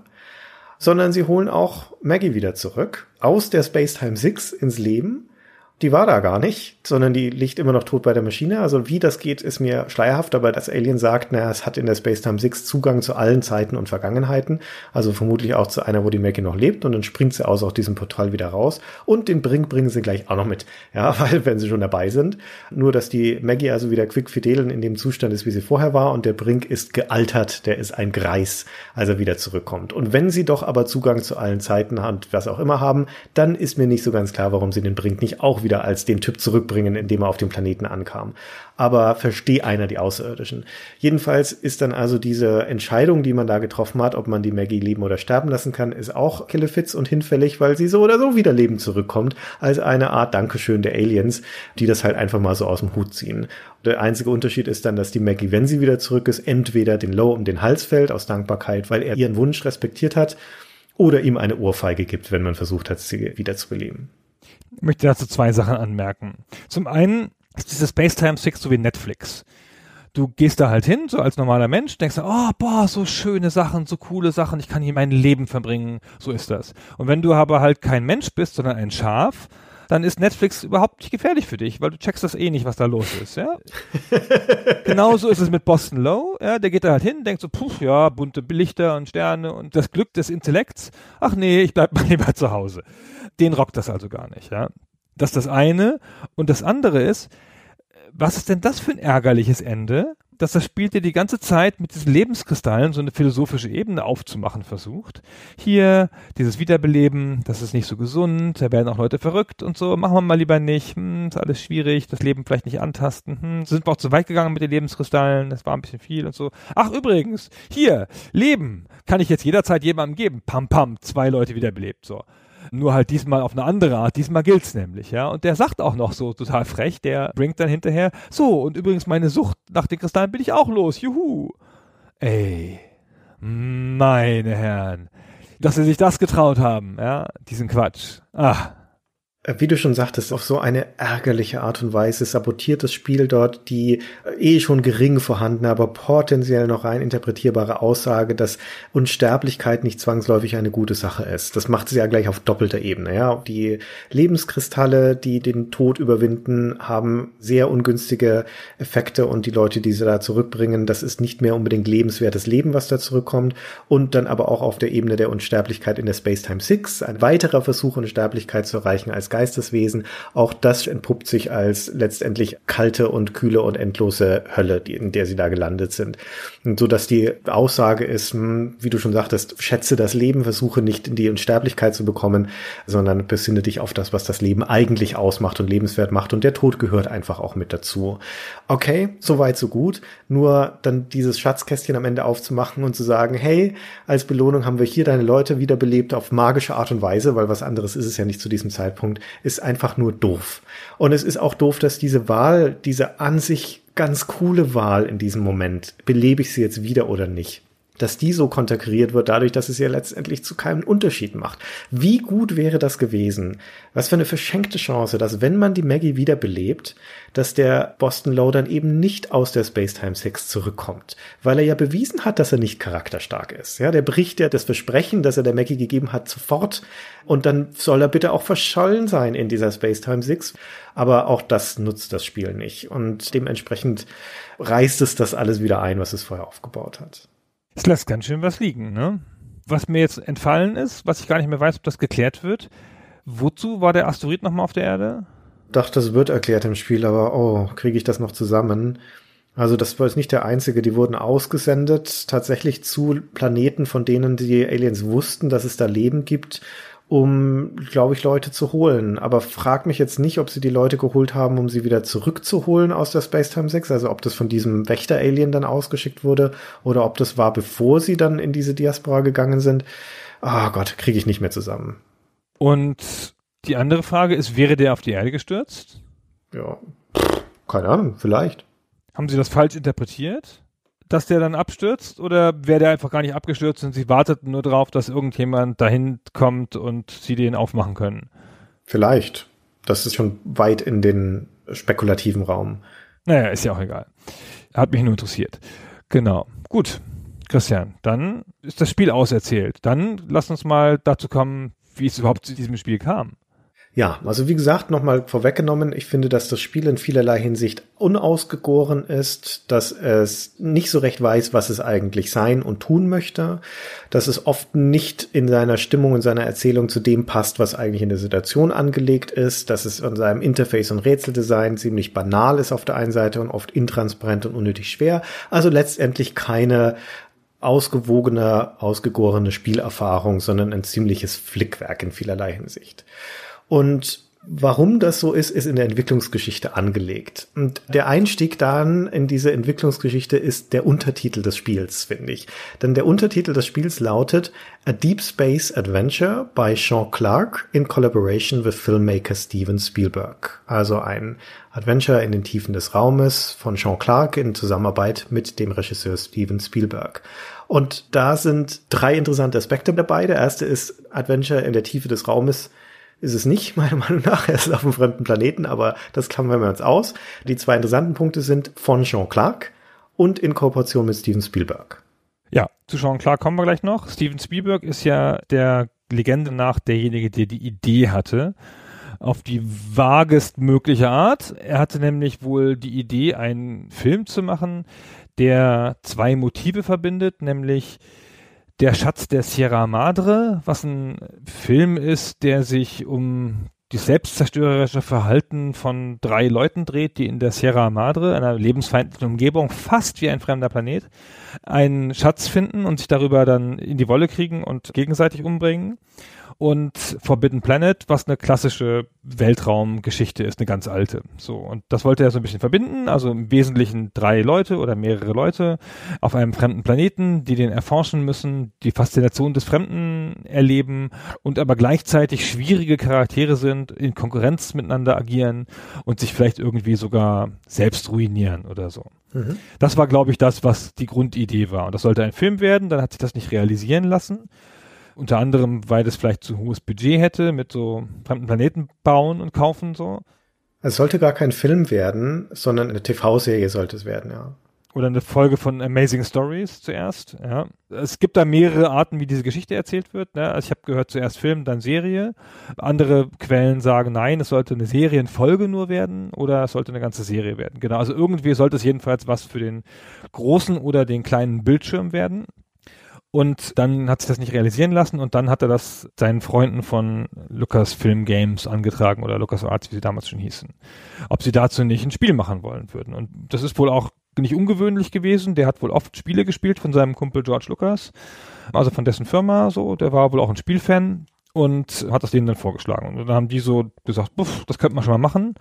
sondern sie holen auch Maggie wieder zurück aus der Space Time 6 ins Leben die war da gar nicht, sondern die liegt immer noch tot bei der Maschine. Also wie das geht, ist mir schleierhaft, aber das Alien sagt, naja, es hat in der Space Time 6 Zugang zu allen Zeiten und Vergangenheiten. Also vermutlich auch zu einer, wo die Maggie noch lebt und dann springt sie aus auch diesem Portal wieder raus. Und den Brink bringen sie gleich auch noch mit. Ja, weil, wenn sie schon dabei sind. Nur, dass die Maggie also wieder quick fidel in dem Zustand ist, wie sie vorher war und der Brink ist gealtert, der ist ein Greis, als er wieder zurückkommt. Und wenn sie doch aber Zugang zu allen Zeiten und was auch immer haben, dann ist mir nicht so ganz klar, warum sie den Brink nicht auch wieder wieder als den Typ zurückbringen, in dem er auf dem Planeten ankam. Aber verstehe einer die Außerirdischen. Jedenfalls ist dann also diese Entscheidung, die man da getroffen hat, ob man die Maggie leben oder sterben lassen kann, ist auch killefitz und hinfällig, weil sie so oder so wieder Leben zurückkommt, als eine Art Dankeschön der Aliens, die das halt einfach mal so aus dem Hut ziehen. Der einzige Unterschied ist dann, dass die Maggie, wenn sie wieder zurück ist, entweder den Low um den Hals fällt aus Dankbarkeit, weil er ihren Wunsch respektiert hat, oder ihm eine Ohrfeige gibt, wenn man versucht hat, sie wieder zu beleben möchte dazu zwei Sachen anmerken. Zum einen ist diese Spacetime Six so wie Netflix. Du gehst da halt hin, so als normaler Mensch, denkst du, oh, boah, so schöne Sachen, so coole Sachen, ich kann hier mein Leben verbringen, so ist das. Und wenn du aber halt kein Mensch bist, sondern ein Schaf, dann ist Netflix überhaupt nicht gefährlich für dich, weil du checkst das eh nicht, was da los ist, ja. Genauso ist es mit Boston Low, ja, der geht da halt hin, denkt so, puh, ja, bunte Lichter und Sterne und das Glück des Intellekts, ach nee, ich bleib mal lieber zu Hause den rockt das also gar nicht, ja. Das ist das eine. Und das andere ist, was ist denn das für ein ärgerliches Ende, dass das Spiel dir die ganze Zeit mit diesen Lebenskristallen so eine philosophische Ebene aufzumachen versucht. Hier, dieses Wiederbeleben, das ist nicht so gesund, da werden auch Leute verrückt und so, machen wir mal lieber nicht, hm, ist alles schwierig, das Leben vielleicht nicht antasten, hm, sind wir auch zu weit gegangen mit den Lebenskristallen, das war ein bisschen viel und so. Ach, übrigens, hier, Leben, kann ich jetzt jederzeit jemandem geben, pam pam, zwei Leute wiederbelebt, so Nur halt diesmal auf eine andere Art. Diesmal gilt's nämlich, ja. Und der sagt auch noch so total frech, der bringt dann hinterher, so, und übrigens meine Sucht nach den Kristallen bin ich auch los, juhu. Ey, meine Herren, dass sie sich das getraut haben, ja, diesen Quatsch. Ah, wie du schon sagtest, auf so eine ärgerliche Art und Weise sabotiert das Spiel dort die äh, eh schon gering vorhandene, aber potenziell noch rein interpretierbare Aussage, dass Unsterblichkeit nicht zwangsläufig eine gute Sache ist. Das macht sie ja gleich auf doppelter Ebene. Ja, die Lebenskristalle, die den Tod überwinden, haben sehr ungünstige Effekte und die Leute, die sie da zurückbringen, das ist nicht mehr unbedingt lebenswertes Leben, was da zurückkommt. Und dann aber auch auf der Ebene der Unsterblichkeit in der Space-Time 6 ein weiterer Versuch, Unsterblichkeit zu erreichen als Geisteswesen. Auch das entpuppt sich als letztendlich kalte und kühle und endlose Hölle, in der sie da gelandet sind. Und so dass die Aussage ist, hm, wie du schon sagtest, schätze das Leben, versuche nicht in die Unsterblichkeit zu bekommen, sondern besinne dich auf das, was das Leben eigentlich ausmacht und lebenswert macht. Und der Tod gehört einfach auch mit dazu. Okay, soweit, so gut. Nur dann dieses Schatzkästchen am Ende aufzumachen und zu sagen, hey, als Belohnung haben wir hier deine Leute wiederbelebt auf magische Art und Weise, weil was anderes ist es ja nicht zu diesem Zeitpunkt ist einfach nur doof. Und es ist auch doof, dass diese Wahl, diese an sich ganz coole Wahl in diesem Moment, belebe ich sie jetzt wieder oder nicht? Dass die so konterkariert wird, dadurch, dass es ja letztendlich zu keinem Unterschied macht. Wie gut wäre das gewesen? Was für eine verschenkte Chance, dass wenn man die Maggie wiederbelebt, dass der Boston Low dann eben nicht aus der Space-Time 6 zurückkommt, weil er ja bewiesen hat, dass er nicht charakterstark ist. Ja, der bricht ja das Versprechen, das er der Maggie gegeben hat, sofort und dann soll er bitte auch verschollen sein in dieser Space-Time 6. Aber auch das nutzt das Spiel nicht und dementsprechend reißt es das alles wieder ein, was es vorher aufgebaut hat. Es lässt ganz schön was liegen, ne? Was mir jetzt entfallen ist, was ich gar nicht mehr weiß, ob das geklärt wird. Wozu war der Asteroid nochmal auf der Erde? Dachte, das wird erklärt im Spiel, aber oh, kriege ich das noch zusammen? Also das war jetzt nicht der einzige, die wurden ausgesendet, tatsächlich zu Planeten, von denen die Aliens wussten, dass es da Leben gibt um, glaube ich, Leute zu holen. Aber frag mich jetzt nicht, ob sie die Leute geholt haben, um sie wieder zurückzuholen aus der Space-Time 6, also ob das von diesem Wächter-Alien dann ausgeschickt wurde oder ob das war, bevor sie dann in diese Diaspora gegangen sind. Ah oh Gott, kriege ich nicht mehr zusammen. Und die andere Frage ist, wäre der auf die Erde gestürzt? Ja, keine Ahnung, vielleicht. Haben Sie das falsch interpretiert? Dass der dann abstürzt oder wäre der einfach gar nicht abgestürzt und sie warteten nur darauf, dass irgendjemand dahin kommt und sie den aufmachen können? Vielleicht. Das ist schon weit in den spekulativen Raum. Naja, ist ja auch egal. Hat mich nur interessiert. Genau. Gut. Christian, dann ist das Spiel auserzählt. Dann lass uns mal dazu kommen, wie es überhaupt zu diesem Spiel kam. Ja, also wie gesagt, nochmal vorweggenommen, ich finde, dass das Spiel in vielerlei Hinsicht unausgegoren ist, dass es nicht so recht weiß, was es eigentlich sein und tun möchte, dass es oft nicht in seiner Stimmung, in seiner Erzählung zu dem passt, was eigentlich in der Situation angelegt ist, dass es in seinem Interface und Rätseldesign ziemlich banal ist auf der einen Seite und oft intransparent und unnötig schwer. Also letztendlich keine ausgewogene, ausgegorene Spielerfahrung, sondern ein ziemliches Flickwerk in vielerlei Hinsicht. Und Warum das so ist, ist in der Entwicklungsgeschichte angelegt. Und der Einstieg dann in diese Entwicklungsgeschichte ist der Untertitel des Spiels, finde ich. Denn der Untertitel des Spiels lautet A Deep Space Adventure by Sean Clark in collaboration with filmmaker Steven Spielberg. Also ein Adventure in den Tiefen des Raumes von Sean Clark in Zusammenarbeit mit dem Regisseur Steven Spielberg. Und da sind drei interessante Aspekte dabei. Der erste ist Adventure in der Tiefe des Raumes ist es nicht, meiner Meinung nach. Er ist auf einem fremden Planeten, aber das klammern wir uns aus. Die zwei interessanten Punkte sind von Sean Clark und in Kooperation mit Steven Spielberg. Ja, zu Sean Clark kommen wir gleich noch. Steven Spielberg ist ja der Legende nach derjenige, der die Idee hatte auf die vagest mögliche Art. Er hatte nämlich wohl die Idee, einen Film zu machen, der zwei Motive verbindet, nämlich der Schatz der Sierra Madre, was ein Film ist, der sich um die selbstzerstörerische Verhalten von drei Leuten dreht, die in der Sierra Madre, einer lebensfeindlichen Umgebung, fast wie ein fremder Planet, einen Schatz finden und sich darüber dann in die Wolle kriegen und gegenseitig umbringen und Forbidden Planet, was eine klassische Weltraumgeschichte ist, eine ganz alte. So, und das wollte er so ein bisschen verbinden, also im Wesentlichen drei Leute oder mehrere Leute auf einem fremden Planeten, die den erforschen müssen, die Faszination des Fremden erleben und aber gleichzeitig schwierige Charaktere sind, in Konkurrenz miteinander agieren und sich vielleicht irgendwie sogar selbst ruinieren oder so. Mhm. Das war, glaube ich, das, was die Grundidee war. Und das sollte ein Film werden, dann hat sich das nicht realisieren lassen. Unter anderem, weil das vielleicht zu hohes Budget hätte mit so fremden Planeten bauen und kaufen so. Es sollte gar kein Film werden, sondern eine TV-Serie sollte es werden, ja. Oder eine Folge von Amazing Stories zuerst, ja. Es gibt da mehrere Arten, wie diese Geschichte erzählt wird. Ne? Also ich habe gehört, zuerst Film, dann Serie. Andere Quellen sagen, nein, es sollte eine Serienfolge nur werden oder es sollte eine ganze Serie werden. Genau, also irgendwie sollte es jedenfalls was für den großen oder den kleinen Bildschirm werden. Und dann hat sich das nicht realisieren lassen und dann hat er das seinen Freunden von Lucasfilm Games angetragen oder LucasArts, wie sie damals schon hießen, ob sie dazu nicht ein Spiel machen wollen würden. Und das ist wohl auch nicht ungewöhnlich gewesen. Der hat wohl oft Spiele gespielt von seinem Kumpel George Lucas, also von dessen Firma so. Der war wohl auch ein Spielfan und hat das denen dann vorgeschlagen. Und dann haben die so gesagt, das könnte man schon mal machen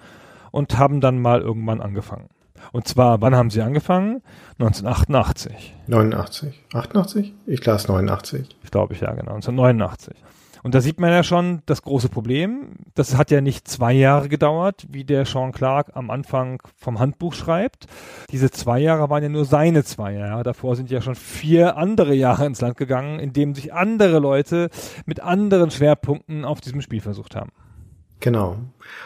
und haben dann mal irgendwann angefangen. Und zwar, wann haben sie angefangen? 1988. 89. 88? Ich las 89. Ich glaube, ich ja, genau. 1989. Und da sieht man ja schon das große Problem. Das hat ja nicht zwei Jahre gedauert, wie der Sean Clark am Anfang vom Handbuch schreibt. Diese zwei Jahre waren ja nur seine zwei Jahre. Davor sind ja schon vier andere Jahre ins Land gegangen, in dem sich andere Leute mit anderen Schwerpunkten auf diesem Spiel versucht haben. Genau.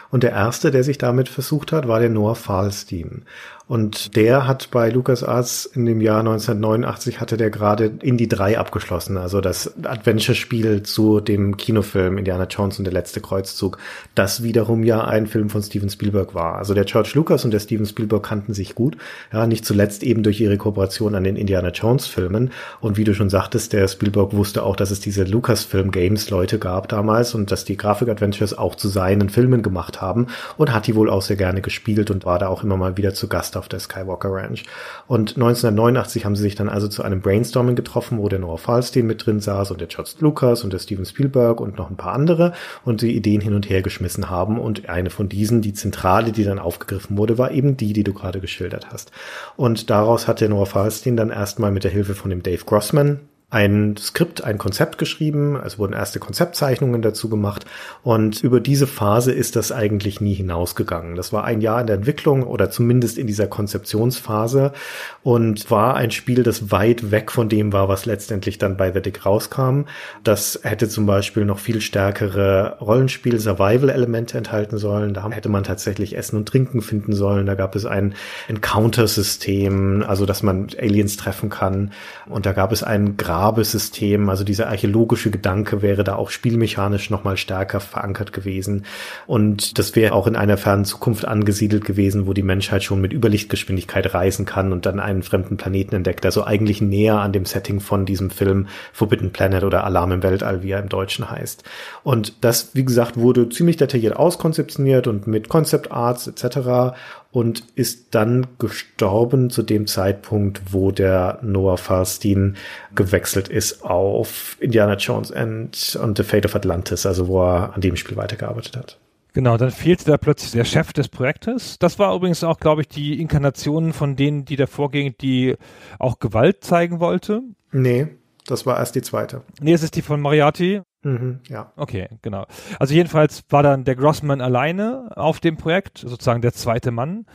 Und der erste, der sich damit versucht hat, war der Noah Falstein. Und der hat bei LucasArts in dem Jahr 1989 hatte der gerade Indie 3 abgeschlossen, also das Adventure-Spiel zu dem Kinofilm Indiana Jones und der letzte Kreuzzug, das wiederum ja ein Film von Steven Spielberg war. Also der George Lucas und der Steven Spielberg kannten sich gut, ja, nicht zuletzt eben durch ihre Kooperation an den Indiana Jones Filmen. Und wie du schon sagtest, der Spielberg wusste auch, dass es diese Lucasfilm Games Leute gab damals und dass die Grafik-Adventures auch zu seinen Filmen gemacht haben und hat die wohl auch sehr gerne gespielt und war da auch immer mal wieder zu Gast auf der Skywalker Ranch. Und 1989 haben sie sich dann also zu einem Brainstorming getroffen, wo der Noah Falstein mit drin saß und der George Lucas und der Steven Spielberg und noch ein paar andere und die Ideen hin und her geschmissen haben. Und eine von diesen, die zentrale, die dann aufgegriffen wurde, war eben die, die du gerade geschildert hast. Und daraus hat der Noah Falstein dann erstmal mit der Hilfe von dem Dave Grossman, ein Skript, ein Konzept geschrieben, es wurden erste Konzeptzeichnungen dazu gemacht und über diese Phase ist das eigentlich nie hinausgegangen. Das war ein Jahr in der Entwicklung oder zumindest in dieser Konzeptionsphase und war ein Spiel, das weit weg von dem war, was letztendlich dann bei The Dick rauskam. Das hätte zum Beispiel noch viel stärkere Rollenspiel-Survival-Elemente enthalten sollen. Da hätte man tatsächlich Essen und Trinken finden sollen. Da gab es ein Encounter-System, also dass man Aliens treffen kann. Und da gab es ein Grab Grabesystem, also dieser archäologische Gedanke wäre da auch spielmechanisch nochmal stärker verankert gewesen. Und das wäre auch in einer fernen Zukunft angesiedelt gewesen, wo die Menschheit schon mit Überlichtgeschwindigkeit reisen kann und dann einen fremden Planeten entdeckt. Also eigentlich näher an dem Setting von diesem Film Forbidden Planet oder Alarm im Weltall, wie er im Deutschen heißt. Und das, wie gesagt, wurde ziemlich detailliert auskonzeptioniert und mit Concept Arts etc und ist dann gestorben zu dem Zeitpunkt, wo der Noah Falstein gewechselt ist auf Indiana Jones and, und The Fate of Atlantis, also wo er an dem Spiel weitergearbeitet hat. Genau, dann fehlte da plötzlich der Chef des Projektes. Das war übrigens auch, glaube ich, die Inkarnation von denen, die davor ging, die auch Gewalt zeigen wollte. Nee, das war erst die zweite. Nee, es ist die von Moriarty. Mhm, ja. Okay, genau. Also jedenfalls war dann der Grossman alleine auf dem Projekt, sozusagen der zweite Mann.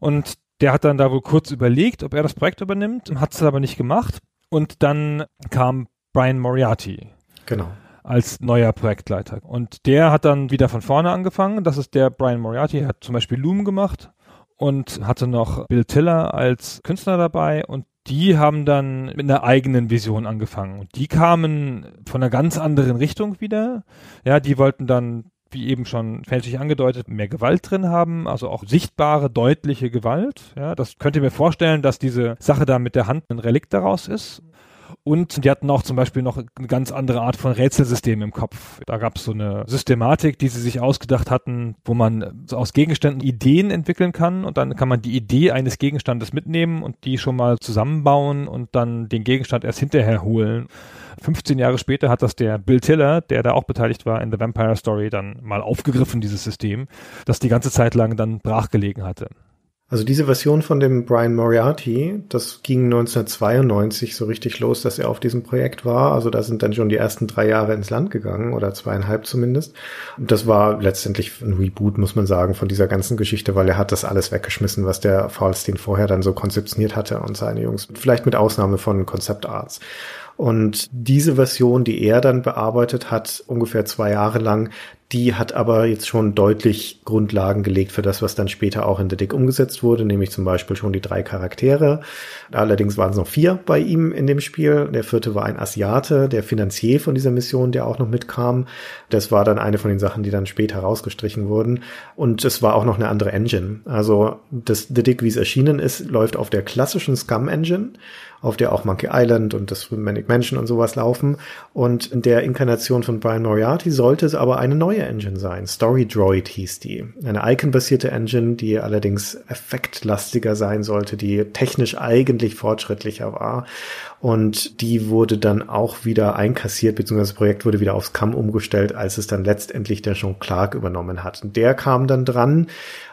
Und der hat dann da wohl kurz überlegt, ob er das Projekt übernimmt, hat es aber nicht gemacht. Und dann kam Brian Moriarty. Genau. Als neuer Projektleiter. Und der hat dann wieder von vorne angefangen. Das ist der Brian Moriarty, hat zum Beispiel Loom gemacht und hatte noch Bill Tiller als Künstler dabei und die haben dann mit einer eigenen Vision angefangen. Und die kamen von einer ganz anderen Richtung wieder. Ja, die wollten dann, wie eben schon fälschlich angedeutet, mehr Gewalt drin haben, also auch sichtbare, deutliche Gewalt. Ja, das könnt ihr mir vorstellen, dass diese Sache da mit der Hand ein Relikt daraus ist. Und die hatten auch zum Beispiel noch eine ganz andere Art von Rätselsystem im Kopf. Da gab es so eine Systematik, die sie sich ausgedacht hatten, wo man aus Gegenständen Ideen entwickeln kann und dann kann man die Idee eines Gegenstandes mitnehmen und die schon mal zusammenbauen und dann den Gegenstand erst hinterher holen. 15 Jahre später hat das der Bill Tiller, der da auch beteiligt war in The Vampire Story, dann mal aufgegriffen, dieses System, das die ganze Zeit lang dann brachgelegen hatte. Also diese Version von dem Brian Moriarty, das ging 1992 so richtig los, dass er auf diesem Projekt war. Also da sind dann schon die ersten drei Jahre ins Land gegangen oder zweieinhalb zumindest. Und das war letztendlich ein Reboot, muss man sagen, von dieser ganzen Geschichte, weil er hat das alles weggeschmissen, was der Falstein vorher dann so konzeptioniert hatte und seine Jungs. Vielleicht mit Ausnahme von Concept Arts. Und diese Version, die er dann bearbeitet hat, ungefähr zwei Jahre lang, die hat aber jetzt schon deutlich Grundlagen gelegt für das, was dann später auch in The Dick umgesetzt wurde, nämlich zum Beispiel schon die drei Charaktere. Allerdings waren es noch vier bei ihm in dem Spiel. Der vierte war ein Asiate, der Finanzier von dieser Mission, der auch noch mitkam. Das war dann eine von den Sachen, die dann später rausgestrichen wurden. Und es war auch noch eine andere Engine. Also das The Dick, wie es erschienen ist, läuft auf der klassischen Scum Engine auf der auch Monkey Island und das Manic Mansion und sowas laufen. Und in der Inkarnation von Brian Moriarty sollte es aber eine neue Engine sein. Story Droid hieß die. Eine Icon-basierte Engine, die allerdings effektlastiger sein sollte, die technisch eigentlich fortschrittlicher war. Und die wurde dann auch wieder einkassiert, beziehungsweise das Projekt wurde wieder aufs Kamm umgestellt, als es dann letztendlich der John Clark übernommen hat. Und der kam dann dran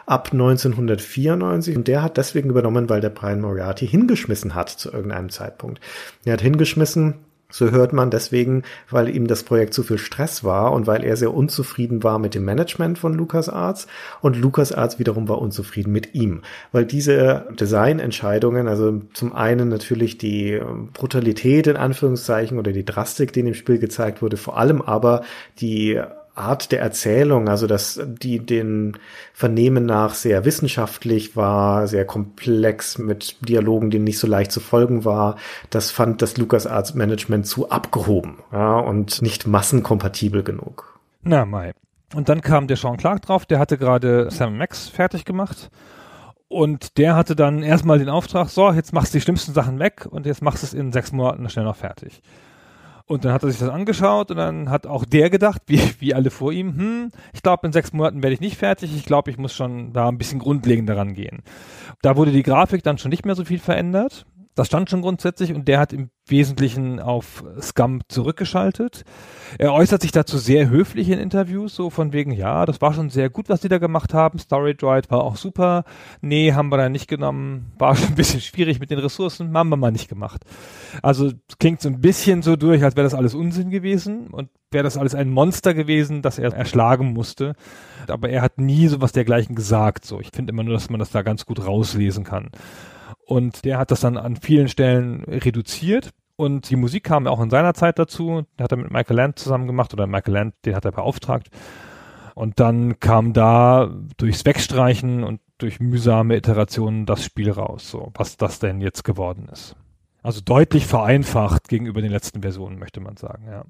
ab 1994 und der hat deswegen übernommen, weil der Brian Moriarty hingeschmissen hat zu irgendeinem Zeitpunkt. Er hat hingeschmissen, so hört man deswegen, weil ihm das Projekt zu viel Stress war und weil er sehr unzufrieden war mit dem Management von LucasArts. Und LucasArts wiederum war unzufrieden mit ihm, weil diese Designentscheidungen, also zum einen natürlich die Brutalität in Anführungszeichen oder die Drastik, die in dem Spiel gezeigt wurde, vor allem aber die Art der Erzählung, also dass die den Vernehmen nach sehr wissenschaftlich war, sehr komplex mit Dialogen, denen nicht so leicht zu folgen war, das fand das LucasArts Management zu abgehoben ja, und nicht massenkompatibel genug. Na Mai. Und dann kam der Sean Clark drauf, der hatte gerade Sam Max fertig gemacht. Und der hatte dann erstmal den Auftrag, so, jetzt machst du die schlimmsten Sachen weg und jetzt machst du es in sechs Monaten schnell noch fertig. Und dann hat er sich das angeschaut und dann hat auch der gedacht, wie, wie alle vor ihm, hm, ich glaube, in sechs Monaten werde ich nicht fertig. Ich glaube, ich muss schon da ein bisschen grundlegend daran gehen. Da wurde die Grafik dann schon nicht mehr so viel verändert. Das stand schon grundsätzlich und der hat im Wesentlichen auf Scum zurückgeschaltet. Er äußert sich dazu sehr höflich in Interviews, so von wegen, ja, das war schon sehr gut, was die da gemacht haben. Story Droid war auch super. Nee, haben wir da nicht genommen. War schon ein bisschen schwierig mit den Ressourcen. Haben wir mal nicht gemacht. Also klingt so ein bisschen so durch, als wäre das alles Unsinn gewesen und wäre das alles ein Monster gewesen, das er erschlagen musste. Aber er hat nie sowas dergleichen gesagt. So, ich finde immer nur, dass man das da ganz gut rauslesen kann. Und der hat das dann an vielen Stellen reduziert. Und die Musik kam auch in seiner Zeit dazu. Der hat er mit Michael Land zusammen gemacht oder Michael Land, den hat er beauftragt. Und dann kam da durchs Wegstreichen und durch mühsame Iterationen das Spiel raus, so was das denn jetzt geworden ist. Also deutlich vereinfacht gegenüber den letzten Versionen, möchte man sagen, ja.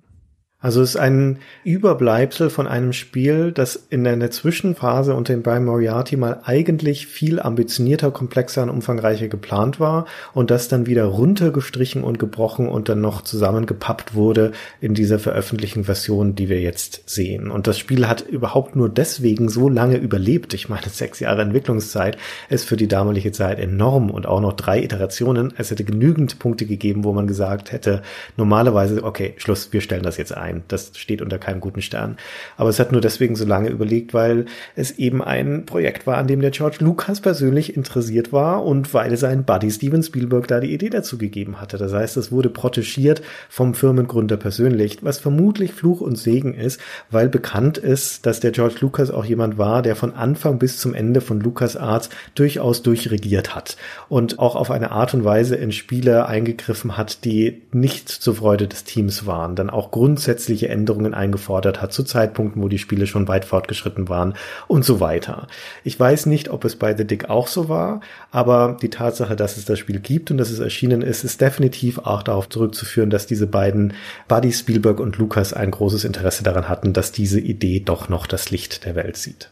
Also es ist ein Überbleibsel von einem Spiel, das in der Zwischenphase unter dem Brian Moriarty mal eigentlich viel ambitionierter, komplexer und umfangreicher geplant war und das dann wieder runtergestrichen und gebrochen und dann noch zusammengepappt wurde in dieser veröffentlichten Version, die wir jetzt sehen. Und das Spiel hat überhaupt nur deswegen so lange überlebt. Ich meine, sechs Jahre Entwicklungszeit ist für die damalige Zeit enorm und auch noch drei Iterationen. Es hätte genügend Punkte gegeben, wo man gesagt hätte, normalerweise, okay, Schluss, wir stellen das jetzt ein ein. Das steht unter keinem guten Stern. Aber es hat nur deswegen so lange überlegt, weil es eben ein Projekt war, an dem der George Lucas persönlich interessiert war und weil sein Buddy Steven Spielberg da die Idee dazu gegeben hatte. Das heißt, es wurde protegiert vom Firmengründer persönlich, was vermutlich Fluch und Segen ist, weil bekannt ist, dass der George Lucas auch jemand war, der von Anfang bis zum Ende von Lucas Arts durchaus durchregiert hat und auch auf eine Art und Weise in Spiele eingegriffen hat, die nicht zur Freude des Teams waren, dann auch grundsätzlich grundsätzliche Änderungen eingefordert hat zu Zeitpunkten, wo die Spiele schon weit fortgeschritten waren und so weiter. Ich weiß nicht, ob es bei The Dick auch so war, aber die Tatsache, dass es das Spiel gibt und dass es erschienen ist, ist definitiv auch darauf zurückzuführen, dass diese beiden Buddy Spielberg und Lucas ein großes Interesse daran hatten, dass diese Idee doch noch das Licht der Welt sieht.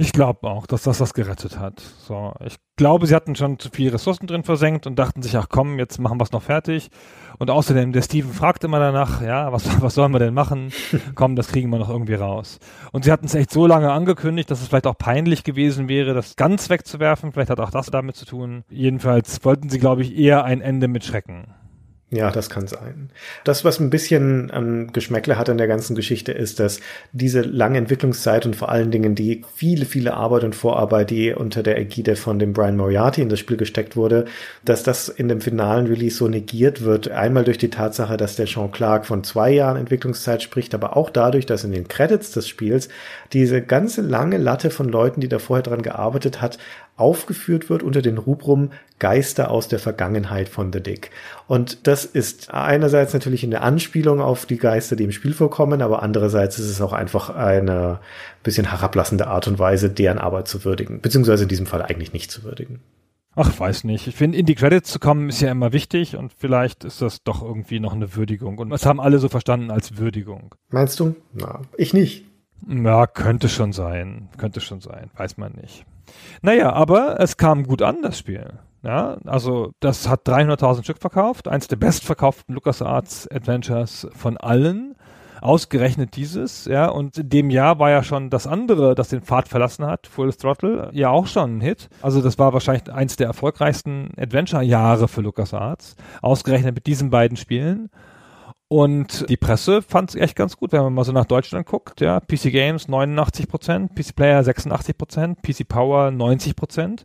Ich glaube auch, dass das das gerettet hat. So, ich glaube, sie hatten schon zu viele Ressourcen drin versenkt und dachten sich, ach komm, jetzt machen wir es noch fertig. Und außerdem, der Steven fragt immer danach, ja, was, was sollen wir denn machen? komm, das kriegen wir noch irgendwie raus. Und sie hatten es echt so lange angekündigt, dass es vielleicht auch peinlich gewesen wäre, das ganz wegzuwerfen. Vielleicht hat auch das damit zu tun. Jedenfalls wollten sie, glaube ich, eher ein Ende mit Schrecken. Ja, das kann sein. Das, was ein bisschen an Geschmäckle hat an der ganzen Geschichte, ist, dass diese lange Entwicklungszeit und vor allen Dingen die viele, viele Arbeit und Vorarbeit, die unter der Ägide von dem Brian Moriarty in das Spiel gesteckt wurde, dass das in dem finalen Release so negiert wird. Einmal durch die Tatsache, dass der Sean Clark von zwei Jahren Entwicklungszeit spricht, aber auch dadurch, dass in den Credits des Spiels diese ganze lange Latte von Leuten, die da vorher dran gearbeitet hat, aufgeführt wird unter den Rubrum Geister aus der Vergangenheit von The Dick. Und das ist einerseits natürlich in der Anspielung auf die Geister, die im Spiel vorkommen, aber andererseits ist es auch einfach eine bisschen herablassende Art und Weise, deren Arbeit zu würdigen, beziehungsweise in diesem Fall eigentlich nicht zu würdigen. Ach, weiß nicht. Ich finde, in die Credits zu kommen ist ja immer wichtig und vielleicht ist das doch irgendwie noch eine Würdigung. Und das haben alle so verstanden als Würdigung. Meinst du? Na, ich nicht. Ja, könnte schon sein. Könnte schon sein. Weiß man nicht. Naja, aber es kam gut an, das Spiel. Ja, also das hat 300.000 Stück verkauft, eins der bestverkauften LucasArts Adventures von allen. Ausgerechnet dieses, ja, und in dem Jahr war ja schon das andere, das den Pfad verlassen hat, Full Throttle, ja auch schon ein Hit. Also das war wahrscheinlich eins der erfolgreichsten Adventure-Jahre für LucasArts, ausgerechnet mit diesen beiden Spielen. Und die Presse fand es echt ganz gut, wenn man mal so nach Deutschland guckt. Ja, PC Games 89% PC Player 86% PC Power 90%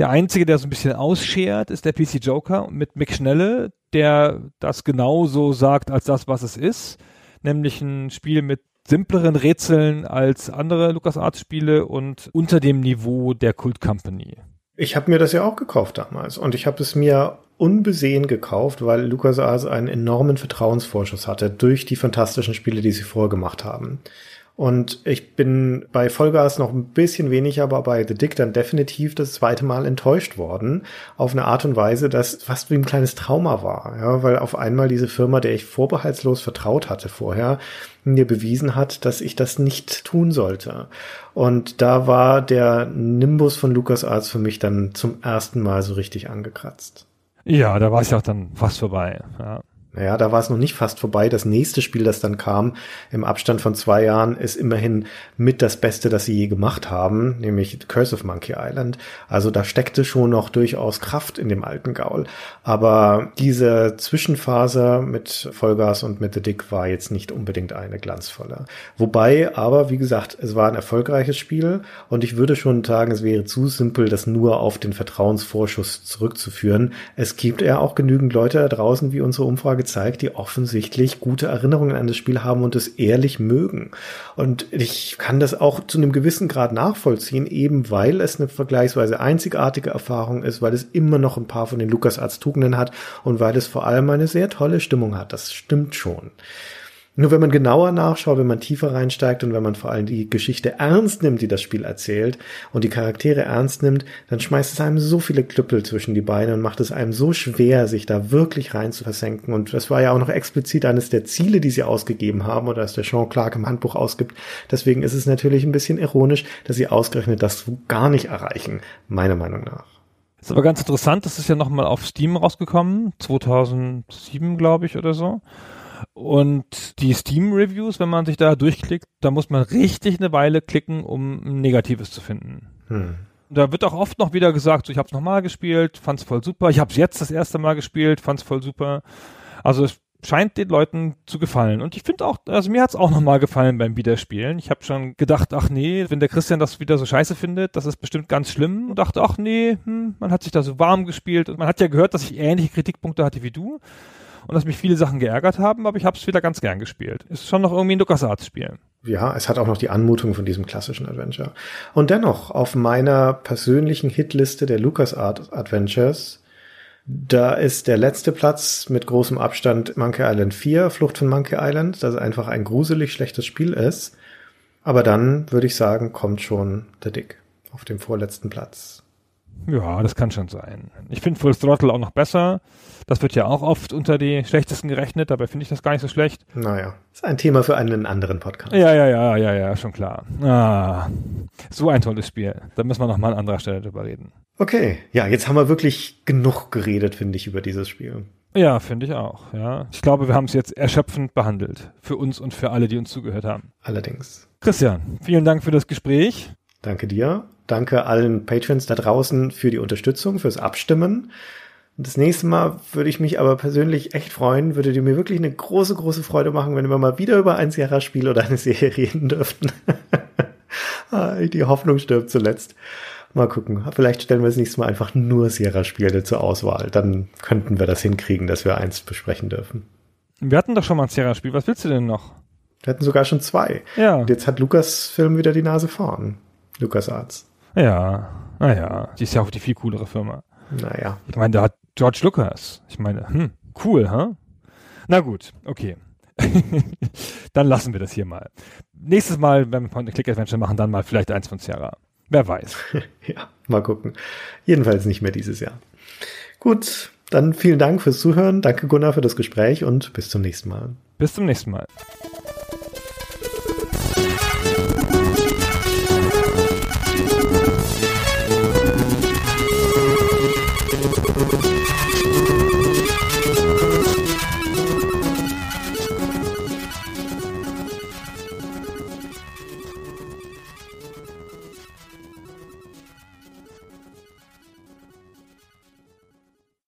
Der einzige, der so ein bisschen ausschert, ist der PC Joker mit Mick Schnelle, der das genauso sagt als das, was es ist. Nämlich ein Spiel mit simpleren Rätseln als andere LucasArts Spiele und unter dem Niveau der Cult Company. Ich habe mir das ja auch gekauft damals und ich habe es mir unbesehen gekauft, weil LucasArts einen enormen Vertrauensvorschuss hatte durch die fantastischen Spiele, die sie vorgemacht haben. Und ich bin bei Vollgas noch ein bisschen weniger, aber bei The Dick dann definitiv das zweite Mal enttäuscht worden. Auf eine Art und Weise, das fast wie ein kleines Trauma war. Ja, weil auf einmal diese Firma, der ich vorbehaltslos vertraut hatte vorher, mir bewiesen hat, dass ich das nicht tun sollte. Und da war der Nimbus von LucasArts für mich dann zum ersten Mal so richtig angekratzt. Ja, da war es ja auch dann fast vorbei. Ja. Naja, da war es noch nicht fast vorbei. Das nächste Spiel, das dann kam, im Abstand von zwei Jahren, ist immerhin mit das Beste, das sie je gemacht haben, nämlich Curse of Monkey Island. Also da steckte schon noch durchaus Kraft in dem alten Gaul. Aber diese Zwischenphase mit Vollgas und mit The Dick war jetzt nicht unbedingt eine glanzvolle. Wobei, aber wie gesagt, es war ein erfolgreiches Spiel und ich würde schon sagen, es wäre zu simpel, das nur auf den Vertrauensvorschuss zurückzuführen. Es gibt ja auch genügend Leute da draußen, wie unsere Umfrage gezeigt, die offensichtlich gute Erinnerungen an das Spiel haben und es ehrlich mögen. Und ich kann das auch zu einem gewissen Grad nachvollziehen, eben weil es eine vergleichsweise einzigartige Erfahrung ist, weil es immer noch ein paar von den LucasArts Tugenden hat und weil es vor allem eine sehr tolle Stimmung hat. Das stimmt schon. Nur wenn man genauer nachschaut, wenn man tiefer reinsteigt und wenn man vor allem die Geschichte ernst nimmt, die das Spiel erzählt und die Charaktere ernst nimmt, dann schmeißt es einem so viele Klüppel zwischen die Beine und macht es einem so schwer, sich da wirklich rein zu versenken. Und das war ja auch noch explizit eines der Ziele, die sie ausgegeben haben oder das der Sean Clark im Handbuch ausgibt. Deswegen ist es natürlich ein bisschen ironisch, dass sie ausgerechnet das gar nicht erreichen, meiner Meinung nach. Ist aber ganz interessant, das ist ja nochmal auf Steam rausgekommen, 2007 glaube ich oder so. Und die Steam-Reviews, wenn man sich da durchklickt, da muss man richtig eine Weile klicken, um ein Negatives zu finden. Hm. Da wird auch oft noch wieder gesagt, so ich habe es nochmal gespielt, fand's voll super. Ich habe es jetzt das erste Mal gespielt, fand's voll super. Also es scheint den Leuten zu gefallen. Und ich finde auch, also mir hat's auch nochmal gefallen beim Wiederspielen. Ich habe schon gedacht, ach nee, wenn der Christian das wieder so scheiße findet, das ist bestimmt ganz schlimm. Und dachte, ach nee, hm, man hat sich da so warm gespielt. Und man hat ja gehört, dass ich ähnliche Kritikpunkte hatte wie du und dass mich viele Sachen geärgert haben, aber ich habe es wieder ganz gern gespielt. Ist schon noch irgendwie ein LucasArts-Spiel. Ja, es hat auch noch die Anmutung von diesem klassischen Adventure. Und dennoch, auf meiner persönlichen Hitliste der LucasArts Adventures, da ist der letzte Platz mit großem Abstand Monkey Island 4, Flucht von Monkey Island, das einfach ein gruselig schlechtes Spiel ist. Aber dann würde ich sagen, kommt schon der Dick auf dem vorletzten Platz. Ja, das kann schon sein. Ich finde Full Throttle auch noch besser. Das wird ja auch oft unter die schlechtesten gerechnet, dabei finde ich das gar nicht so schlecht. Naja, ist ein Thema für einen anderen Podcast. Ja, ja, ja, ja, ja, schon klar. Ah, so ein tolles Spiel. Da müssen wir noch mal an anderer Stelle drüber reden. Okay, ja, jetzt haben wir wirklich genug geredet, finde ich, über dieses Spiel. Ja, finde ich auch. Ja, ich glaube, wir haben es jetzt erschöpfend behandelt für uns und für alle, die uns zugehört haben. Allerdings. Christian, vielen Dank für das Gespräch. Danke dir. Danke allen Patrons da draußen für die Unterstützung, fürs Abstimmen. Und das nächste Mal würde ich mich aber persönlich echt freuen, würde dir mir wirklich eine große, große Freude machen, wenn wir mal wieder über ein Sierra-Spiel oder eine Serie reden dürften. Ah, die Hoffnung stirbt zuletzt. Mal gucken. Vielleicht stellen wir das nächste Mal einfach nur Sierra-Spiele zur Auswahl. Dann könnten wir das hinkriegen, dass wir eins besprechen dürfen. Wir hatten doch schon mal ein Sierra-Spiel. Was willst du denn noch? Wir hatten sogar schon zwei. Ja. Und jetzt hat Lukas Film wieder die Nase vorn. Lukas Arts. Ja, naja, die ist ja auch die viel coolere Firma. Naja. Ich meine, da hat George Lucas. Ich meine, hm, cool, ha? Huh? Na gut, okay. dann lassen wir das hier mal. Nächstes Mal, wenn wir Point-and-Click-Adventure machen, dann mal vielleicht eins von Sierra. Wer weiß. ja, mal gucken. Jedenfalls nicht mehr dieses Jahr. Gut, dann vielen Dank fürs Zuhören. Danke Gunnar für das Gespräch und bis zum nächsten Mal. Bis zum nächsten Mal.